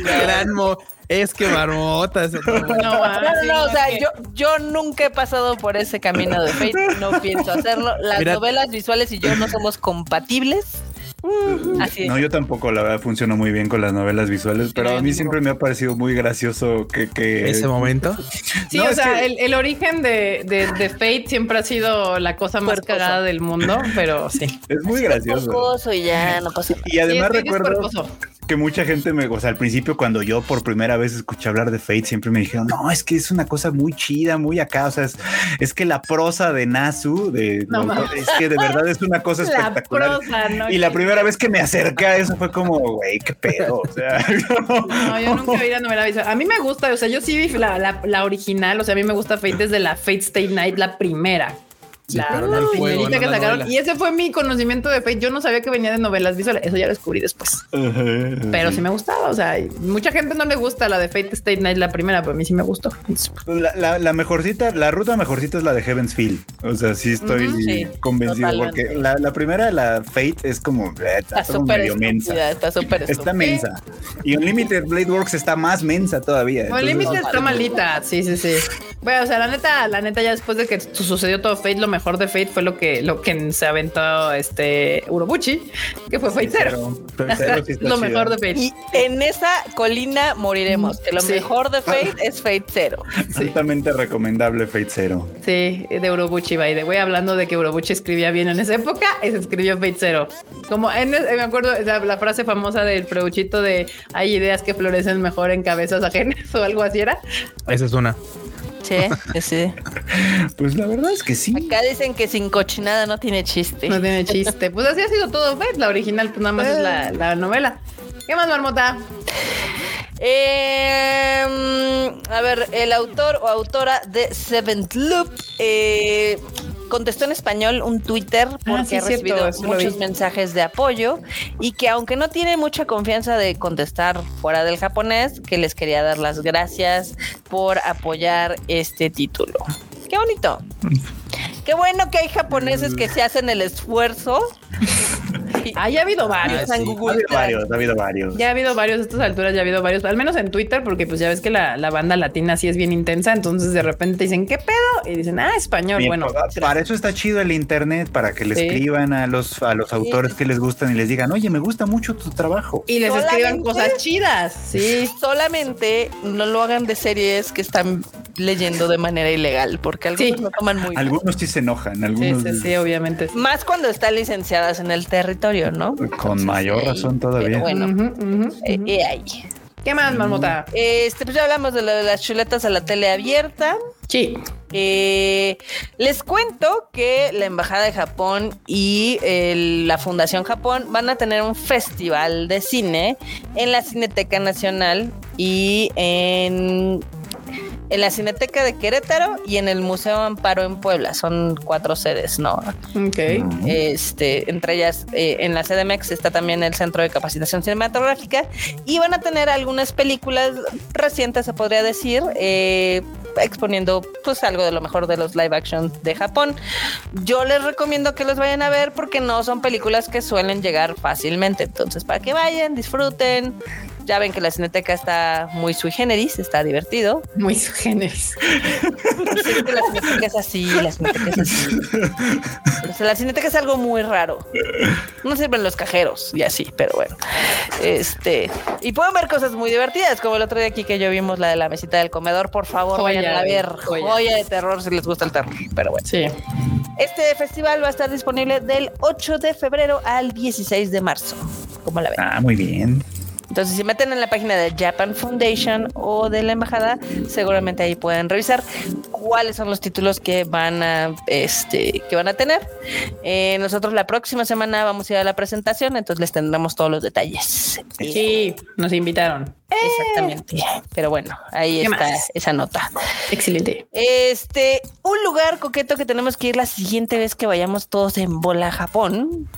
Gran mo- es que marmota. eso. No, ah, No, no, no, o sea, yo, yo nunca he pasado por ese camino de Fate, no pienso hacerlo. Las Mira- novelas visuales y yo no somos compatibles. Así es. No, yo tampoco, la verdad, funciono muy bien con las novelas visuales, pero a mí siempre me ha parecido muy gracioso que... que Ese momento. Sí, No, o es sea, que- el, el origen de, de, de Fate siempre ha sido la cosa más cagada del mundo, pero sí. Es muy gracioso. Cuerposo y ya, no pasa nada. Y además Sí, es recuerdo. Que mucha gente me, o sea, al principio cuando yo por primera vez escuché hablar de Fate, siempre me dijeron, no, es que es una cosa muy chida, muy acá, o sea, es, es que la prosa de Nasu, de, No es que de verdad es una cosa La espectacular. prosa, ¿no? Y la primera vez que me acerqué a eso fue como, güey, qué pedo, o sea, No, yo nunca vi la novela visual. A mí me gusta, o sea, yo sí vi la, la, la original, o sea, a mí me gusta Fate desde la Fate Stay Night, la primera. Sí, la pero no el juego, primerita no que la sacaron. novela. Y ese fue mi conocimiento de Fate. Yo no sabía que venía de novelas visuales. Eso ya lo descubrí después. Pero sí me gustaba. O sea, mucha gente no le gusta la de Fate Stay Night, la primera, pero a mí sí me gustó. La, la- la mejorcita, la ruta mejorcita es la de Heaven's Field. O sea, sí estoy sí, convencido totalmente. porque la, la primera, la Fate, es como eh, Está súper mensa. está súper Está mensa. Y Unlimited Blade Works está más mensa todavía. Entonces, Límite está malita. Sí, sí, sí. Bueno, o sea, la neta, la neta, ya después de que su- sucedió todo Fate, lo mejor de Fate fue lo que, lo que se aventó este Urobuchi, que fue Fate Zero. Pero Zero sí está lo mejor de Fate. Y en esa colina moriremos, que lo Sí. mejor de Fate es Fate Zero. Altamente recomendable Fate Zero. Sí, de Urobuchi, by the way, hablando de que Urobuchi escribía bien en esa época, se escribió Fate Zero. Como en, me acuerdo la, la frase famosa del preuchito de hay ideas que florecen mejor en cabezas ajenas o algo así era. Esa es una. Sí, sí. Pues la verdad es que sí. Acá dicen que sin cochinada no tiene chiste. No tiene chiste. Pues así ha sido todo, ¿ves? La original, pues nada más es la, la novela. ¿Qué más, Marmota? Eh, a ver, el autor o autora de Seventh Loop eh, contestó en español un Twitter Ah, porque sí, ha cierto, recibido muchos mensajes de apoyo y que aunque no tiene mucha confianza de contestar fuera del japonés, que les quería dar las gracias por apoyar este título. Qué bonito. Qué bueno que hay japoneses que se hacen el esfuerzo. Ah, ya ha habido varios. sí. Google Ha habido varios, ha habido varios. Ya ha habido varios a estas alturas, ya ha habido varios, al menos en Twitter, porque pues ya ves que la, la banda latina sí es bien intensa, entonces de repente dicen, ¿qué pedo? Y dicen, ah, español, Bien, bueno. pa- para eso está chido el internet, para que le Sí. escriban a los, a los autores que les gustan y les digan, oye, me gusta mucho tu trabajo. Y les escriban cosas chidas, sí. Solamente no lo hagan de series que están leyendo de manera ilegal, porque algunos Sí. lo toman muy bien. Algunos sí se enojan, Sí, algunos sí, sí, obviamente. Más cuando están licenciadas en el territorio, ¿no? con mayor Sí, razón Pero todavía. bueno, ujú, eh, eh, ahí. ¿Qué más, Marmota? Este, pues ya hablamos de lo de las chuletas a la tele abierta. Sí. Eh, les cuento que la Embajada de Japón y el- la Fundación Japón van a tener un festival de cine en la Cineteca Nacional y en, en la Cineteca de Querétaro y en el Museo Amparo en Puebla. Son cuatro sedes, ¿no? Ok. Este, entre ellas, eh, en la CDMX está también el Centro de Capacitación Cinematográfica y van a tener algunas películas recientes, se podría decir, eh, exponiendo pues algo de lo mejor de los live action de Japón. Yo les recomiendo que los vayan a ver porque no son películas que suelen llegar fácilmente. Entonces, para que vayan, disfruten. Ya ven que la cineteca está muy sui generis, está divertido. Muy su generis. Es que la cineteca es así, la cineteca es así. O sea, la cineteca es algo muy raro. No sirven los cajeros y así, pero bueno. Este, y pueden ver cosas muy divertidas, como el otro día aquí que yo vimos la de la mesita del comedor. Por favor, Joya, vayan a ver. joya. Joya. de terror si les gusta el terror. Pero bueno. Sí. Este festival va a estar disponible del 8 de febrero al 16 de marzo. Como la ven. Ah, muy bien. Entonces, si meten en la página de Japan Foundation o de la embajada, seguramente ahí pueden revisar cuáles son los títulos que van a, este, que van a tener. Eh, nosotros la próxima semana vamos a ir a la presentación, entonces les tendremos todos los detalles. Sí, nos invitaron. Exactamente. Pero bueno, ahí ¿Qué está más? esa nota. Excelente. Este, un lugar coqueto que tenemos que ir la siguiente vez que vayamos todos en bola a Japón.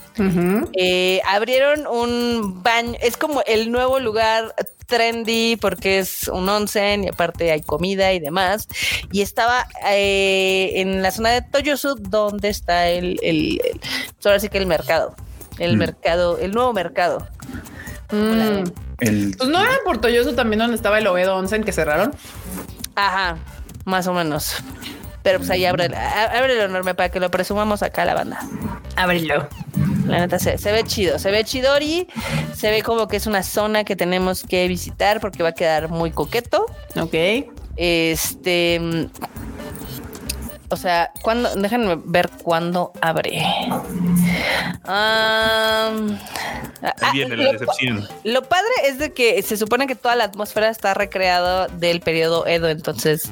Eh, abrieron un baño, es como el nuevo lugar trendy porque es un onsen y aparte hay comida y demás. Y estaba eh, en la zona de Toyosu donde está el, el, el- ahora sí que el mercado, el Mm. mercado, el nuevo mercado. Mm. El, Pues no era en Portoyoso también donde estaba el Oedo Onsen que cerraron. Ajá, más o menos. Pero pues ahí abre, ábrelo enorme para que lo presumamos acá a la banda. Ábrelo. La neta se, se ve chido, se ve chidori, se ve como que es una zona que tenemos que visitar porque va a quedar muy coqueto. Ok. Este. mm, O sea, cuando. Déjenme ver cuándo abre. Am, Ahí ah, viene lo la pa- decepción. Lo padre es de que se supone que toda la atmósfera está recreada del periodo Edo, entonces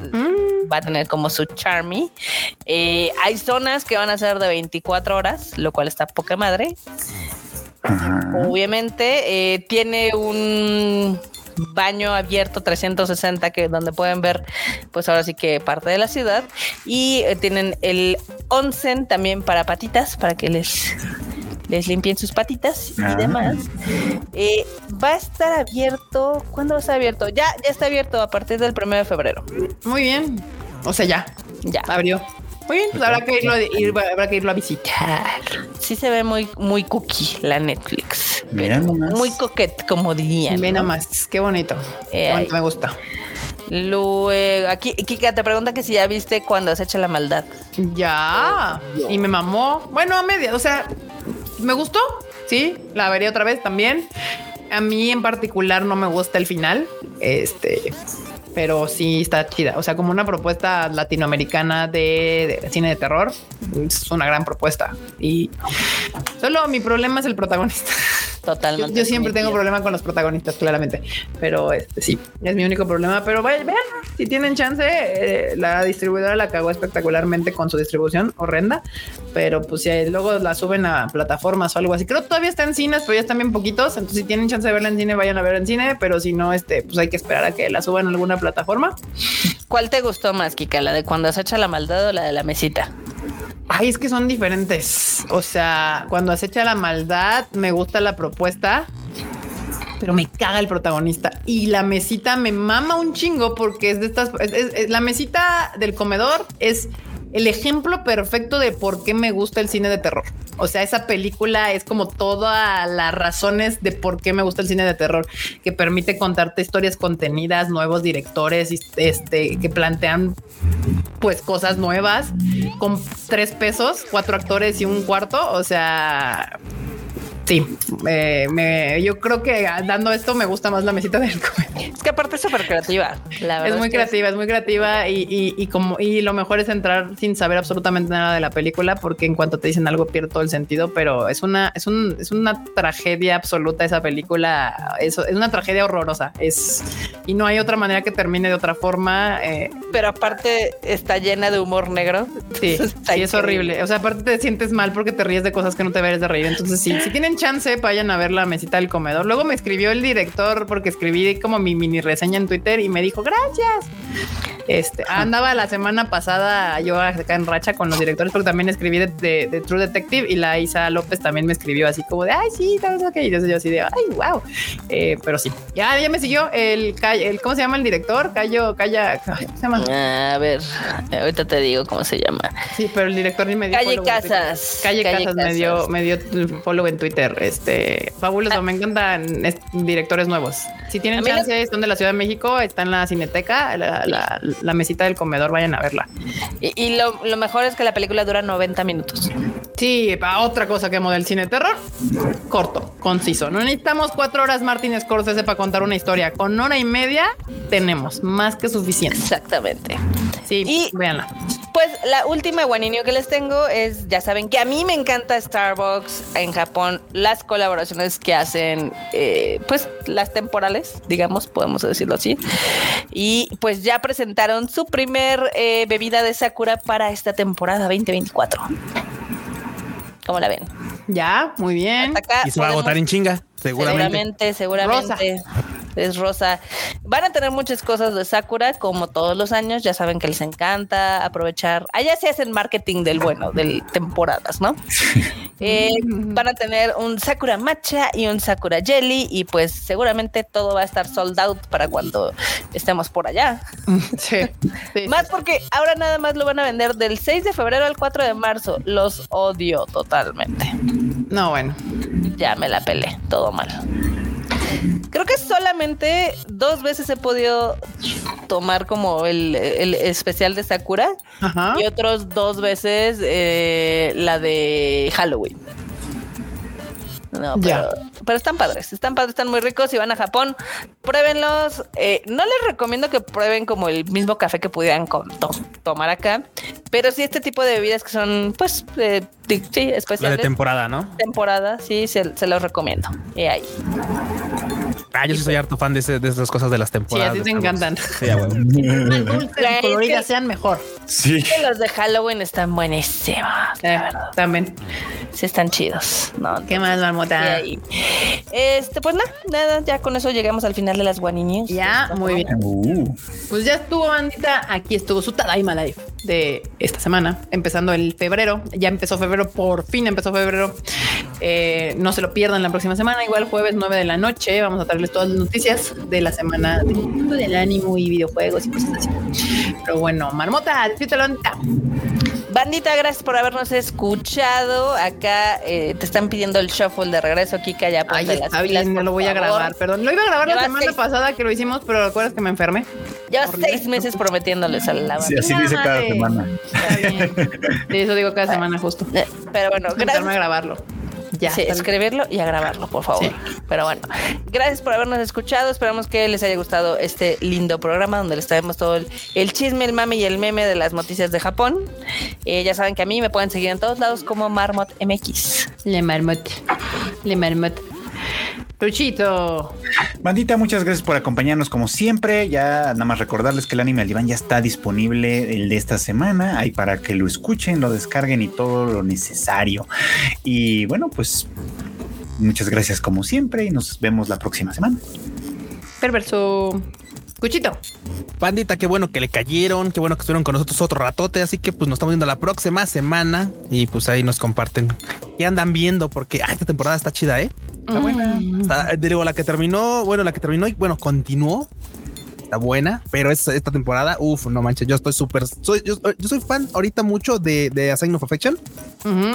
va a tener como su charmy. Eh, hay zonas que van a ser de 24 horas, lo cual está poca madre. Ajá. Obviamente eh, tiene un baño abierto 360 que donde pueden ver pues ahora sí que parte de la ciudad y eh, tienen el onsen también para patitas para que les les limpien sus patitas y Ah. demás Eh, va a estar abierto ¿cuándo va a estar abierto? ya ya está abierto a partir del 1 de febrero Muy bien. O sea, ya ya abrió. Muy bien, pues habrá que irlo, ir- habrá que irlo a visitar. sí se ve muy muy cookie la Netflix Mira nomás. muy coquette como dirían Ve ¿no? nada más. Qué bonito. Eh, Qué bonito, me gusta. Luego, aquí Kika te pregunta que si ya viste cuando se echa la maldad. Ya. Y me mamó. Bueno, a media. O sea, me gustó. Sí, la veré otra vez también. A mí en particular no me gusta el final. Este, pero sí está chida. O sea, como una propuesta latinoamericana de, de cine de terror, es una gran propuesta. Y solo mi problema es el protagonista. Totalmente. yo siempre tengo problema con los protagonistas, claramente. Pero este sí, es mi único problema. Pero vaya, vean, si tienen chance, eh, la distribuidora la cagó espectacularmente con su distribución horrenda, pero pues si luego la suben a plataformas o algo así. Creo que todavía está en cines, pero ya están bien poquitos. Entonces, si tienen chance de verla en cine, vayan a ver en cine, pero si no, este, pues hay que esperar a que la suban a alguna plataforma. ¿Cuál te gustó más, Kika? ¿La de cuando se echa la maldad o la de la mesita? Ay, es que son diferentes. O sea, cuando acecha la maldad, me gusta la propuesta, pero me caga el protagonista. Y la mesita me mama un chingo porque es de estas. la mesita del comedor es el ejemplo perfecto de por qué me gusta el cine de terror. O sea, esa película es como todas las razones de por qué me gusta el cine de terror, que permite contarte historias contenidas, nuevos directores, este, que plantean pues cosas nuevas con tres pesos, cuatro actores y un cuarto. O sea, Sí, me, yo creo que dando esto me gusta más la mesita del comedia. Es que aparte es súper creativa. La es muy creativa, es... muy creativa y, como y lo mejor es entrar sin saber absolutamente nada de la película porque en cuanto te dicen algo pierde todo el sentido, pero es una es un, es una tragedia absoluta esa película. Es, es una tragedia horrorosa. Es y no hay otra manera que termine de otra forma. Eh. Pero aparte está llena de humor negro. Sí, sí es horrible. O sea, aparte te sientes mal porque te ríes de cosas que no te ves de reír. Entonces sí, si tienen chance, vayan a ver la mesita del comedor. Luego me escribió el director porque escribí como mi mini reseña en Twitter y me dijo gracias. Este andaba la semana pasada yo acá en racha con los directores, porque también escribí de, True Detective y la Isa López también me escribió así como de ay, sí, tal ok. Y entonces yo así de ay, wow. Eh, pero sí, ya, ya me siguió el, el, ¿cómo se llama el director? Cayo, Calla, ¿cómo se llama? A ver, ahorita te digo cómo se llama. Sí, pero el director ni me dio. Calle Casas. Calle, Casas, me dio, me dio follow en Twitter. Este fabuloso, ah. me encantan directores nuevos. Si tienen chance, son de la Ciudad de México, está en la Cineteca, la, la, mesita del comedor, vayan a verla. Y, lo, lo, mejor es que la película dura 90 minutos. Sí, para otra cosa que amo del cine terror, corto, conciso. No necesitamos cuatro horas Martin Scorsese para contar una historia. Con hora y media tenemos más que suficiente. Exactamente. Sí, y véanla. Pues la última guaninio que les tengo es, ya saben que a mí me encanta Starbucks en Japón, las colaboraciones que hacen, eh, pues las temporales, digamos, podemos decirlo así. Y pues ya presentaron su primer eh, bebida de Sakura para esta temporada 2024. ¿Cómo la ven? Ya, muy bien. y se va a agotar en chinga, seguramente. Seguramente, seguramente es rosa. Van a tener muchas cosas de Sakura, como todos los años. Ya saben que les encanta aprovechar. Allá se hace el marketing del bueno, de temporadas, ¿no? Eh, van a tener un Sakura Matcha y un Sakura Jelly, y pues seguramente todo va a estar sold out para cuando estemos por allá. Sí. más porque ahora nada más lo van a vender del 6 de febrero al 4 de marzo. Los odio totalmente. No, bueno. Ya me la pelé, todo mal. Creo que solamente dos veces he podido tomar como el, especial de Sakura y otros dos veces eh, la de Halloween. No, pero, pero, están padres, están padres, están muy ricos. Si van a Japón, pruébenlos. Eh, no les recomiendo que prueben como el mismo café que pudieran tomar acá, pero sí este tipo de bebidas que son, pues, eh, sí, especiales. de temporada, ¿no? Temporada, sí, se, se los recomiendo. Y ahí. Ah, yo sí soy harto fan de, de esas cosas de las temporadas. Sí, a ti te encantan. Sí, Más coloridas sean mejor. Sí. Que los de Halloween están buenísimos. Eh, también. Sí, están chidos. No, ¿Qué más, Este, pues nada, nada, ya con eso llegamos al final de las guaniñas. Ya, muy bien. Uh. Pues ya estuvo, bandita. Aquí estuvo su Tadaima Live de esta semana, empezando el febrero. Ya empezó febrero, por fin empezó febrero. Eh, no se lo pierdan la próxima semana, igual jueves 9 de la noche. Vamos a traerles todas las noticias de la semana del ánimo y videojuegos y cosas así. Pero bueno, Marmota, disfrútalo. Bandita, gracias por habernos escuchado. Acá eh, te están pidiendo el shuffle de regreso, Kika. Ya Ay, está bien, no lo voy a grabar. Perdón, lo iba a grabar la semana pasada que lo hicimos, pero recuerdas que me enfermé. Llevas seis meses prometiéndoles a la Sí, así dice cada semana. Sí, eso digo cada semana, justo. Eh, pero bueno, gracias. a grabarlo. Ya, sí, escribirlo y a grabarlo, por favor. Pero bueno, gracias por habernos escuchado. Esperamos que les haya gustado este lindo programa donde les traemos todo el, chisme, el mame y el meme de las noticias de Japón. Eh, ya saben que a mí me pueden seguir en todos lados como Marmot MX. Le Marmot. Le Marmot. Luchito. Bandita, muchas gracias por acompañarnos como siempre. Ya nada más recordarles que el anime al diván ya está disponible el de esta semana. Ahí para que lo escuchen, lo descarguen y todo lo necesario. Y bueno, pues muchas gracias como siempre y nos vemos la próxima semana. Perverso. Cuchito. Pandita, qué bueno que le cayeron, qué bueno que estuvieron con nosotros otro ratote, así que pues nos estamos viendo la próxima semana y pues ahí nos comparten qué andan viendo porque esta temporada está chida, ¿eh? Está buena. Mm. digo, la que terminó, bueno, la que terminó y bueno, continuó está buena, pero esta, esta temporada, uff, no manches, yo estoy súper, soy, yo, soy fan ahorita mucho de, de A Sign of Affection.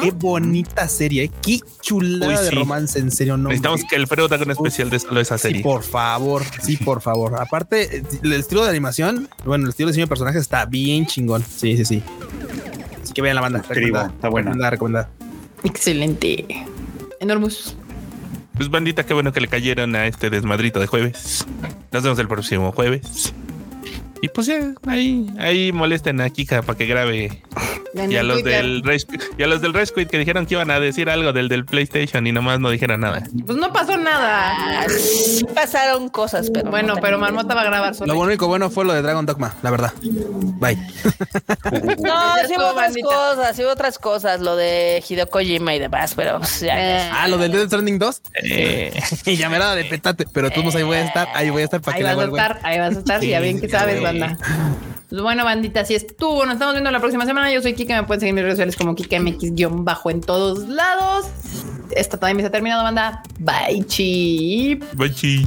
Qué bonita serie, ¿eh? qué chulada de romance, en serio. No, Necesitamos que el Fredo haga un especial de esa serie. Sí, por favor, sí, por favor. Aparte, el estilo de animación, bueno, el estilo de diseño de personajes está bien chingón. Sí, sí, sí. Así que vean la banda. Está buena. Recomendada, recomendada. Excelente. Enormous. Pues bandita, qué bueno que le cayeron a este desmadrito de jueves. Nos vemos el próximo jueves. Y pues ya, ahí, ahí molesten a Kika para que grabe. Y a, los del y a los del Rescue que dijeron que iban a decir algo del del PlayStation y nomás no dijeron nada. Pues no pasó nada. pasaron cosas, pero. Bueno, pero Marmota va a grabar solo. Lo único bueno fue lo de Dragon Dogma, la verdad. Bye. no, sí hubo otras cosas, sí hubo otras cosas, lo de Hideo Kojima y demás, pero pues, ya. Ah, lo del Dead Stranding 2. Eh. y ya me era de petate, pero tú ahí voy a estar, ahí voy a estar para ahí que vas a estar, ahí vas a estar, ya bien que sabes, Pues bueno, bandita, si estuvo, nos estamos viendo la próxima semana. Yo soy Kika, me pueden seguir en mis redes sociales como KikaMX-bajo en todos lados. Esta también se ha terminado, banda. Bye, chi. Bye, chi.